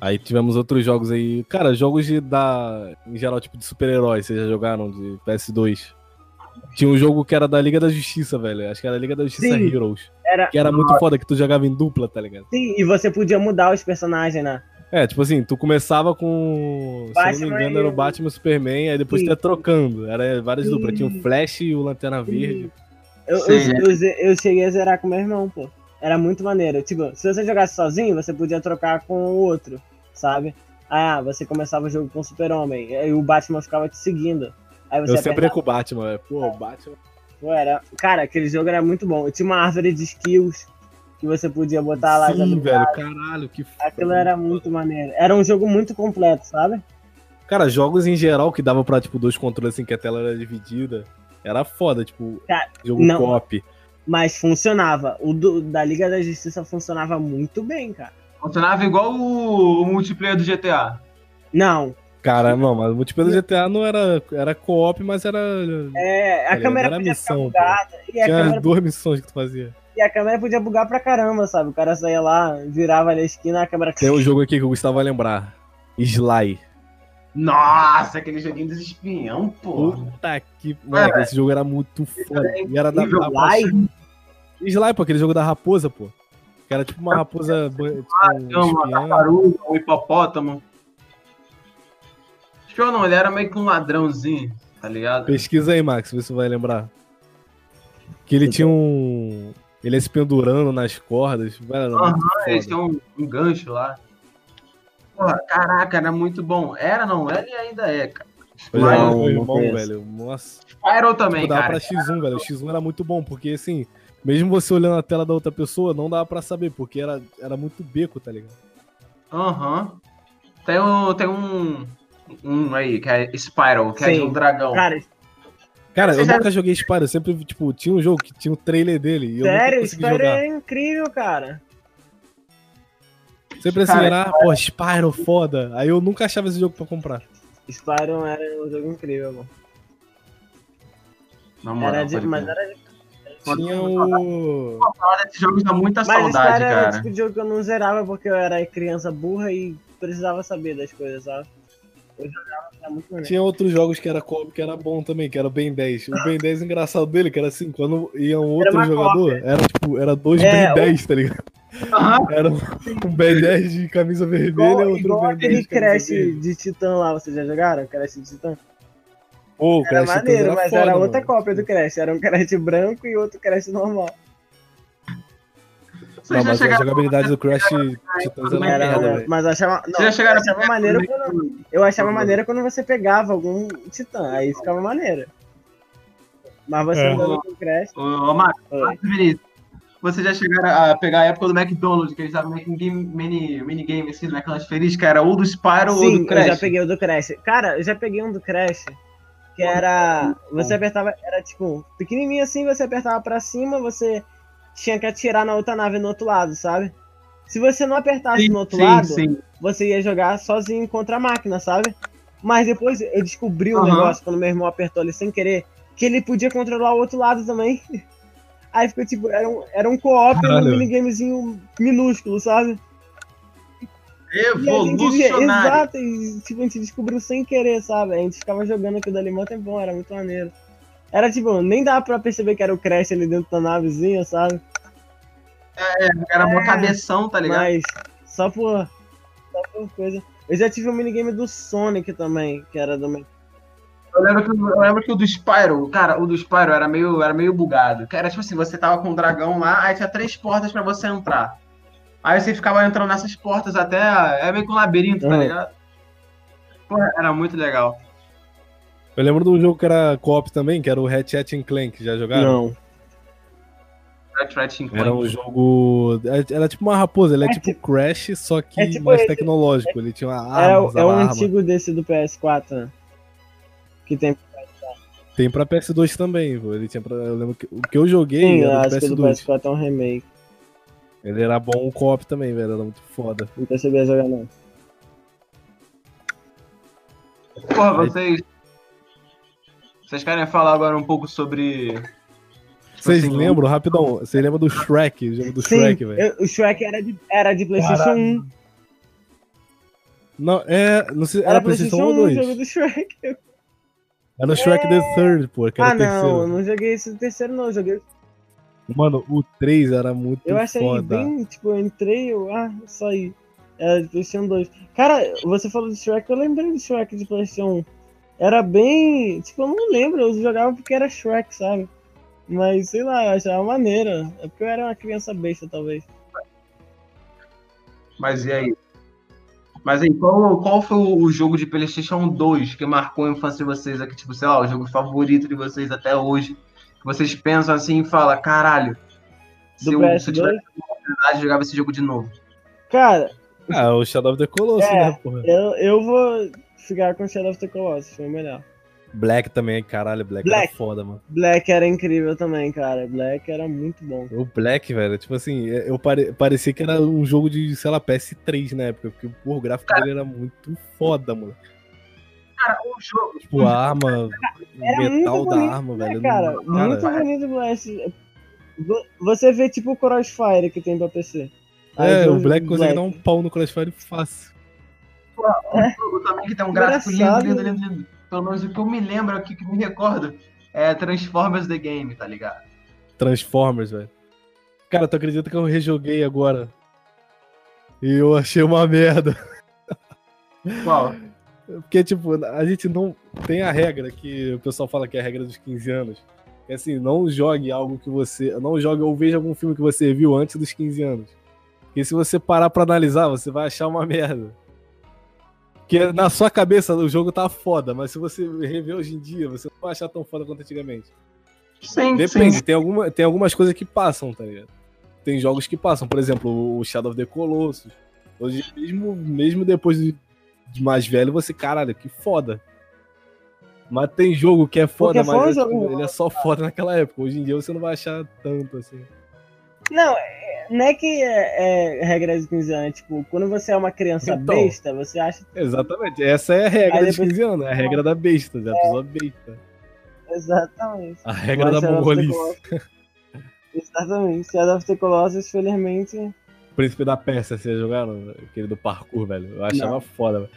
Speaker 1: Aí tivemos outros jogos aí. Cara, jogos de da. Em geral, tipo de super-heróis, vocês já jogaram de PS2? Tinha um jogo que era da Liga da Justiça, velho. Acho que era a Liga da Justiça
Speaker 3: Sim.
Speaker 1: Heroes.
Speaker 3: Era,
Speaker 1: Que era muito foda, que tu jogava em dupla, tá ligado?
Speaker 3: sim, e você podia mudar os personagens, né?
Speaker 1: É, tipo assim, tu começava com. se eu não
Speaker 3: Batman
Speaker 1: me engano, era o
Speaker 3: e
Speaker 1: Batman e o Superman, aí depois
Speaker 3: Sim.
Speaker 1: tu ia trocando. Era várias
Speaker 3: Sim.
Speaker 1: duplas. Tinha o Flash e o Lanterna Verde.
Speaker 3: Eu, eu, eu, eu cheguei a zerar com meu irmão, pô. Era muito maneiro. Tipo, se você jogasse sozinho, você podia trocar com o outro, sabe? Ah, você começava o jogo com o Super-Homem, aí o Batman ficava te seguindo. Aí você
Speaker 1: Eu sempre ia
Speaker 3: apertava,
Speaker 1: com o Batman. é. Pô, o Batman.
Speaker 3: pô, era... Cara, aquele jogo era muito bom. Eu tinha uma árvore de skills que você podia botar lá.
Speaker 1: Sim, velho. Caralho, que foda.
Speaker 3: Aquilo era muito maneiro. Era um jogo muito completo, sabe?
Speaker 1: Cara, jogos em geral que dava pra, tipo, dois controles assim, que a tela era dividida. Era foda, tipo,
Speaker 3: Cara,
Speaker 1: jogo
Speaker 3: não.
Speaker 1: cop.
Speaker 3: Mas funcionava. O do- da Liga da Justiça funcionava muito bem, cara.
Speaker 2: Funcionava igual o, o multiplayer do GTA.
Speaker 3: Não,
Speaker 1: Cara, não, mas o multiplayer do GTA não era. Era co-op, mas era.
Speaker 3: é, a câmera?
Speaker 1: Era
Speaker 3: podia
Speaker 1: missão,
Speaker 3: ficar bugada. E a,
Speaker 1: Tinha
Speaker 3: câmera,
Speaker 1: duas missões que tu fazia.
Speaker 3: e a câmera podia bugar pra caramba, sabe? O cara saía lá, virava ali a esquina, a câmera.
Speaker 1: Tem um jogo aqui que o Gustavo vai lembrar. Sly.
Speaker 2: Nossa, aquele joguinho dos espião, pô.
Speaker 1: Puta que. Moleque, esse jogo era muito foda. E era da.
Speaker 3: Sly?
Speaker 1: Sly, pô, aquele jogo da raposa, pô. Que era tipo uma raposa. ban- Tipo, um
Speaker 2: uma tartaruga, um hipopótamo. Espião não, ele era meio que um ladrãozinho, tá ligado?
Speaker 1: Pesquisa aí, Max, vê se você vai lembrar. Que ele tinha um. Ele ia se pendurando nas cordas. Velho, era
Speaker 2: Aham, Eles
Speaker 1: foda.
Speaker 2: têm um, um gancho lá. Porra, caraca, era muito bom. Era, não era e ainda é, cara.
Speaker 1: Pois é,
Speaker 3: não
Speaker 1: bom,
Speaker 3: conheço.
Speaker 1: velho. Nossa.
Speaker 2: Spyro também,
Speaker 1: Tipo, dava
Speaker 2: cara.
Speaker 1: pra X1, velho. O X1 era muito bom, porque assim, mesmo você olhando a tela da outra pessoa, não dava pra saber, porque era, era muito beco, tá ligado?
Speaker 2: Aham. Tem, um, tem um, um aí, que é Spyro, que é de
Speaker 3: Sim.
Speaker 2: um dragão.
Speaker 3: Cara,
Speaker 1: Cara,
Speaker 2: Você
Speaker 1: eu
Speaker 2: já-
Speaker 1: nunca joguei Spyro, eu sempre, tipo, tinha um jogo que tinha um trailer dele e eu nunca
Speaker 3: sério, Spyro
Speaker 1: jogar.
Speaker 3: é incrível, cara.
Speaker 1: Sempre assim,
Speaker 2: Cara,
Speaker 1: era, ah, pô, Spyro, foda. Aí eu nunca achava esse jogo pra comprar.
Speaker 3: Spyro era um jogo incrível, mano.
Speaker 2: Na moral,
Speaker 3: Era de, mas era de
Speaker 1: Tinha o...
Speaker 2: Esses jogos dá muita
Speaker 3: Mas
Speaker 2: saudade,
Speaker 3: Spyro era o
Speaker 2: cara.
Speaker 3: tipo de jogo que eu não zerava porque eu era criança burra e precisava saber das coisas, sabe?
Speaker 1: Tinha outros jogos que era co- que era bom também, que era o Ben 10. O Ben 10 engraçado dele, que era assim, quando ia um outro jogador, era tipo, era dois
Speaker 3: É,
Speaker 1: Ben 10, tá ligado?
Speaker 2: Aham.
Speaker 1: Era um Ben 10 de camisa vermelha
Speaker 3: Igual,
Speaker 1: e outro
Speaker 3: igual
Speaker 1: Ben 10
Speaker 3: aquele Crash
Speaker 1: verde.
Speaker 3: de Titã lá, vocês já jogaram? Crash de Titã?
Speaker 1: Pô, o
Speaker 3: Era
Speaker 1: Crash
Speaker 3: maneiro, mas
Speaker 1: foda,
Speaker 3: era outra
Speaker 1: mano.
Speaker 3: cópia do Crash. Era um Crash branco e outro Crash normal.
Speaker 2: Vocês
Speaker 1: Não,
Speaker 2: já
Speaker 1: mas a
Speaker 2: chegaram
Speaker 1: jogabilidade do Crash Titans era
Speaker 3: Era,
Speaker 1: merda, velho.
Speaker 3: mas eu achava, não,
Speaker 2: Vocês já chegaram
Speaker 3: eu achava
Speaker 2: a
Speaker 3: maneiro quando, eu achava maneiro quando você pegava algum Titã, aí ficava maneiro. Mas você
Speaker 1: É.
Speaker 3: andando com o Crash,
Speaker 2: Ô, ô, Marcos, vocês já chegaram a pegar a época do McDonald's, que eles davam mini, game- mini, minigame assim, no McDonald's Feliz, que era ou do Spyro ou
Speaker 3: sim,
Speaker 2: do
Speaker 3: eu
Speaker 2: Crash?
Speaker 3: já peguei o do Crash. Cara, eu já peguei um do Crash que era, você apertava, era tipo, pequenininho assim, você apertava pra cima, você tinha que atirar na outra nave no outro lado, sabe? Se você não apertasse no outro
Speaker 2: sim,
Speaker 3: lado,
Speaker 2: sim.
Speaker 3: você ia jogar sozinho contra a máquina, sabe? Mas depois eu descobri um
Speaker 2: Aham.
Speaker 3: negócio quando meu irmão apertou ali sem querer, que ele podia controlar o outro lado também. Aí ficou tipo, era um, era um co-op um minigamezinho minúsculo, sabe?
Speaker 2: Evolucionário.
Speaker 3: exato, e tipo, a gente descobriu sem querer, sabe? A gente ficava jogando aquilo dali mó tempão, era muito maneiro. Era tipo, nem dava pra perceber que era o Crash ali dentro da navezinha, sabe?
Speaker 2: Era uma
Speaker 3: É.
Speaker 2: cabeção, tá ligado?
Speaker 3: Mas só por. Só por coisa. Eu já tive um minigame do Sonic também, que era do. meu-
Speaker 2: Eu lembro, que, eu lembro que o do Spyro, cara, o do Spyro era meio, era meio bugado. Era tipo assim, você tava com um dragão lá, aí tinha três portas pra você entrar. Aí você ficava entrando nessas portas até. É meio que um labirinto, tá
Speaker 3: Uhum.
Speaker 2: ligado? Pô, era muito legal.
Speaker 1: Eu lembro de um jogo que era co-op também, que era o Ratchet and Clank, já jogaram?
Speaker 3: Não.
Speaker 2: Clank.
Speaker 1: Era um jogo. Era tipo uma raposa, ele é,
Speaker 3: É
Speaker 1: tipo Crash, só que
Speaker 3: é tipo
Speaker 1: mais
Speaker 3: esse-
Speaker 1: tecnológico. Ele tinha uma
Speaker 3: É,
Speaker 1: arma,
Speaker 3: o- é
Speaker 1: usava
Speaker 3: um
Speaker 1: arma.
Speaker 3: antigo desse do PS4, né? Que tem.
Speaker 1: Tem pra PS2 também, pô. Ele tinha pra... Eu lembro que o que eu joguei
Speaker 3: Sim, eu
Speaker 1: era
Speaker 3: acho
Speaker 1: do
Speaker 3: que o do
Speaker 1: PS2.
Speaker 3: PS4 é um remake.
Speaker 1: Ele era bom o co-op também, velho. Era muito foda.
Speaker 3: Não percebi a jogar, não.
Speaker 2: Porra, vocês. Vocês querem falar agora um pouco sobre. tipo
Speaker 1: Vocês
Speaker 2: assim,
Speaker 1: lembram, rapidão? Vocês lembram do Shrek, o jogo do
Speaker 3: Sim,
Speaker 1: Shrek, velho?
Speaker 3: o Shrek era de, era de PlayStation 1.
Speaker 1: Não, é. Não sei,
Speaker 3: Era
Speaker 1: era PlayStation 1 ou
Speaker 3: 1 o
Speaker 1: 2?
Speaker 3: jogo do Shrek.
Speaker 1: Era o Shrek the Third, pô, que era
Speaker 3: ah, não,
Speaker 1: terceiro.
Speaker 3: eu não joguei esse terceiro, não. Eu joguei.
Speaker 1: Mano, o 3 era muito
Speaker 3: Eu achei
Speaker 1: foda.
Speaker 3: bem, tipo, eu entrei, eu, ah, saí. Era de PlayStation 2. Cara, você falou de Shrek, eu lembrei de Shrek de PlayStation 1. Era bem. Tipo, eu não lembro, eu jogava porque era Shrek, sabe? Mas sei lá, eu achava maneira. É porque eu era uma criança besta, talvez.
Speaker 2: Mas e aí? Mas aí, qual, qual foi o jogo de PlayStation 2 que marcou a infância de vocês aqui? Tipo, sei lá, o jogo favorito de vocês até hoje? Que vocês pensam assim e falam, caralho, se eu,
Speaker 3: PS2?
Speaker 2: se eu tivesse a oportunidade de jogar esse jogo de novo.
Speaker 3: Cara,
Speaker 1: Ah, o Shadow of the Colossus,
Speaker 3: É.
Speaker 1: né, porra?
Speaker 3: eu, eu vou ficar com Shadow of the Colossus, foi o melhor.
Speaker 1: Black também, caralho, Black,
Speaker 3: Black.
Speaker 1: era foda, mano.
Speaker 3: Black era incrível também, cara. Black era muito bom.
Speaker 1: O Black, velho, tipo assim, eu pare... parecia que era um jogo de, sei lá, PS3 na época, porque porra, o gráfico dele era muito foda, mano.
Speaker 2: Cara, o jogo.
Speaker 1: Tipo, a arma, o
Speaker 3: Era
Speaker 1: metal
Speaker 3: muito
Speaker 1: da
Speaker 3: bonito,
Speaker 1: arma,
Speaker 3: né,
Speaker 1: velho.
Speaker 3: cara,
Speaker 1: não-
Speaker 3: muito bonito o Black. Vo- Você vê tipo o Crossfire que tem pra PC. Aí
Speaker 1: É, o Black consegue
Speaker 3: Black.
Speaker 1: dar um pau no Crossfire fácil.
Speaker 2: Um jogo também que tem um gráfico lindo, lindo, lindo, lindo. Pelo menos o que eu me lembro aqui, que me recordo, é Transformers The Game, tá ligado?
Speaker 1: Transformers, velho. Cara, tu acredita que eu rejoguei agora? E eu achei uma merda.
Speaker 2: Qual?
Speaker 1: Porque, tipo, a gente não tem a regra que o pessoal fala que é a regra dos 15 anos. É assim, não jogue algo que você. Não jogue ou veja algum filme que você viu antes dos 15 anos. Porque se você parar pra analisar, você vai achar uma merda. Porque na sua cabeça o jogo tá foda, mas se você rever hoje em dia, você não vai achar tão foda quanto antigamente.
Speaker 2: Sim,
Speaker 1: Depende,
Speaker 2: sim.
Speaker 1: tem, alguma, tem algumas coisas que passam, tá ligado? Tem jogos que passam, por exemplo, o Shadow of the Colossus. Hoje, mesmo, mesmo depois de, mais velho, você, caralho, que foda. Mas tem jogo que é foda,
Speaker 3: Porque
Speaker 1: mas é, tipo, ele é só foda naquela época. Hoje em dia você não vai achar tanto assim.
Speaker 3: Não, é- não é que é, é regra de 15 anos. é Tipo, quando você é uma criança
Speaker 1: Então.
Speaker 3: besta, você acha.
Speaker 1: Exatamente. Essa é a regra
Speaker 3: depois-
Speaker 1: 15 anos, é a regra da besta, da pessoa besta.
Speaker 3: Exatamente.
Speaker 1: A regra
Speaker 3: Mas
Speaker 1: da mongolice.
Speaker 3: Exatamente. Shadow of the Colossus, felizmente.
Speaker 1: Príncipe da Pérsia, vocês jogaram? Aquele do parkour, velho. Eu achava foda, velho.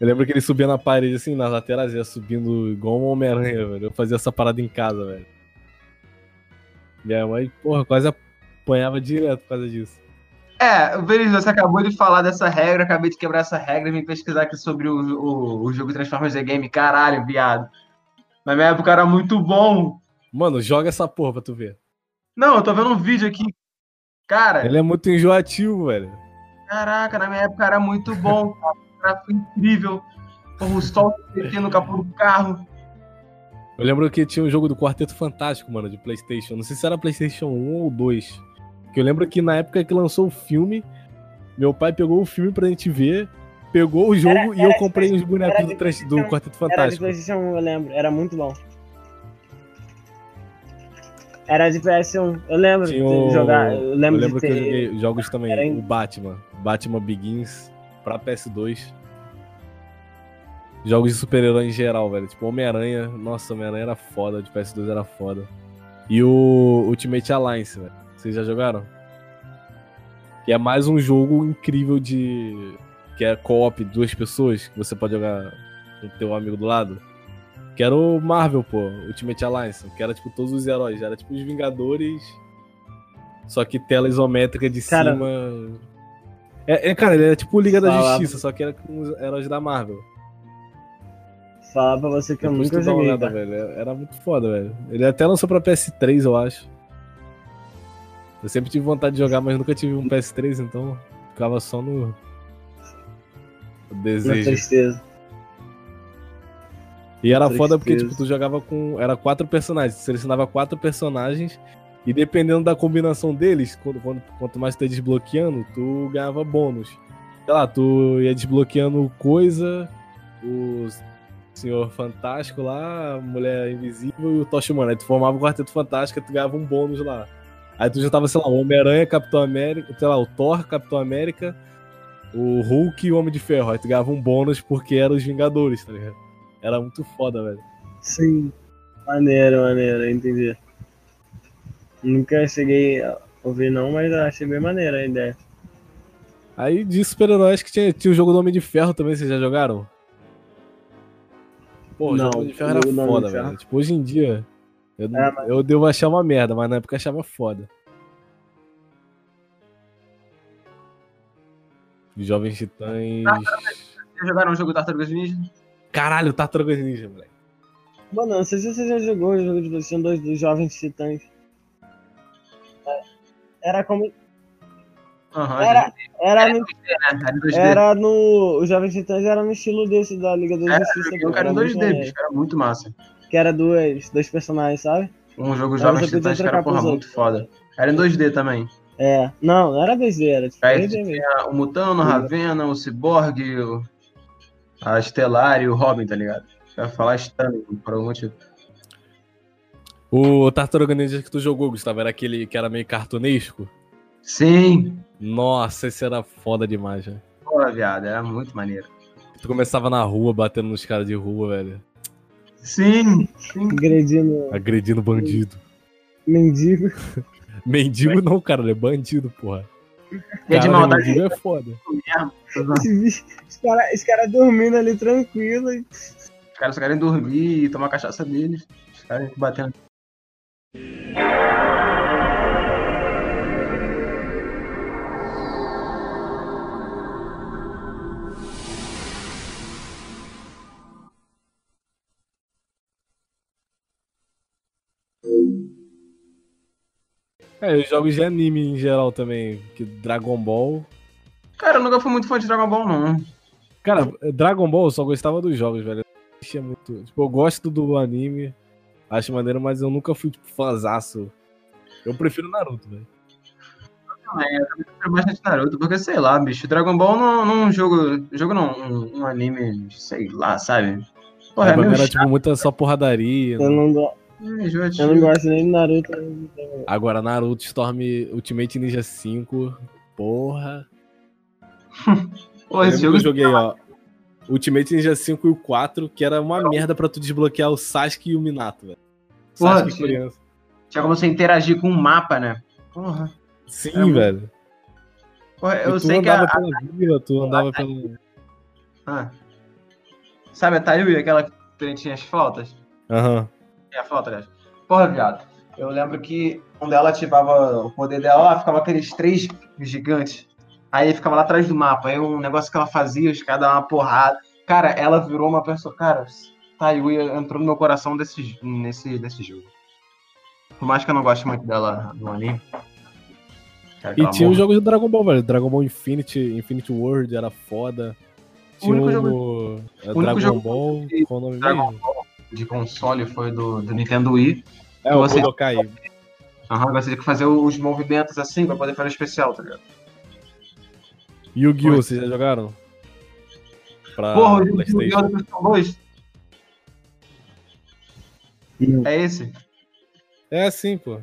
Speaker 1: Eu lembro que ele subia na parede, assim, nas laterais, ia subindo igual um Homem-Aranha, velho. Eu fazia essa parada em casa, velho. Minha mãe, porra, quase apanhava direto por causa disso.
Speaker 2: É, o Belis, você acabou de falar dessa regra, acabei de quebrar essa regra e vim pesquisar aqui sobre o, o, o jogo Transformers The Game. Caralho, viado. Na minha época era muito bom.
Speaker 1: Mano, joga essa porra pra tu ver.
Speaker 2: Não, eu tô vendo um vídeo aqui. Cara,
Speaker 1: Ele é muito enjoativo, velho.
Speaker 2: caraca, na minha época era muito bom. cara. Era incrível. Porra, O sol no capô do carro.
Speaker 1: Eu lembro que tinha um jogo do Quarteto Fantástico, mano, de Playstation. Não sei se era Playstation 1 ou 2. Que eu lembro que na época que lançou o filme, meu pai pegou o filme pra gente ver, pegou o jogo
Speaker 3: Era-
Speaker 1: e eu comprei os bonecos do, trans- do Quarteto
Speaker 3: Era de
Speaker 1: Fantástico.
Speaker 3: PlayStation 1, eu lembro. Era muito bom. Era de PS1. Eu lembro
Speaker 1: Tinha
Speaker 3: de
Speaker 1: o-
Speaker 3: jogar. Eu
Speaker 1: Eu
Speaker 3: lembro,
Speaker 1: lembro
Speaker 3: de
Speaker 1: que
Speaker 3: ter.
Speaker 1: eu joguei jogos também.
Speaker 3: Era
Speaker 1: O Batman. Batman Begins pra PS2. Jogos de super-herói em geral, velho. Tipo, Homem-Aranha. Nossa, Homem-Aranha era foda. De PS2 era foda. E o Ultimate Alliance, velho. Vocês já jogaram? Que é mais um jogo incrível de. Que é co-op, duas pessoas, que você pode jogar com o teu amigo do lado. Que era o Marvel, pô, Ultimate Alliance. Que era tipo todos os heróis. Era tipo os Vingadores. Só que tela isométrica de
Speaker 3: Cara-
Speaker 1: cima. É, é, cara, ele era tipo Liga da
Speaker 3: Falava-
Speaker 1: Justiça, só que era com os heróis da Marvel.
Speaker 3: Falar pra você que eu
Speaker 1: Depois
Speaker 3: nunca
Speaker 1: dá uma
Speaker 3: joguei.
Speaker 1: olhada, velho. Era muito foda, velho. Ele até lançou pra PS3, eu acho. Eu sempre tive vontade de jogar, mas nunca tive um PS3, então ficava só no.
Speaker 3: Na
Speaker 1: desejo.
Speaker 3: tristeza.
Speaker 1: E era
Speaker 3: Tristeza.
Speaker 1: foda porque, tipo, tu jogava com. Era quatro personagens. Tu selecionava quatro personagens. E dependendo da combinação deles, quando, quando- quanto mais tu ia desbloqueando, tu ganhava bônus. Sei lá, tu ia desbloqueando coisa, o Senhor Fantástico lá, a Mulher Invisível e o Tocha Humana. Aí tu formava o Quarteto Fantástico e tu ganhava um bônus lá. Aí tu já tava, sei lá, o Homem-Aranha, Capitão América, sei lá, o Thor, Capitão América, o Hulk e o Homem de Ferro. Aí tu ganhava um bônus porque eram os Vingadores, tá ligado? Era muito foda, velho.
Speaker 3: Sim. Maneiro, maneiro, entendi. Nunca cheguei a ouvir não, mas achei bem maneira a ideia.
Speaker 1: Aí de super-heróis que tinha, tinha o jogo do Homem de Ferro também, vocês já jogaram? Pô, o
Speaker 3: Não,
Speaker 1: jogo do Homem de Ferro
Speaker 3: o
Speaker 1: era foda, velho. Tipo, hoje em dia, eu,
Speaker 3: É, mas-
Speaker 1: eu devo achar uma merda, mas na época eu achava foda. Jovens Titãs.
Speaker 2: Vocês jogaram o jogo Tartarugas Ninja?
Speaker 1: Caralho, Tartarugas Ninja, moleque.
Speaker 3: Mano, não sei se você já jogou o jogo de PlayStation 2 dos Jovens Titãs. É, Era como.
Speaker 2: Aham.
Speaker 3: Era, era, no,
Speaker 2: né? Era em 2D.
Speaker 3: era no. Os Jovens Titãs era no estilo desse da Liga da
Speaker 2: Era,
Speaker 3: Justiça. era muito
Speaker 2: 2D,
Speaker 3: maneiro.
Speaker 2: bicho. Era muito massa.
Speaker 3: Que era duas, dois personagens, sabe?
Speaker 2: Um jogo
Speaker 3: Mas
Speaker 2: Jovens Titãs que era, porra, muito foda. Era em 2D também.
Speaker 3: É. Não, não era 2D, era tipo
Speaker 2: Aí
Speaker 3: 3D mesmo.
Speaker 2: tinha o Mutano, o Ravena, o Cyborg, o... a Estelar e o Robin, tá ligado? Eu ia falar Stanley, por algum motivo.
Speaker 1: O Tartaruga Ninja que tu jogou, Gustavo, era aquele que era meio cartunesco?
Speaker 2: Sim!
Speaker 1: Nossa, esse era foda demais, velho.
Speaker 2: Porra, viado, era muito maneiro.
Speaker 1: Tu começava na rua, batendo nos caras de rua, velho.
Speaker 2: Sim! Sim!
Speaker 3: Agredindo
Speaker 1: Agredindo bandido.
Speaker 3: mendigo.
Speaker 1: Mendigo não, cara, ele é bandido, porra.
Speaker 2: E é de
Speaker 1: Cara,
Speaker 2: maldade
Speaker 1: mendigo é foda.
Speaker 3: Os caras os cara dormindo ali tranquilo. e-
Speaker 2: Os caras só querem dormir e tomar cachaça deles. Os caras batendo.
Speaker 1: É, os jogos de anime em geral também, que Dragon Ball.
Speaker 2: Cara, eu nunca fui muito fã de Dragon Ball, não.
Speaker 1: Cara, Dragon Ball eu só gostava dos jogos, velho. Eu muito. Tipo, eu gosto do anime, acho maneiro, mas eu nunca fui, tipo, fãzaço. Eu prefiro Naruto, velho.
Speaker 2: É, eu também prefiro bastante Naruto, porque sei lá, bicho, Dragon Ball não, não é um jogo. Jogo não, um, um anime, sei lá, sabe? Porra, é, meio
Speaker 1: era,
Speaker 2: chato,
Speaker 1: tipo, muita só porradaria.
Speaker 3: Eu não, go-
Speaker 2: é
Speaker 3: eu não gosto nem do Naruto.
Speaker 1: Agora, Naruto Storm Ultimate Ninja 5. Porra.
Speaker 2: Pô,
Speaker 1: Eu
Speaker 2: esse jogo
Speaker 1: eu joguei, ó. Ultimate Ninja 5 e o 4, que era uma merda pra tu desbloquear o Sasuke e o Minato, velho.
Speaker 2: Porra,
Speaker 1: Sasuke criança.
Speaker 2: tinha como você interagir com um mapa, né? Porra.
Speaker 1: Sim,
Speaker 2: Era
Speaker 1: velho.
Speaker 2: Porra,
Speaker 1: E
Speaker 2: eu
Speaker 1: tu
Speaker 2: sei que
Speaker 1: andava
Speaker 2: a.
Speaker 1: pela vila, tu andava pelo.
Speaker 2: Ah. Sabe a Tayui, aquela que tinha as flautas?
Speaker 1: Aham.
Speaker 2: É a flauta, aliás. Porra, viado. Eu lembro que quando ela ativava o poder dela, lá ficava aqueles três gigantes. Aí ficava lá atrás do mapa. Aí um negócio que ela fazia, os caras davam uma porrada. Cara, ela virou uma pessoa. Cara, Tayui entrou no meu coração desse, nesse, nesse jogo. Por mais que eu não goste muito dela no anime. Cara,
Speaker 1: E tinha os jogos do Dragon Ball, velho. Dragon Ball Infinity, Infinity World era foda.
Speaker 2: O
Speaker 1: Tinha
Speaker 2: único
Speaker 1: o,
Speaker 2: jogo-
Speaker 1: é,
Speaker 2: o único
Speaker 1: Dragon
Speaker 2: jogo
Speaker 1: Ball,
Speaker 2: de
Speaker 1: qual o nome
Speaker 2: Dragon
Speaker 1: mesmo?
Speaker 2: De console foi do, do Nintendo Wii.
Speaker 1: É, o
Speaker 2: você-
Speaker 1: Budokai.
Speaker 2: Aham, você tinha que fazer os movimentos assim pra poder fazer o especial, tá ligado?
Speaker 1: Yu-Gi-Oh! Vocês já jogaram? Pra
Speaker 2: Porra, o. Yu-Gi-Oh! do PlayStation 2
Speaker 3: Hum.
Speaker 2: é esse.
Speaker 1: É assim, pô.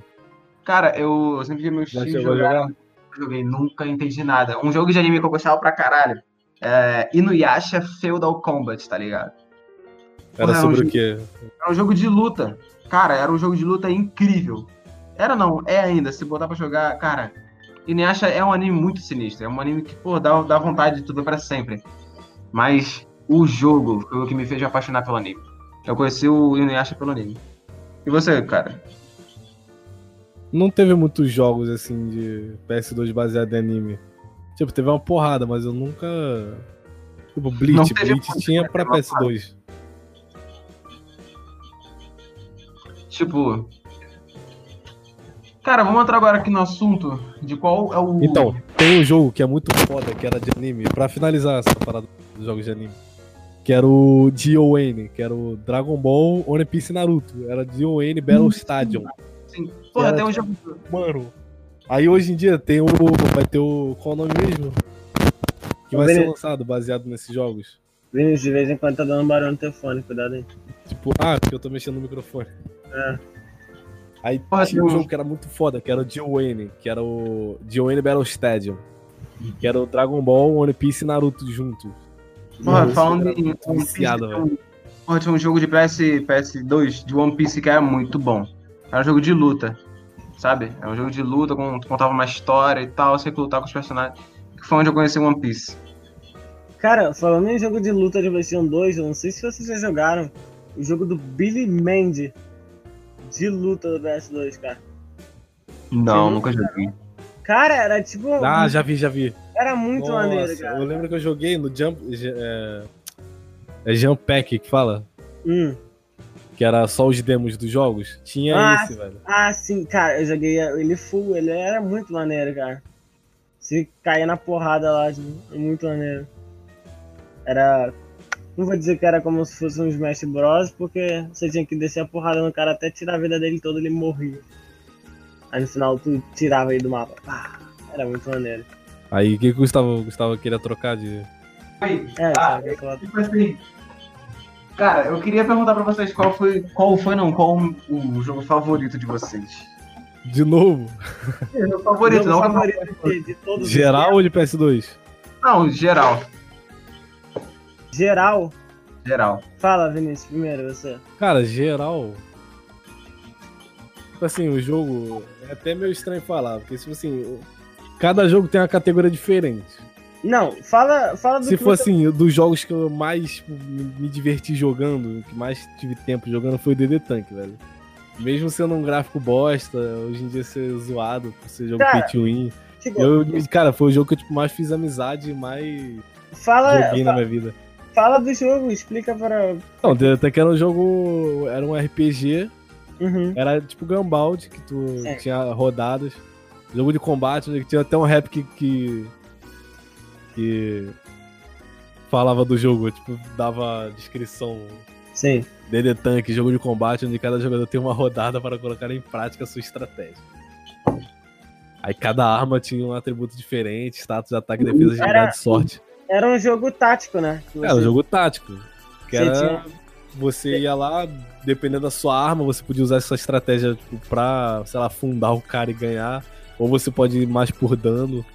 Speaker 2: Cara, eu sempre vi meus jogar.
Speaker 1: jogar?
Speaker 2: Joguei, nunca entendi nada. Um jogo de anime que eu gostava pra caralho. É Inuyasha Feudal Combat, tá ligado?
Speaker 1: Era
Speaker 2: Porra, é um
Speaker 1: sobre o
Speaker 2: jogo-
Speaker 1: quê?
Speaker 2: Era um jogo de luta. Cara, era um jogo de luta incrível. Era não, é ainda. Se botar pra jogar, cara. Inuyasha é um anime muito sinistro. É um anime que, pô, dá, dá vontade de tu ver pra sempre. Mas o jogo foi o que me fez apaixonar pelo anime. Eu conheci o Inuyasha pelo anime. E você, cara?
Speaker 1: Não teve muitos jogos assim de PS2 baseado em anime. Tipo, teve uma porrada, mas eu nunca. Tipo, Bleach. Bleach
Speaker 2: muito,
Speaker 1: tinha pra
Speaker 2: Teve uma
Speaker 1: PS2.
Speaker 2: Tipo. Cara, vamos entrar agora aqui no assunto de qual é o.
Speaker 1: Então, tem um jogo que é muito foda, que era de anime, pra finalizar essa parada dos jogos de anime. Que era o DON, que era o Dragon Ball, One Piece e Naruto. Era DON Battle Stadium.
Speaker 2: Assim, porra, tem um
Speaker 1: tipo-. Mano. Aí hoje em dia tem o. Vai ter o. Qual o nome mesmo? Que vai ser lançado baseado nesses jogos.
Speaker 3: Vinícius, de vez em quando tá dando barulho no telefone, cuidado aí.
Speaker 1: Tipo, ah, porque eu tô mexendo no microfone.
Speaker 3: É.
Speaker 1: Aí
Speaker 2: Porra,
Speaker 1: tinha um jogo que era muito foda, que era o DON, que era o DON Battle Stadium. Que era o Dragon Ball, One Piece e Naruto juntos.
Speaker 2: Porra, falando em One Piece,
Speaker 1: viciado,
Speaker 2: um- porra, tinha um jogo de PS, PS2 de One Piece que era muito bom. Era um jogo de luta, sabe? Era um jogo de luta, com- contava uma história e tal, você lutar com os personagens. Que foi onde eu conheci One Piece.
Speaker 3: Cara, falando em jogo de luta de PlayStation 2, eu não sei se vocês já jogaram o jogo do Billy Mandy de luta do PS2, cara.
Speaker 2: Não, nunca joguei.
Speaker 3: Cara, era tipo.
Speaker 1: Ah, já vi, já vi.
Speaker 3: Era muito
Speaker 1: Nossa,
Speaker 3: maneiro, cara.
Speaker 1: Eu lembro que eu joguei no Jump. É, é Jump Pack que fala?
Speaker 3: Hum.
Speaker 1: Que era só os demos dos jogos. Tinha
Speaker 3: Ah,
Speaker 1: esse, velho.
Speaker 3: Ah, sim, cara, eu joguei ele full, ele era muito maneiro, cara. Se caía na porrada lá, tipo, é muito maneiro. Era. Não vou dizer que era como se fosse um Smash Bros, porque você tinha que descer a porrada no cara até tirar a vida dele toda, ele morria. Aí no final tu tirava ele do mapa. Pá, era muito maneiro.
Speaker 1: Aí o que, que o Gustavo, Gustavo queria trocar de.
Speaker 2: Oi.
Speaker 3: É,
Speaker 2: Ah,
Speaker 3: eu
Speaker 2: Tipo assim. Cara, eu queria perguntar pra vocês qual foi. Qual foi, não, qual o jogo favorito de vocês?
Speaker 1: De novo?
Speaker 2: Meu favorito, não.
Speaker 3: favorito de, de todos os
Speaker 1: Geral ou de PS2?
Speaker 2: Não, geral.
Speaker 3: Geral.
Speaker 2: Geral.
Speaker 3: Fala, Vinícius, primeiro você.
Speaker 1: Cara, geral. Tipo assim, o jogo. É até meio estranho falar, porque, tipo assim. Cada jogo tem uma categoria diferente.
Speaker 3: Não, fala, fala do
Speaker 1: Se
Speaker 3: que
Speaker 1: for
Speaker 3: você-
Speaker 1: assim, dos jogos que eu mais tipo, me diverti jogando, que mais tive tempo jogando foi o DD Tank, velho. Mesmo sendo um gráfico bosta, hoje em dia ser zoado por ser jogo
Speaker 3: Cara,
Speaker 1: pay to win. Eu, cara, foi o jogo que eu tipo, mais fiz amizade e mais
Speaker 3: fala,
Speaker 1: joguei na minha vida.
Speaker 3: Fala do jogo, explica para.
Speaker 1: Não, DD Tank era um jogo. Era um RPG,
Speaker 3: Uhum.
Speaker 1: era tipo Gambald, que tu
Speaker 3: É.
Speaker 1: tinha rodadas. Jogo de combate, onde tinha até um rap que, que. que falava do jogo, tipo, dava descrição.
Speaker 3: Sim.
Speaker 1: DD Tank, jogo de combate, onde cada jogador tem uma rodada para colocar em prática a sua estratégia. Aí cada arma tinha um atributo diferente, status de ataque, defesa, agilidade sorte.
Speaker 3: Era um jogo tático, né? Que
Speaker 1: É, um
Speaker 3: você-
Speaker 1: jogo tático. Que
Speaker 3: Você
Speaker 1: era.
Speaker 3: tinha-
Speaker 1: Você ia lá, dependendo da sua arma, você podia usar essa estratégia tipo, pra, sei lá, fundar o cara e ganhar. Ou você pode ir mais por dano.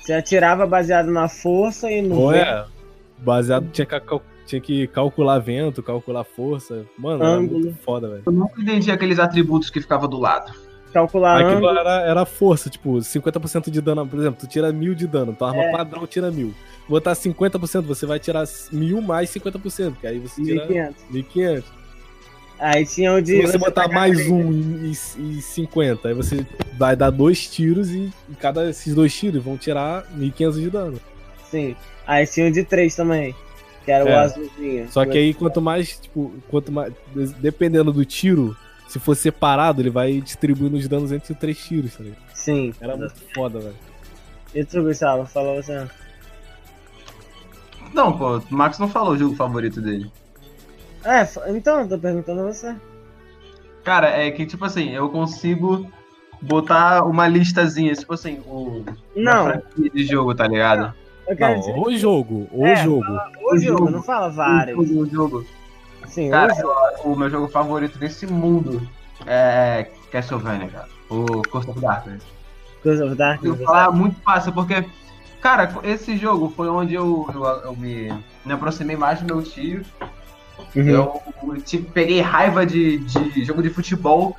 Speaker 3: Você atirava baseado na força e no.
Speaker 1: Ou é. Baseado, tinha que, tinha que calcular vento, calcular força. Mano, era muito foda, velho.
Speaker 2: Eu nunca entendi aqueles atributos que ficavam do lado.
Speaker 3: Calcular
Speaker 1: Aquilo
Speaker 3: ângulo.
Speaker 1: era, era força, tipo, 50% de dano. Por exemplo, tu tira mil de dano, tua arma
Speaker 3: É.
Speaker 1: padrão tira mil. Botar 50%, você vai tirar mil mais 50%, que aí você tira
Speaker 3: 1.500.
Speaker 1: 1.500.
Speaker 3: Aí tinha o de.
Speaker 1: Se você botar
Speaker 3: pegar
Speaker 1: mais
Speaker 3: três,
Speaker 1: um e, e 50, aí você vai dar dois tiros e, e cada esses dois tiros vão tirar 1.500 de dano.
Speaker 3: Sim. Aí tinha o de 3 também. Que era o
Speaker 1: É.
Speaker 3: azulzinho.
Speaker 1: Só que aí quanto mais, tipo, quanto mais. Dependendo do tiro, se for separado, ele vai distribuindo os danos entre os três tiros, tá ligado?
Speaker 3: Sim.
Speaker 1: Era muito foda, velho.
Speaker 3: E tu, Gustavo? Fala você.
Speaker 2: Não, pô, o Max não falou o jogo favorito dele.
Speaker 3: É, então, eu tô perguntando a você.
Speaker 2: Cara, é que, tipo assim, eu consigo botar uma listazinha, tipo assim, o
Speaker 3: Não,
Speaker 2: de jogo, tá ligado?
Speaker 1: Não,
Speaker 3: dizer.
Speaker 1: o jogo, o
Speaker 3: É,
Speaker 1: jogo.
Speaker 3: O
Speaker 2: o
Speaker 3: jogo,
Speaker 2: jogo.
Speaker 3: não fala vários.
Speaker 2: O, o jogo.
Speaker 3: Sim,
Speaker 2: Cara,
Speaker 3: o jogo.
Speaker 2: o meu jogo favorito desse mundo é Castlevania, cara. O Curse of Darkness.
Speaker 3: Curse of
Speaker 2: Eu
Speaker 3: Darkness.
Speaker 2: vou falar muito fácil, porque, cara, esse jogo foi onde eu, eu, eu me, me aproximei mais do meu tio.
Speaker 3: Uhum.
Speaker 2: Eu tipo, peguei raiva de, de jogo de futebol,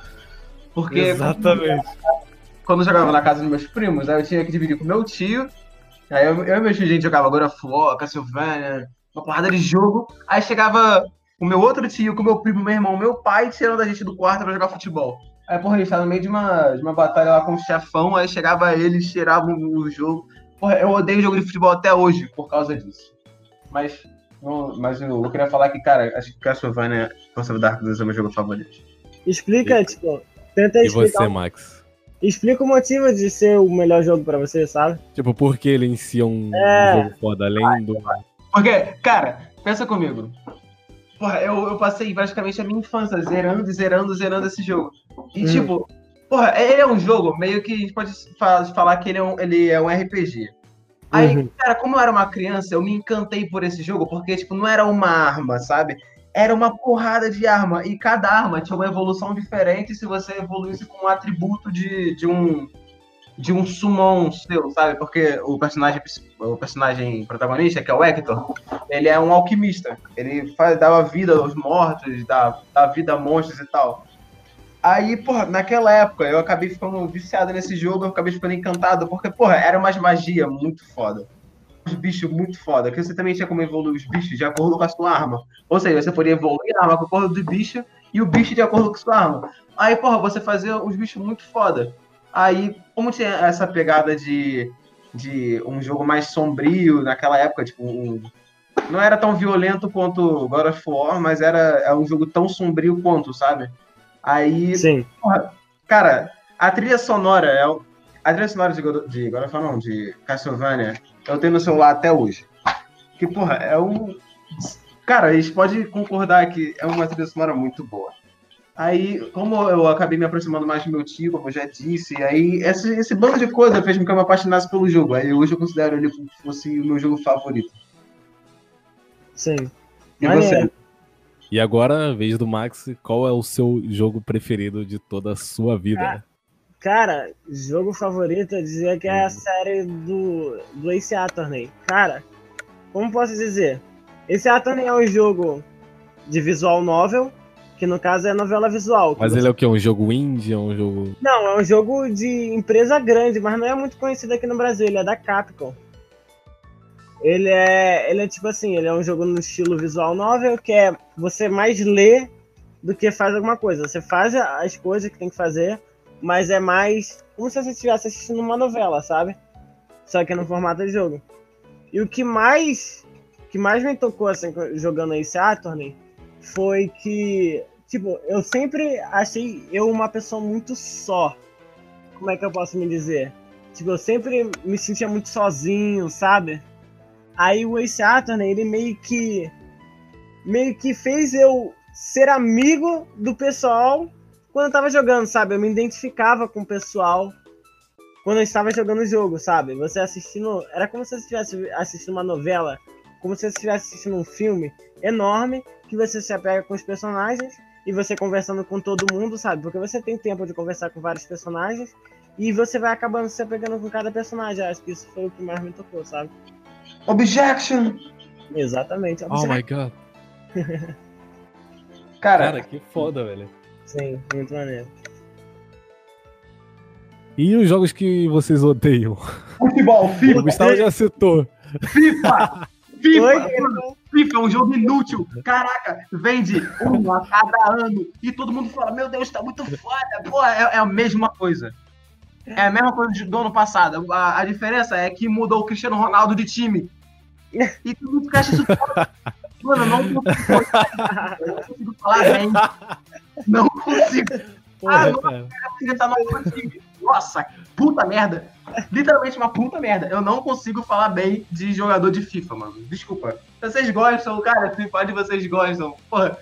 Speaker 2: porque
Speaker 1: Exatamente.
Speaker 2: quando eu jogava na casa dos meus primos, aí eu tinha que dividir com meu tio. Aí eu, eu e meu tio, a gente jogava agora War, Castlevania, uma porrada de jogo. Aí chegava o meu outro tio, com o meu primo, meu irmão, meu pai, tirando a gente do quarto pra jogar futebol. Aí, porra, a gente tava no meio de uma, de uma batalha lá com o chefão, aí chegava ele, cheirava o, o jogo. Porra, eu odeio jogo de futebol até hoje por causa disso. Mas, não- mas eu, eu queria falar que, cara, acho que Castlevania Força of Darkness é o meu jogo favorito.
Speaker 3: Explica, tipo, tenta
Speaker 1: E
Speaker 3: explicar.
Speaker 1: você, Max?
Speaker 3: Explica o motivo de ser o melhor jogo pra você, sabe?
Speaker 1: Tipo, por que ele em si é um
Speaker 3: É.
Speaker 1: jogo foda, além do.
Speaker 2: Porque, cara, pensa comigo. Porra, eu, eu passei praticamente a minha infância zerando, zerando, zerando esse jogo. E,
Speaker 3: Hum.
Speaker 2: tipo, porra, ele é um jogo meio que a gente pode fa- falar que ele é um, ele é um RPG. Aí,
Speaker 3: Uhum.
Speaker 2: cara, como eu era uma criança, eu me encantei por esse jogo, porque, tipo, não era uma arma, sabe? Era uma porrada de arma. E cada arma tinha uma evolução diferente se você evoluísse com um atributo de, de um. De um summon seu, sabe? Porque o personagem, o personagem protagonista, que é o Hector, ele é um alquimista. Ele faz, dava vida aos mortos, dá, dá vida a monstros e tal. Aí, porra, naquela época eu acabei ficando viciado nesse jogo, eu acabei ficando encantado, porque, porra, era umas magia muito foda. Os bichos muito foda, que você também tinha como evoluir os bichos de acordo com a sua arma. Ou seja, você podia evoluir a arma com acordo do bicho e o bicho de acordo com a sua arma. Aí, porra, você fazia os bichos muito foda. Aí, como tinha essa pegada de, de um jogo mais sombrio naquela época, tipo, um, não era tão violento quanto God of War, mas era, é um jogo tão sombrio quanto, sabe? Aí,
Speaker 3: Sim.
Speaker 2: cara, a trilha sonora é a trilha sonora de God, de God of War, não, de Castlevania, eu tenho no celular até hoje. Que, porra, é um Cara, a gente pode concordar que é uma trilha sonora muito boa. Aí, como eu acabei me aproximando mais do meu tio, como eu já disse, aí esse, esse bando de coisa fez com que eu me apaixonasse pelo jogo. Aí hoje eu considero ele como se fosse o meu jogo favorito.
Speaker 3: Sim.
Speaker 2: E
Speaker 3: Maneiro.
Speaker 2: você?
Speaker 1: E agora, vez do Max, qual é o seu jogo preferido de toda a sua vida?
Speaker 3: Cara, jogo favorito, eu dizia que é a
Speaker 1: Uhum.
Speaker 3: série do, do Ace Attorney. Cara, como posso dizer? Ace Attorney é um jogo de visual novel, que no caso é novela visual.
Speaker 1: Mas ele é o quê? Um jogo indie? É um jogo.
Speaker 3: Não, é um jogo de empresa grande, mas não é muito conhecido aqui no Brasil, ele é da Capcom. Ele é, ele é tipo assim, ele é um jogo no estilo visual novel, que é você mais lê do que faz alguma coisa. Você faz as coisas que tem que fazer, mas é mais como se você estivesse assistindo uma novela, sabe? Só que no formato de jogo. E o que mais que mais me tocou assim jogando esse Attorney foi que, tipo, eu sempre achei eu uma pessoa muito só. como é que eu posso me dizer? Tipo, eu sempre me sentia muito sozinho, sabe? Aí o Ace Attorney, ele meio que. meio que fez eu ser amigo do pessoal quando eu tava jogando, sabe? Eu me identificava com o pessoal quando eu estava jogando o jogo, sabe? Você assistindo. Era como se você estivesse assistindo uma novela, como se você estivesse assistindo um filme enorme, que você se apega com os personagens e você conversando com todo mundo, sabe? Porque você tem tempo de conversar com vários personagens e você vai acabando se apegando com cada personagem. Acho que isso foi o que mais me tocou, sabe?
Speaker 2: Objection!
Speaker 3: Exatamente.
Speaker 1: Oh my god.
Speaker 2: Cara,
Speaker 1: Cara, que foda, velho.
Speaker 3: Sim, muito maneiro.
Speaker 1: E os jogos que vocês odeiam?
Speaker 2: futebol,
Speaker 1: O
Speaker 2: FIFA,
Speaker 1: Gustavo já citou.
Speaker 2: FIFA! FIFA!
Speaker 3: Oi,
Speaker 2: FIFA é um jogo inútil. Caraca, vende um a cada ano. E todo mundo fala, meu Deus, tá muito foda. Pô, é, é a mesma coisa. É a mesma coisa do ano passado. A, a diferença é que mudou o Cristiano Ronaldo de time. E todo mundo acha isso foda. Mano, eu não consigo, eu não consigo falar bem. Não consigo.
Speaker 1: Porra,
Speaker 2: não.
Speaker 1: cara.
Speaker 2: Ele tá no outro time. Nossa, puta merda. Literalmente uma puta merda. Eu não consigo falar bem de jogador de FIFA, mano. Desculpa. Vocês gostam, cara, FIFA de vocês gostam. Porra,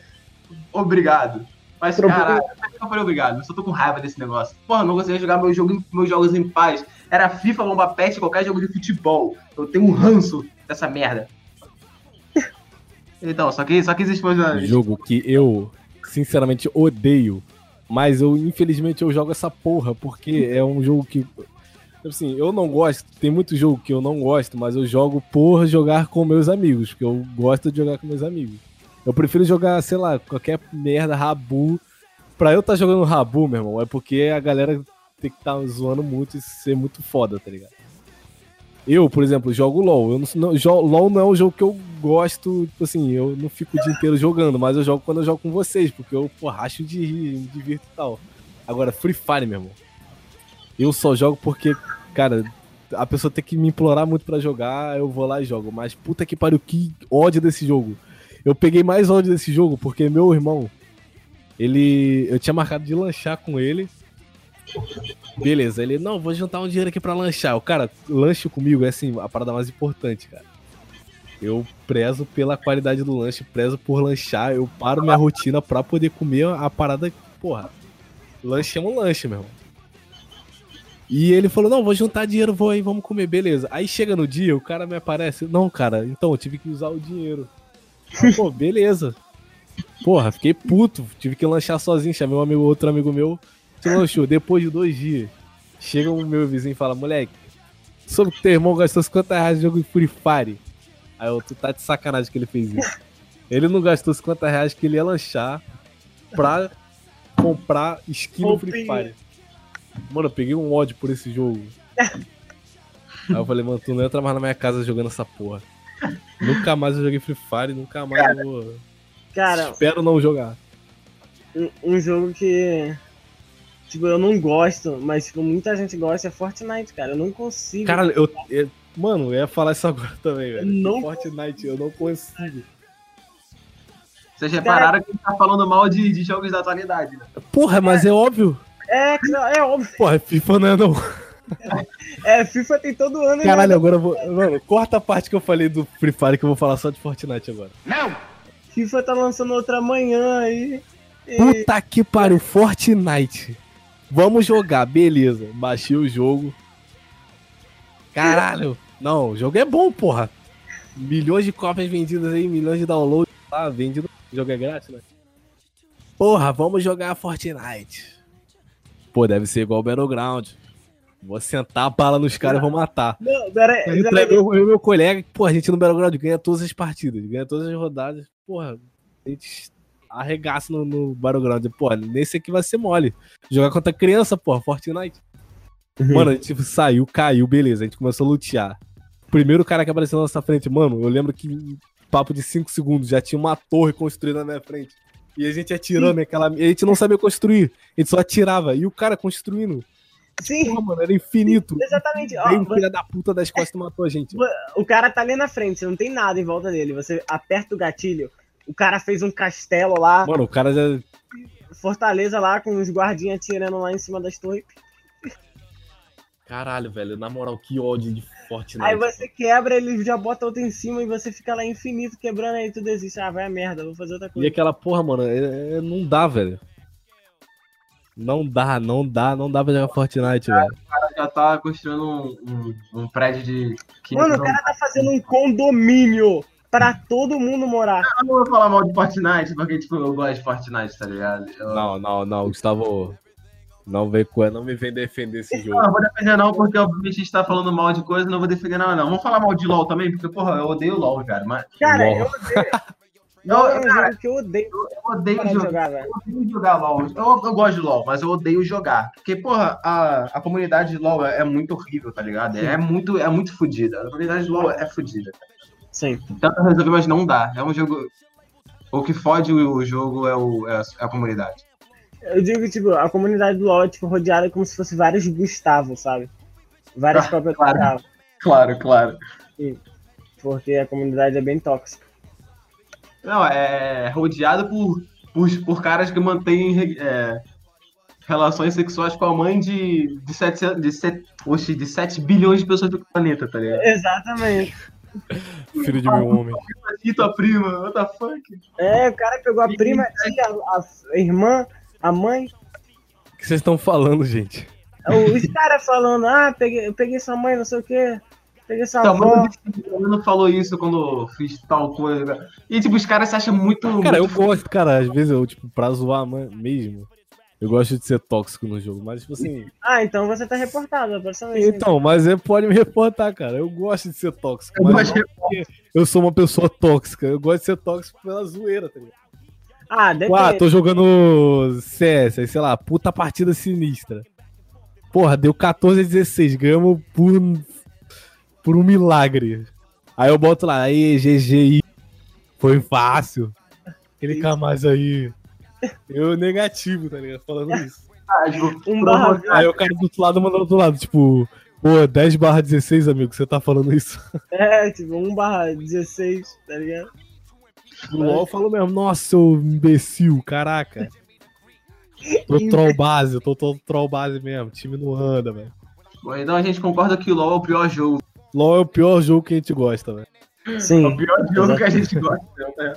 Speaker 2: obrigado. Mas, caralho, eu não falei obrigado. Eu só tô com raiva desse negócio. Porra, eu não conseguia jogar meu jogo, meus jogos em paz. Era FIFA, Bomba Pet, qualquer jogo de futebol. Eu tenho um ranço dessa merda. Então, só que, só que existe
Speaker 1: Um jogo que eu, sinceramente, odeio. Mas eu, infelizmente, eu jogo essa porra, porque é um jogo que. Assim, eu não gosto. Tem muito jogo que eu não gosto, mas eu jogo por jogar com meus amigos. Porque eu gosto de jogar com meus amigos. Eu prefiro jogar, sei lá, qualquer merda, rabu. Pra eu estar tá jogando rabu, meu irmão, é porque a galera tem que estar tá zoando muito e ser muito foda, tá ligado? Eu, por exemplo, jogo LOL. Eu não, não, LOL não é um jogo que eu gosto, tipo assim, eu não fico o dia inteiro jogando, mas eu jogo quando eu jogo com vocês, porque eu, pô, racho de rir, me divirto e tal. Agora, Free Fire, meu irmão. Eu só jogo porque, cara, a pessoa tem que me implorar muito pra jogar, eu vou lá e jogo. Mas puta que pariu, que ódio desse jogo. Eu peguei mais ódio desse jogo porque meu irmão, ele. Eu tinha marcado de lanchar com ele. Beleza, ele, não, vou juntar um dinheiro aqui pra lanchar. O cara, lanche comigo é assim, a parada mais importante, cara. Eu prezo pela qualidade do lanche, prezo por lanchar, eu paro minha rotina pra poder comer a parada. Porra, lanche é um lanche, meu irmão. E ele falou: Não, vou juntar dinheiro, vou aí, vamos comer, beleza. Aí chega no dia, o cara me aparece: Não, cara, então eu tive que usar o dinheiro. Pô, beleza. Porra, fiquei puto, tive que lanchar sozinho, chamei um amigo, outro amigo meu, se lanchou. Depois de dois dias, chega o meu vizinho e fala: Moleque, soube que teu irmão gastou 50 reais de jogo de Free Fire. Aí eu, tu tá de sacanagem que ele fez isso. Ele não gastou 50 reais que ele ia lanchar pra comprar skin no Free. Fire. Mano, eu peguei um ódio por esse jogo. Aí eu falei, mano, tu não entra mais na minha casa jogando essa porra. Nunca mais eu joguei Free Fire, nunca mais eu vou.
Speaker 3: Cara,
Speaker 1: Espero não jogar.
Speaker 3: um, um jogo que. Tipo, eu não gosto, mas tipo, muita gente gosta é Fortnite, cara. Eu não consigo.
Speaker 1: Cara, eu. eu- mano, eu ia falar isso agora também, velho.
Speaker 3: Não-
Speaker 1: Fortnite, eu não consigo.
Speaker 2: Vocês repararam que a gente tá falando mal de, de jogos da atualidade, né?
Speaker 1: Porra, mas é óbvio.
Speaker 3: É, é óbvio.
Speaker 1: Porra, FIFA não é não.
Speaker 3: É, FIFA tem todo ano.
Speaker 1: Caralho,
Speaker 3: né?
Speaker 1: agora eu vou. Mano, corta a parte que eu falei do Free Fire que eu vou falar só de Fortnite agora.
Speaker 3: FIFA tá lançando outra manhã aí. E-
Speaker 1: Puta que pariu, Fortnite. Vamos jogar, beleza. Baixei o jogo. Caralho. Não, o jogo é bom, porra. Milhões de cópias vendidas aí, milhões de downloads lá, vendido. O jogo é grátis, né? Porra, vamos jogar Fortnite. Pô, deve ser igual o Battleground. Vou sentar a bala nos caras e vou matar.
Speaker 3: Não, pera,
Speaker 1: Aí
Speaker 3: pera,
Speaker 1: eu, eu meu colega, pô, a gente no Battleground ganha todas as partidas, ganha todas as rodadas. Porra, a gente arregaça no, no Battleground. Porra, nesse aqui vai ser mole. Jogar contra criança, porra, Fortnite. Mano, a gente tipo, saiu, caiu, beleza. A gente começou a lutear. Primeiro cara que apareceu na nossa frente, mano, eu lembro que em papo de 5 segundos já tinha uma torre construída na minha frente. E a gente atirando aquela. E a gente não sabia construir. A gente só atirava. E o cara construindo.
Speaker 3: Sim,
Speaker 1: Porra, mano, era infinito.
Speaker 3: exatamente. Ó,
Speaker 1: Bem, filha da puta das costas matou a gente.
Speaker 3: o cara tá ali na frente, não tem nada em volta dele. Você aperta o gatilho, o cara fez um castelo lá,
Speaker 1: Mano, o cara já.
Speaker 3: fortaleza lá, com os guardinhas atirando lá em cima das torres.
Speaker 1: Caralho, velho, na moral, que ódio de Fortnite.
Speaker 3: Aí você quebra, ele já bota outro em cima e você fica lá infinito quebrando, aí tu desiste. Ah, vai a merda, vou fazer outra
Speaker 1: E
Speaker 3: coisa.
Speaker 1: aquela porra, mano, é- é- não dá, velho. Não dá, não dá, não dá pra jogar Fortnite, velho.
Speaker 2: O cara já tá construindo um, um- um prédio de.
Speaker 3: Mano, o cara tá fazendo um condomínio pra todo mundo morar.
Speaker 2: Eu não vou falar mal de Fortnite, porque, tipo, eu gosto de Fortnite, tá ligado? Eu...
Speaker 1: Não, não, não, Gustavo. Não vem com não me vem defender esse
Speaker 2: Não,
Speaker 1: jogo.
Speaker 2: não vou defender não, porque obviamente a gente tá falando mal de coisa, não vou defender nada não. Vamos falar mal de LoL também, porque, porra, eu odeio LoL, cara. Mas
Speaker 3: Cara,
Speaker 1: LOL.
Speaker 3: eu odeio.
Speaker 2: Eu-
Speaker 3: LOL é um
Speaker 2: cara,
Speaker 3: jogo que eu odeio
Speaker 2: eu odeio
Speaker 3: parar de
Speaker 2: jogar.
Speaker 3: jogar, velho.
Speaker 2: Eu odeio jogar LoL. Eu, eu gosto de LoL, mas eu odeio jogar. Porque, porra, a, a comunidade de LoL é, é muito horrível, tá ligado? É muito, é muito fodida. A comunidade de LoL é fodida.
Speaker 3: Sim.
Speaker 2: Tenta resolver, mas não dá. É um jogo. O que fode o, jogo é, o, é a, é comunidade.
Speaker 3: Eu digo que, tipo, a comunidade do LoL é, tipo, rodeada como se fosse vários Gustavo, sabe? Várias
Speaker 2: Ah,
Speaker 3: cópias
Speaker 2: claro.
Speaker 3: Gustavo.
Speaker 2: Claro, claro.
Speaker 3: Porque a comunidade é bem tóxica.
Speaker 2: Não, é rodeado por, por, por caras que mantêm é, relações sexuais com a mãe de, de, 700, de, 7, oxe, de 7 bilhões de pessoas do planeta, tá ligado?
Speaker 3: Exatamente.
Speaker 1: Filho de meu homem.
Speaker 2: E tua prima, what the fuck?
Speaker 3: É, o cara pegou a prima, a a, a irmã, a mãe.
Speaker 1: O que vocês estão falando, gente?
Speaker 3: Os caras falando, ah, peguei, eu peguei sua mãe, não sei o quê. Peguei sua
Speaker 2: Então,
Speaker 3: avó.
Speaker 2: mas não falou isso quando fiz tal coisa. E, tipo, os caras se acham muito.
Speaker 1: Cara, eu
Speaker 2: muito
Speaker 1: gosto, cara, às vezes eu, tipo, pra zoar mesmo, eu gosto de ser tóxico no jogo, mas, tipo assim.
Speaker 3: Ah, então você tá reportado, aparentemente.
Speaker 1: Então, mas é, pode me reportar, cara. Eu gosto de ser tóxico,
Speaker 2: Eu
Speaker 1: mas
Speaker 2: gosto de-
Speaker 1: não porque eu sou uma pessoa tóxica. Eu gosto de ser tóxico pela zoeira, tá ligado?
Speaker 3: Ah,
Speaker 1: Tipo, ah, tô jogando CS, aí, sei lá, puta partida sinistra. Porra, deu 14 a 16, ganhamos por, por um milagre. Aí eu boto lá, aí, GGI, foi fácil. Clica mais aí. Eu negativo, tá ligado? Falando isso.
Speaker 2: Ah, tipo,
Speaker 3: Um barra
Speaker 1: Aí o cara do outro lado manda do outro lado, tipo, pô, 10 barra 16, amigo, você tá falando isso?
Speaker 3: É, tipo, 1 barra 16, tá ligado?
Speaker 1: No LOL eu falo mesmo, nossa, seu imbecil, caraca. Tô troll base, eu tô, tô troll base mesmo, time não anda, velho.
Speaker 2: Bom, então a gente concorda que o LoL é o pior jogo.
Speaker 1: LOL é o pior jogo que a gente gosta, velho.
Speaker 2: É o
Speaker 3: Sim,
Speaker 2: pior jogo que a gente gosta. né?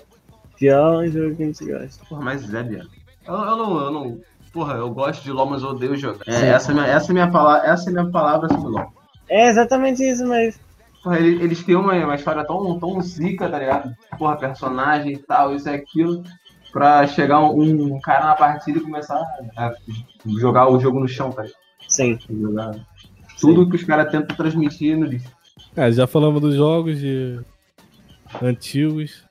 Speaker 3: Pior jogo que a gente gosta.
Speaker 2: Porra, mas é, Bia. Eu, eu não, eu não. Porra, eu gosto de LoL, mas eu odeio jogar. É,
Speaker 3: Sim.
Speaker 2: essa, é minha, essa, é minha palavra, essa é minha palavra sobre LoL.
Speaker 3: É exatamente isso mesmo.
Speaker 2: Porra, eles, eles criam uma, uma história tão, tão zica, tá ligado? Porra, personagem e tal, isso e aquilo. Pra chegar um, um cara na partida e começar a jogar o jogo no chão, tá ligado?
Speaker 3: Sim.
Speaker 2: Jogar tudo que os caras tentam transmitir no lixo.
Speaker 1: É, já falamos dos jogos de antigos,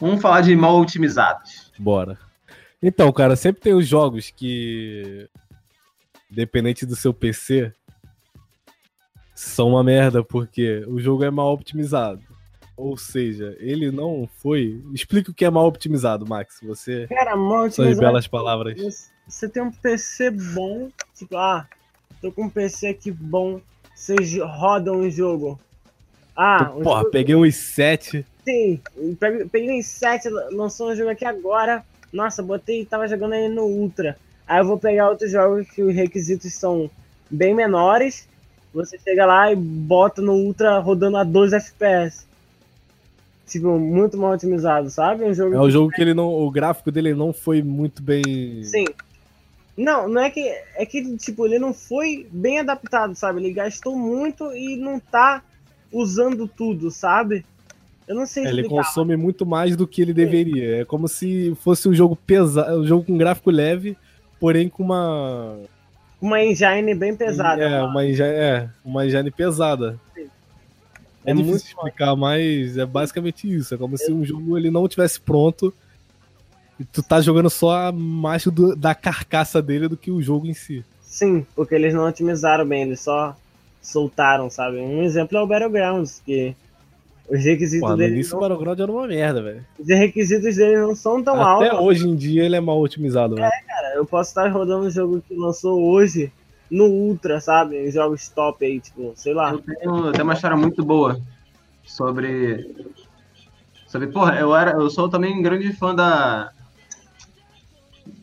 Speaker 2: Vamos falar de mal otimizados.
Speaker 1: bora. Então, cara, sempre tem os jogos que, dependente do seu PC, são uma merda, porque o jogo é mal optimizado. Ou seja, ele não foi. Explica o que é mal optimizado, Max. Você.
Speaker 3: Cara, mal
Speaker 1: Suas
Speaker 3: otimizado.
Speaker 1: belas palavras.
Speaker 3: Você- Você tem um PC bom, tipo, ah, tô com um PC aqui bom, vocês rodam um jogo. Ah,
Speaker 1: Porra,
Speaker 3: jogo,
Speaker 1: peguei uns 7.
Speaker 3: sim, peguei, um 7, lançou um jogo aqui agora, nossa, botei, tava jogando ele no Ultra. Aí eu vou pegar outros jogos que os requisitos são bem menores, você chega lá e bota no Ultra rodando a 12 FPS. Tipo, muito mal otimizado, sabe? Um jogo
Speaker 1: É um jogo que ele não. O gráfico dele não foi muito bem.
Speaker 3: Sim. Não, não é que. É que, tipo, ele não foi bem adaptado, sabe? Ele gastou muito e não tá usando tudo, sabe? Eu não sei
Speaker 1: Ele
Speaker 3: explicar.
Speaker 1: consome muito mais do que ele deveria. É como se fosse um jogo pesado, um jogo com gráfico leve, porém com uma
Speaker 3: Uma engine bem pesada.
Speaker 1: É, uma engine, é, uma engine pesada. É,
Speaker 3: É
Speaker 1: difícil
Speaker 3: muito
Speaker 1: explicar, mas é basicamente isso. É como se um jogo ele não tivesse pronto e tu tá jogando só mais do- da carcaça dele do que o jogo em si.
Speaker 3: Sim, porque eles não otimizaram bem, eles só soltaram, sabe? Um exemplo é o Battlegrounds, que os requisitos
Speaker 1: Pô, no
Speaker 3: dele.
Speaker 1: início o
Speaker 3: Não,
Speaker 1: Battleground era uma merda, velho.
Speaker 3: os requisitos dele não são tão
Speaker 1: Até
Speaker 3: altos.
Speaker 1: hoje em dia ele é mal otimizado, velho.
Speaker 3: Cara, eu posso estar rodando um jogo que lançou hoje no Ultra, sabe? Em jogos top aí, tipo, sei lá.
Speaker 2: Eu tenho, eu tenho uma história muito boa sobre. Sobre, porra, eu era. Eu sou também um grande fã da.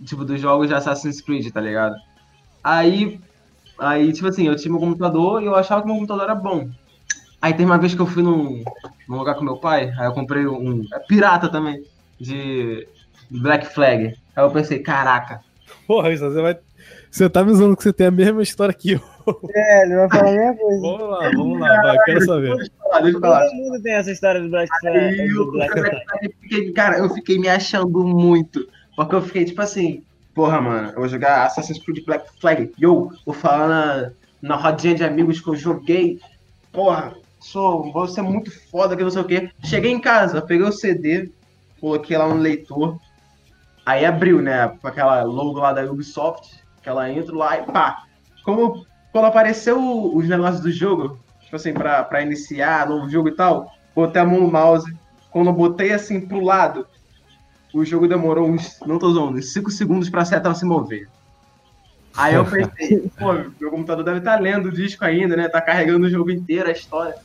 Speaker 2: Tipo, dos jogos de Assassin's Creed, tá ligado? Aí Aí, tipo assim, eu tinha meu computador e eu achava que meu computador era bom. Aí tem uma vez que eu fui num, num lugar com meu pai, aí eu comprei um. É pirata também, de Black Flag. Aí eu pensei, caraca.
Speaker 1: Porra, isso você vai. Você tá me usando que você tem a mesma história que eu.
Speaker 3: É, ele vai falar a mesma coisa.
Speaker 1: Vamos lá, vamos lá, vai, quero saber.
Speaker 2: Deixa eu falar, deixa eu falar.
Speaker 3: Todo mundo tem essa história do Black Flag.
Speaker 2: Aí
Speaker 3: do Black Flag.
Speaker 2: eu fiquei- cara, eu fiquei me achando muito. Porque eu fiquei tipo assim, porra, mano, eu vou jogar Assassin's Creed Black Flag. Yo, vou falar na, na rodinha de amigos que eu joguei. Porra, sou, vou ser muito foda, que não sei o quê. Cheguei em casa, peguei o CD, coloquei lá no leitor. Aí abriu, né, com aquela logo lá da Ubisoft, aquela intro lá e pá. Como quando apareceu os negócios do jogo, tipo assim, pra, pra iniciar novo jogo e tal, botei a mão no mouse. Quando eu botei assim pro lado, o jogo demorou uns, não tô zoando, uns 5 segundos pra seta se mover. Aí eu pensei, pô, meu computador deve estar lendo o disco ainda, né? Tá carregando o jogo inteiro, a história.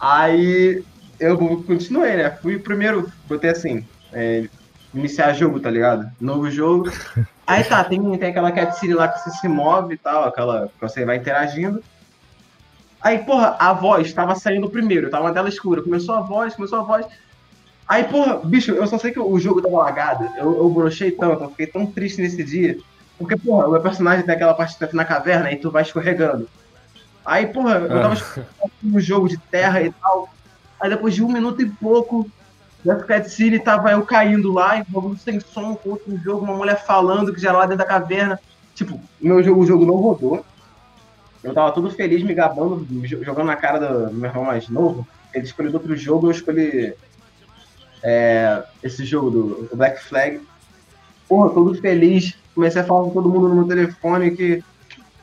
Speaker 2: Aí eu continuei, né? Fui primeiro, botei assim, é, iniciar jogo, tá ligado? Novo jogo. Aí tá, tem, tem aquela cutscene lá que você se move e tal, aquela que você vai interagindo. Aí, porra, a voz tava saindo primeiro, tava uma tela escura. Começou a voz, começou a voz. Aí, porra, bicho, eu só sei que o jogo tava lagado. Eu, eu brochei tanto, eu fiquei tão triste nesse dia. Porque, porra, o meu personagem tem aquela parte tá na caverna e tu vai escorregando. Aí, porra, eu tava escorregando no jogo de terra e tal. Aí depois de um minuto e pouco, nessa cutscene tava eu caindo lá, e bagulho sem som, com outro jogo, uma mulher falando que já era lá dentro da caverna. Tipo, meu jogo, o jogo não rodou. Eu tava todo feliz, me gabando, jo- jogando na cara do meu irmão mais novo. Ele escolheu outro jogo, eu escolhi é, esse jogo do, do Black Flag. Porra, todo feliz. Comecei a falar com todo mundo no meu telefone que,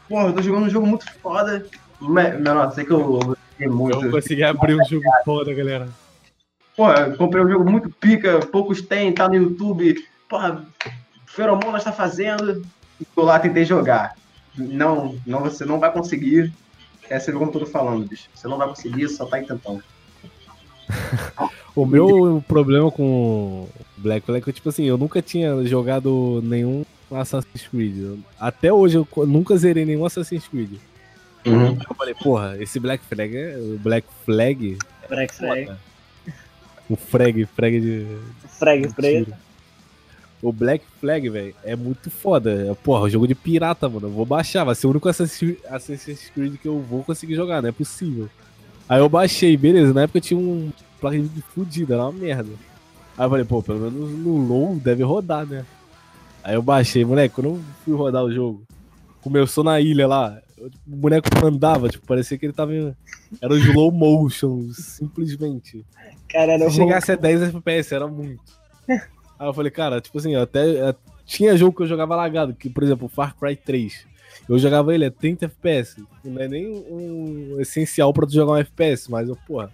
Speaker 2: porra, eu tô jogando um jogo muito foda. Me- Menor, sei que eu, eu fiquei muito.
Speaker 1: Eu consegui abrir um jogo foda, galera.
Speaker 2: Porra, comprei um jogo muito pica, poucos tem, tá no YouTube. Porra, Feromonas tá fazendo. Tô lá, tentei jogar. Não, não, você não vai conseguir. É, você viu como eu tô falando, bicho. Você não vai conseguir, só tá tentando.
Speaker 1: O meu problema com Black Flag é que, tipo assim, eu nunca tinha jogado nenhum Assassin's Creed. Até hoje eu nunca zerei nenhum Assassin's Creed.
Speaker 2: Uhum.
Speaker 1: Eu falei, porra, esse Black Flag é. O Black Flag.
Speaker 3: Black Flag.
Speaker 1: O frag, frag de.
Speaker 3: Frag preto.
Speaker 1: O Black Flag, velho, é muito foda. É, Porra, jogo de pirata, mano. Eu vou baixar. Vai ser o único Assassin's Creed que eu vou conseguir jogar, não é possível. Aí eu baixei, beleza. Na época tinha um placa de vídeo era uma merda. Aí eu falei, pô, pelo menos no low deve rodar, né? Aí eu baixei, moleque, quando eu fui rodar o jogo, começou na ilha lá, o boneco andava, tipo, parecia que ele tava. em- Era o slow motion, simplesmente.
Speaker 3: Cara,
Speaker 1: Se chegasse a 10 FPS, era muito. Aí eu falei, cara, tipo assim, eu até. eu- tinha jogo que eu jogava lagado, que, por exemplo, Far Cry 3. Eu jogava ele a 30 FPS. Não é nem um essencial pra tu jogar um FPS, mas eu, porra.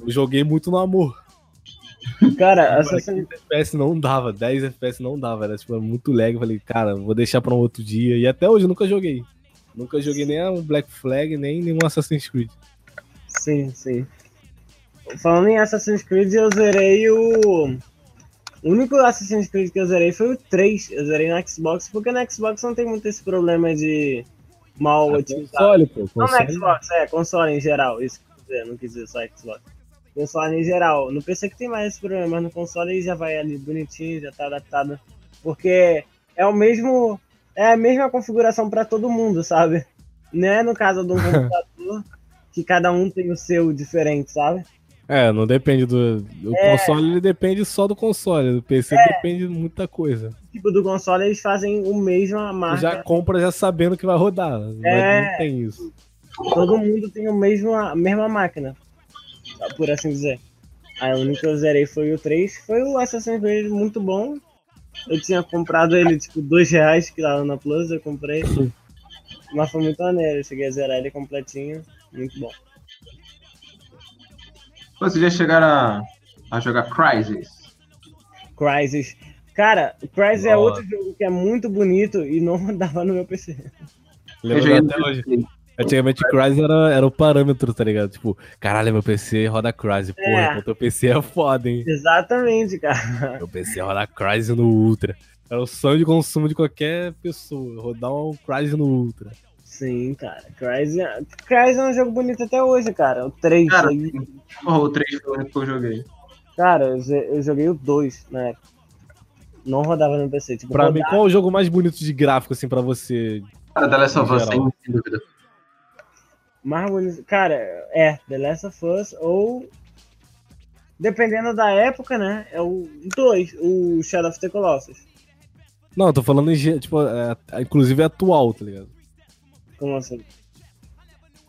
Speaker 1: Eu joguei muito no amor.
Speaker 3: Cara, Assassin's
Speaker 1: 15 FPS não dava, 10 FPS não dava, era tipo, muito lag. Eu falei, cara, vou deixar pra um outro dia. E até hoje eu nunca joguei. Nunca joguei nem um Black Flag, nem nenhum Assassin's Creed.
Speaker 3: Sim, sim. Falando em Assassin's Creed, eu zerei o. O único Assassin's Creed que eu zerei foi o 3. Eu zerei no Xbox, porque no Xbox não tem muito esse problema de mal otimizado.
Speaker 1: Console, pô.
Speaker 3: Não no
Speaker 1: Console.
Speaker 3: Xbox, é, console em geral. Isso que eu dizer, não quis dizer só Xbox. Console em geral. No PC que tem mais esse problema, mas no console ele já vai ali bonitinho, já tá adaptado. Porque é o mesmo. É a mesma configuração pra todo mundo, sabe? Não é no caso de um computador que cada um tem o seu diferente, sabe?
Speaker 1: É, não depende do. O
Speaker 3: É.
Speaker 1: console ele depende só do console. Do PC depende de muita coisa.
Speaker 3: Tipo, do console eles fazem o mesmo a marca.
Speaker 1: já compra já sabendo que vai rodar. mas
Speaker 3: É.
Speaker 1: não tem isso.
Speaker 3: Todo mundo tem o mesmo, a mesma máquina, por assim dizer. Aí o único que eu zerei foi o 3. Foi o Assassin's Creed muito bom. Eu tinha comprado ele, tipo, dois reais que tava na Plus, eu comprei. Mas foi muito maneiro, eu cheguei a zerar ele completinho. Muito bom.
Speaker 2: Vocês já chegaram a, a jogar Crysis?
Speaker 3: Crysis. Cara, o Crysis é outro jogo que é muito bonito e não rodava no meu PC.
Speaker 2: Joguei
Speaker 1: até hoje. Antigamente Crysis era, era o parâmetro, tá ligado? Tipo, caralho, meu PC roda Crysis. Porra,
Speaker 3: É.
Speaker 1: então teu PC é foda, hein?
Speaker 3: Exatamente, cara.
Speaker 1: Meu PC roda Crysis no Ultra. Era o sonho de consumo de qualquer pessoa, rodar um Crysis no Ultra.
Speaker 3: Sim, cara. Crysis é... Crysis é um jogo bonito até hoje, cara. O 3
Speaker 2: Cara,
Speaker 3: aí.
Speaker 2: Porra, o 3 foi o único que eu joguei.
Speaker 3: Cara, eu, joguei o 2 na época. Não rodava no PC. Tipo,
Speaker 1: Pra mim,
Speaker 3: rodava-
Speaker 1: qual é o jogo mais bonito de gráfico, assim, pra você?
Speaker 2: Cara, The Last of Us, sem dúvida.
Speaker 3: mais bonito. Cara, é The Last of Us ou. Dependendo da época, né? É o 2, o Shadow of the Colossus.
Speaker 1: Não, eu tô falando em, tipo, é, inclusive é atual, tá ligado?
Speaker 3: Como assim?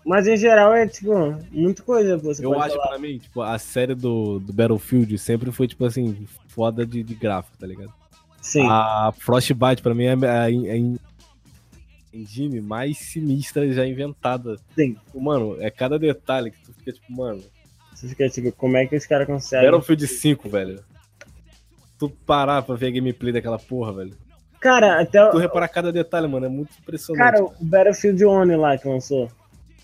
Speaker 3: Mas em geral é tipo, muita coisa. Você
Speaker 1: Eu acho
Speaker 3: falar.
Speaker 1: pra mim, tipo, a série do, do Battlefield sempre foi, tipo assim, foda de, de gráfico, tá ligado?
Speaker 3: Sim.
Speaker 1: A Frostbite, pra mim, é a, a, en- engine mais sinistra já inventada.
Speaker 3: Sim.
Speaker 1: Tipo, Mano, é cada detalhe que tu fica, tipo, mano.
Speaker 3: Você fica tipo, como é que os caras conseguem.
Speaker 1: Battlefield 5, velho. Tu parar pra ver a gameplay daquela porra, velho.
Speaker 3: Cara, até
Speaker 1: Tu reparar cada detalhe, mano, é muito impressionante.
Speaker 3: Cara, o Battlefield One lá que lançou.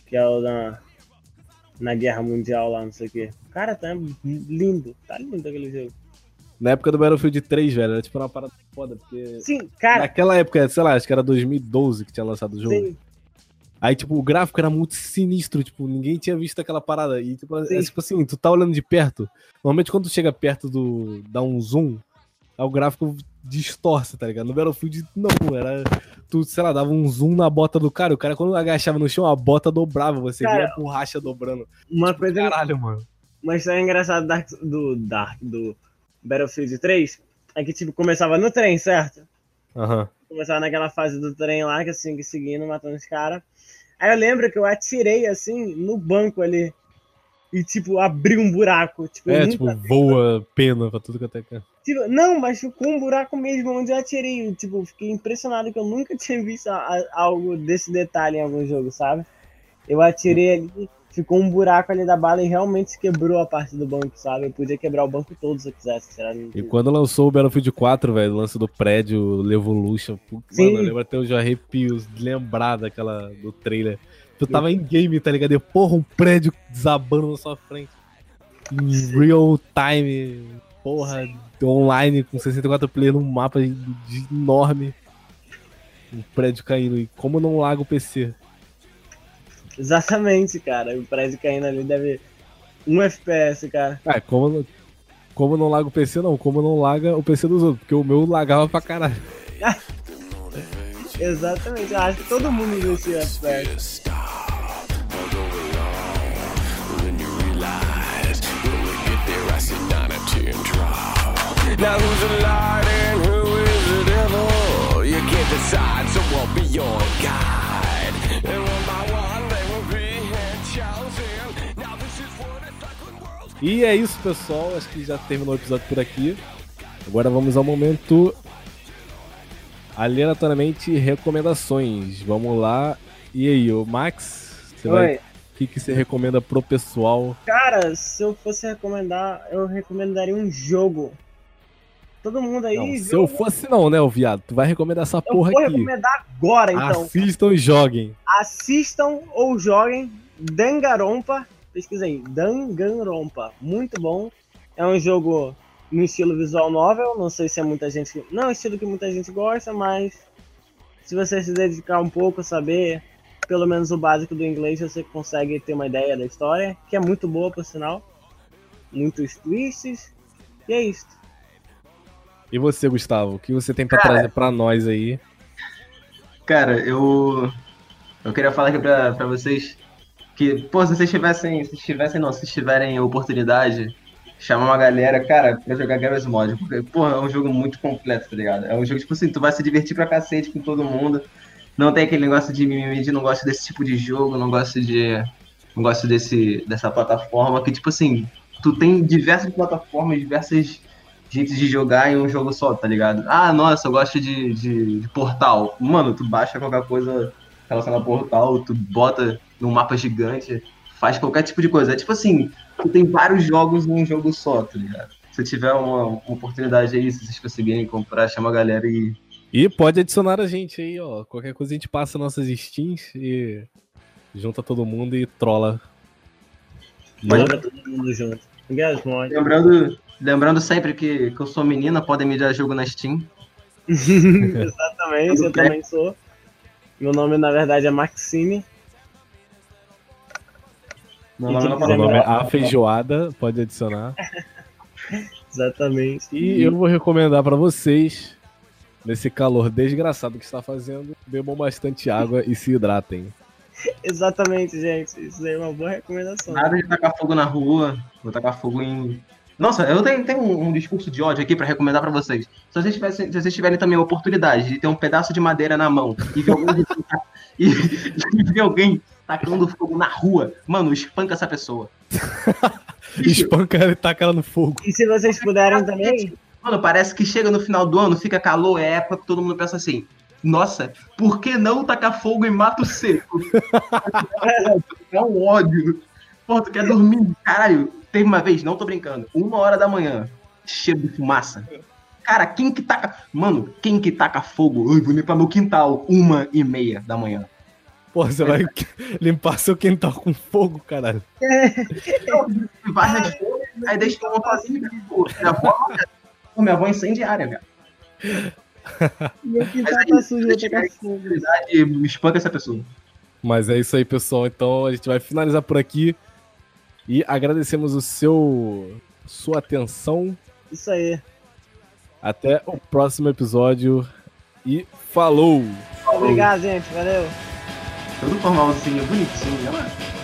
Speaker 3: Que é o da. Na Guerra Mundial lá, não sei o quê. Cara, tá lindo. Tá lindo aquele jogo.
Speaker 1: Na época do Battlefield 3, velho, era tipo uma parada foda, porque.
Speaker 3: Sim, cara.
Speaker 1: Naquela época, sei lá, acho que era 2012 que tinha lançado o jogo.
Speaker 3: Sim.
Speaker 1: Aí, tipo, o gráfico era muito sinistro, tipo, ninguém tinha visto aquela parada. E, tipo, é, tipo assim, tu tá olhando de perto. Normalmente, quando tu chega perto do. dá um zoom, aí o gráfico distorce, tá ligado? No Battlefield, não, era. Tu, sei lá, dava um zoom na bota do cara. O cara, quando agachava no chão, a bota dobrava. Você
Speaker 3: Cara,
Speaker 1: via a borracha dobrando.
Speaker 3: Uma coisa.
Speaker 1: Caralho, mano.
Speaker 3: Uma história engraçada Dark- do Dark, do Battlefield 3 é que, tipo, começava no trem, certo?
Speaker 1: Aham.
Speaker 3: Começava naquela fase do trem lá, que assim, seguindo, matando os caras. Aí eu lembro que eu atirei, assim, no banco ali. E, tipo, abri um buraco. Tipo,
Speaker 1: É, tipo, voa pena pra tudo que até canto.
Speaker 3: Tipo, não, mas ficou um buraco mesmo onde eu atirei. Tipo, fiquei impressionado que eu nunca tinha visto a- a- algo desse detalhe em algum jogo, sabe? Eu atirei ali, ficou um buraco ali da bala e realmente quebrou a parte do banco, sabe? Eu podia quebrar o banco todo se eu quisesse.
Speaker 1: E quando lançou o Battlefield 4, velho, o lance do prédio, Levolution, putz,
Speaker 3: Sim.
Speaker 1: mano, eu lembro até os arrepios de lembrar daquela, do trailer. Tu tava em game, tá ligado? E, porra, um prédio desabando na sua frente. Em real time, porra, online, com 64 players num mapa de- de enorme. Um prédio caindo. E como não laga o PC?
Speaker 3: Exatamente, cara. O prédio caindo ali deve. Um FPS, cara.
Speaker 1: Ah, como, não- como não laga o PC, não. Como não laga o PC dos outros. Porque o meu lagava pra caralho.
Speaker 3: Exatamente. Eu acho que todo mundo esse FPS.
Speaker 4: Now who's the light and who is the devil? You can't decide, so I'll be your guide. And one by one they will be chosen. Now this is what it's like when worlds
Speaker 1: E é isso, pessoal. Acho que já terminou o episódio por aqui. Agora vamos ao momento aleatoriamente recomendações. Vamos lá. E aí, o Max, você vai,
Speaker 3: Oi.
Speaker 1: o que, que você recomenda pro pessoal?
Speaker 3: Cara, se eu fosse recomendar, eu recomendaria um jogo. Todo mundo aí.
Speaker 1: Não,
Speaker 3: viu?
Speaker 1: se eu fosse não, né, o viado? Tu vai recomendar essa
Speaker 3: Eu
Speaker 1: porra
Speaker 3: vou
Speaker 1: aqui.
Speaker 3: recomendar agora, então.
Speaker 1: Assistam e joguem.
Speaker 3: Assistam ou joguem Danganronpa. Pesquisa aí, Danganronpa. Muito bom. É um jogo no estilo visual novel. Não sei se é muita gente. Não é um estilo que muita gente gosta, mas se você se dedicar um pouco, saber pelo menos o básico do inglês, você consegue ter uma ideia da história, que é muito boa, por sinal. Muitos twists. E é isso.
Speaker 1: E você, Gustavo, o que você tem pra
Speaker 2: Cara.
Speaker 1: trazer pra nós aí?
Speaker 2: Cara, eu. Eu queria falar aqui pra, pra vocês que, pô, se vocês tivessem. Se tivessem, não, se tiverem oportunidade, chamar uma galera, cara, pra jogar Garry's Mod. Porque, pô, é um jogo muito completo, tá ligado? É um jogo, tipo assim, tu vai se divertir pra cacete com todo mundo. Não tem aquele negócio de mimimi de não gosto desse tipo de jogo, não gosto de. Não gosto desse, dessa plataforma. Que, tipo assim, tu tem diversas plataformas, diversas jeitos de jogar em um jogo só, tá ligado? Ah, nossa, eu gosto de, de, de portal. Mano, tu baixa qualquer coisa relacionada a portal, tu bota num mapa gigante, faz qualquer tipo de coisa. É tipo assim, tu tem vários jogos num jogo só, tá ligado? Se tiver uma, uma oportunidade aí, se vocês conseguirem comprar, chama a galera e.
Speaker 1: E pode adicionar a gente aí, ó. Qualquer coisa a gente passa nossas skins e junta todo mundo e trola.
Speaker 3: Bora todo mundo junto.
Speaker 2: Lembrando, lembrando sempre que, que eu sou menina, podem me dar jogo na Steam.
Speaker 3: Exatamente, eu também sou. Meu nome, na verdade, é Maxine.
Speaker 5: Meu nome não
Speaker 3: quiser
Speaker 1: Meu nome é A Feijoada, pode adicionar.
Speaker 3: Exatamente.
Speaker 1: E eu vou recomendar pra vocês, nesse calor desgraçado que está fazendo, bebam bastante água e se hidratem.
Speaker 3: Exatamente, gente. Isso aí é uma boa recomendação.
Speaker 5: Nada de tacar fogo na rua, vou tacar fogo em. Nossa, eu tenho, tenho um, um discurso de ódio aqui pra recomendar pra vocês. Se vocês, tivessem, se vocês tiverem também a oportunidade de ter um pedaço de madeira na mão e ver alguém, e, e ver alguém tacando fogo na rua, mano, espanca essa pessoa.
Speaker 1: Espanca ela e taca ela no fogo.
Speaker 3: E se vocês puderem também,
Speaker 5: Mano, parece que chega no final do ano, fica calor, é época que todo mundo pensa assim. Nossa, por que não tacar fogo em mato seco? é um ódio. Pô, tu quer dormir? Caralho, teve uma vez, não tô brincando, uma hora da manhã, cheio de fumaça. Cara, quem que taca. Mano, quem que taca fogo? Ai, vou limpar meu quintal, uma e meia da manhã.
Speaker 1: Pô, você vai limpar seu quintal com fogo, caralho.
Speaker 5: Vai nas folhas, aí deixa eu montar assim, pô, minha avó, minha avó é incendiária, velho.
Speaker 3: meu quintal
Speaker 5: Mas aí,
Speaker 3: tá sujo, eu tacar fogo.
Speaker 5: Espanca essa pessoa.
Speaker 1: Mas é isso aí, pessoal. Então a gente vai finalizar por aqui. E agradecemos o seu sua atenção.
Speaker 3: Isso aí.
Speaker 1: Até o próximo episódio. E falou!
Speaker 3: Obrigado, gente. Valeu.
Speaker 5: Todo formalzinho, bonitinho, olha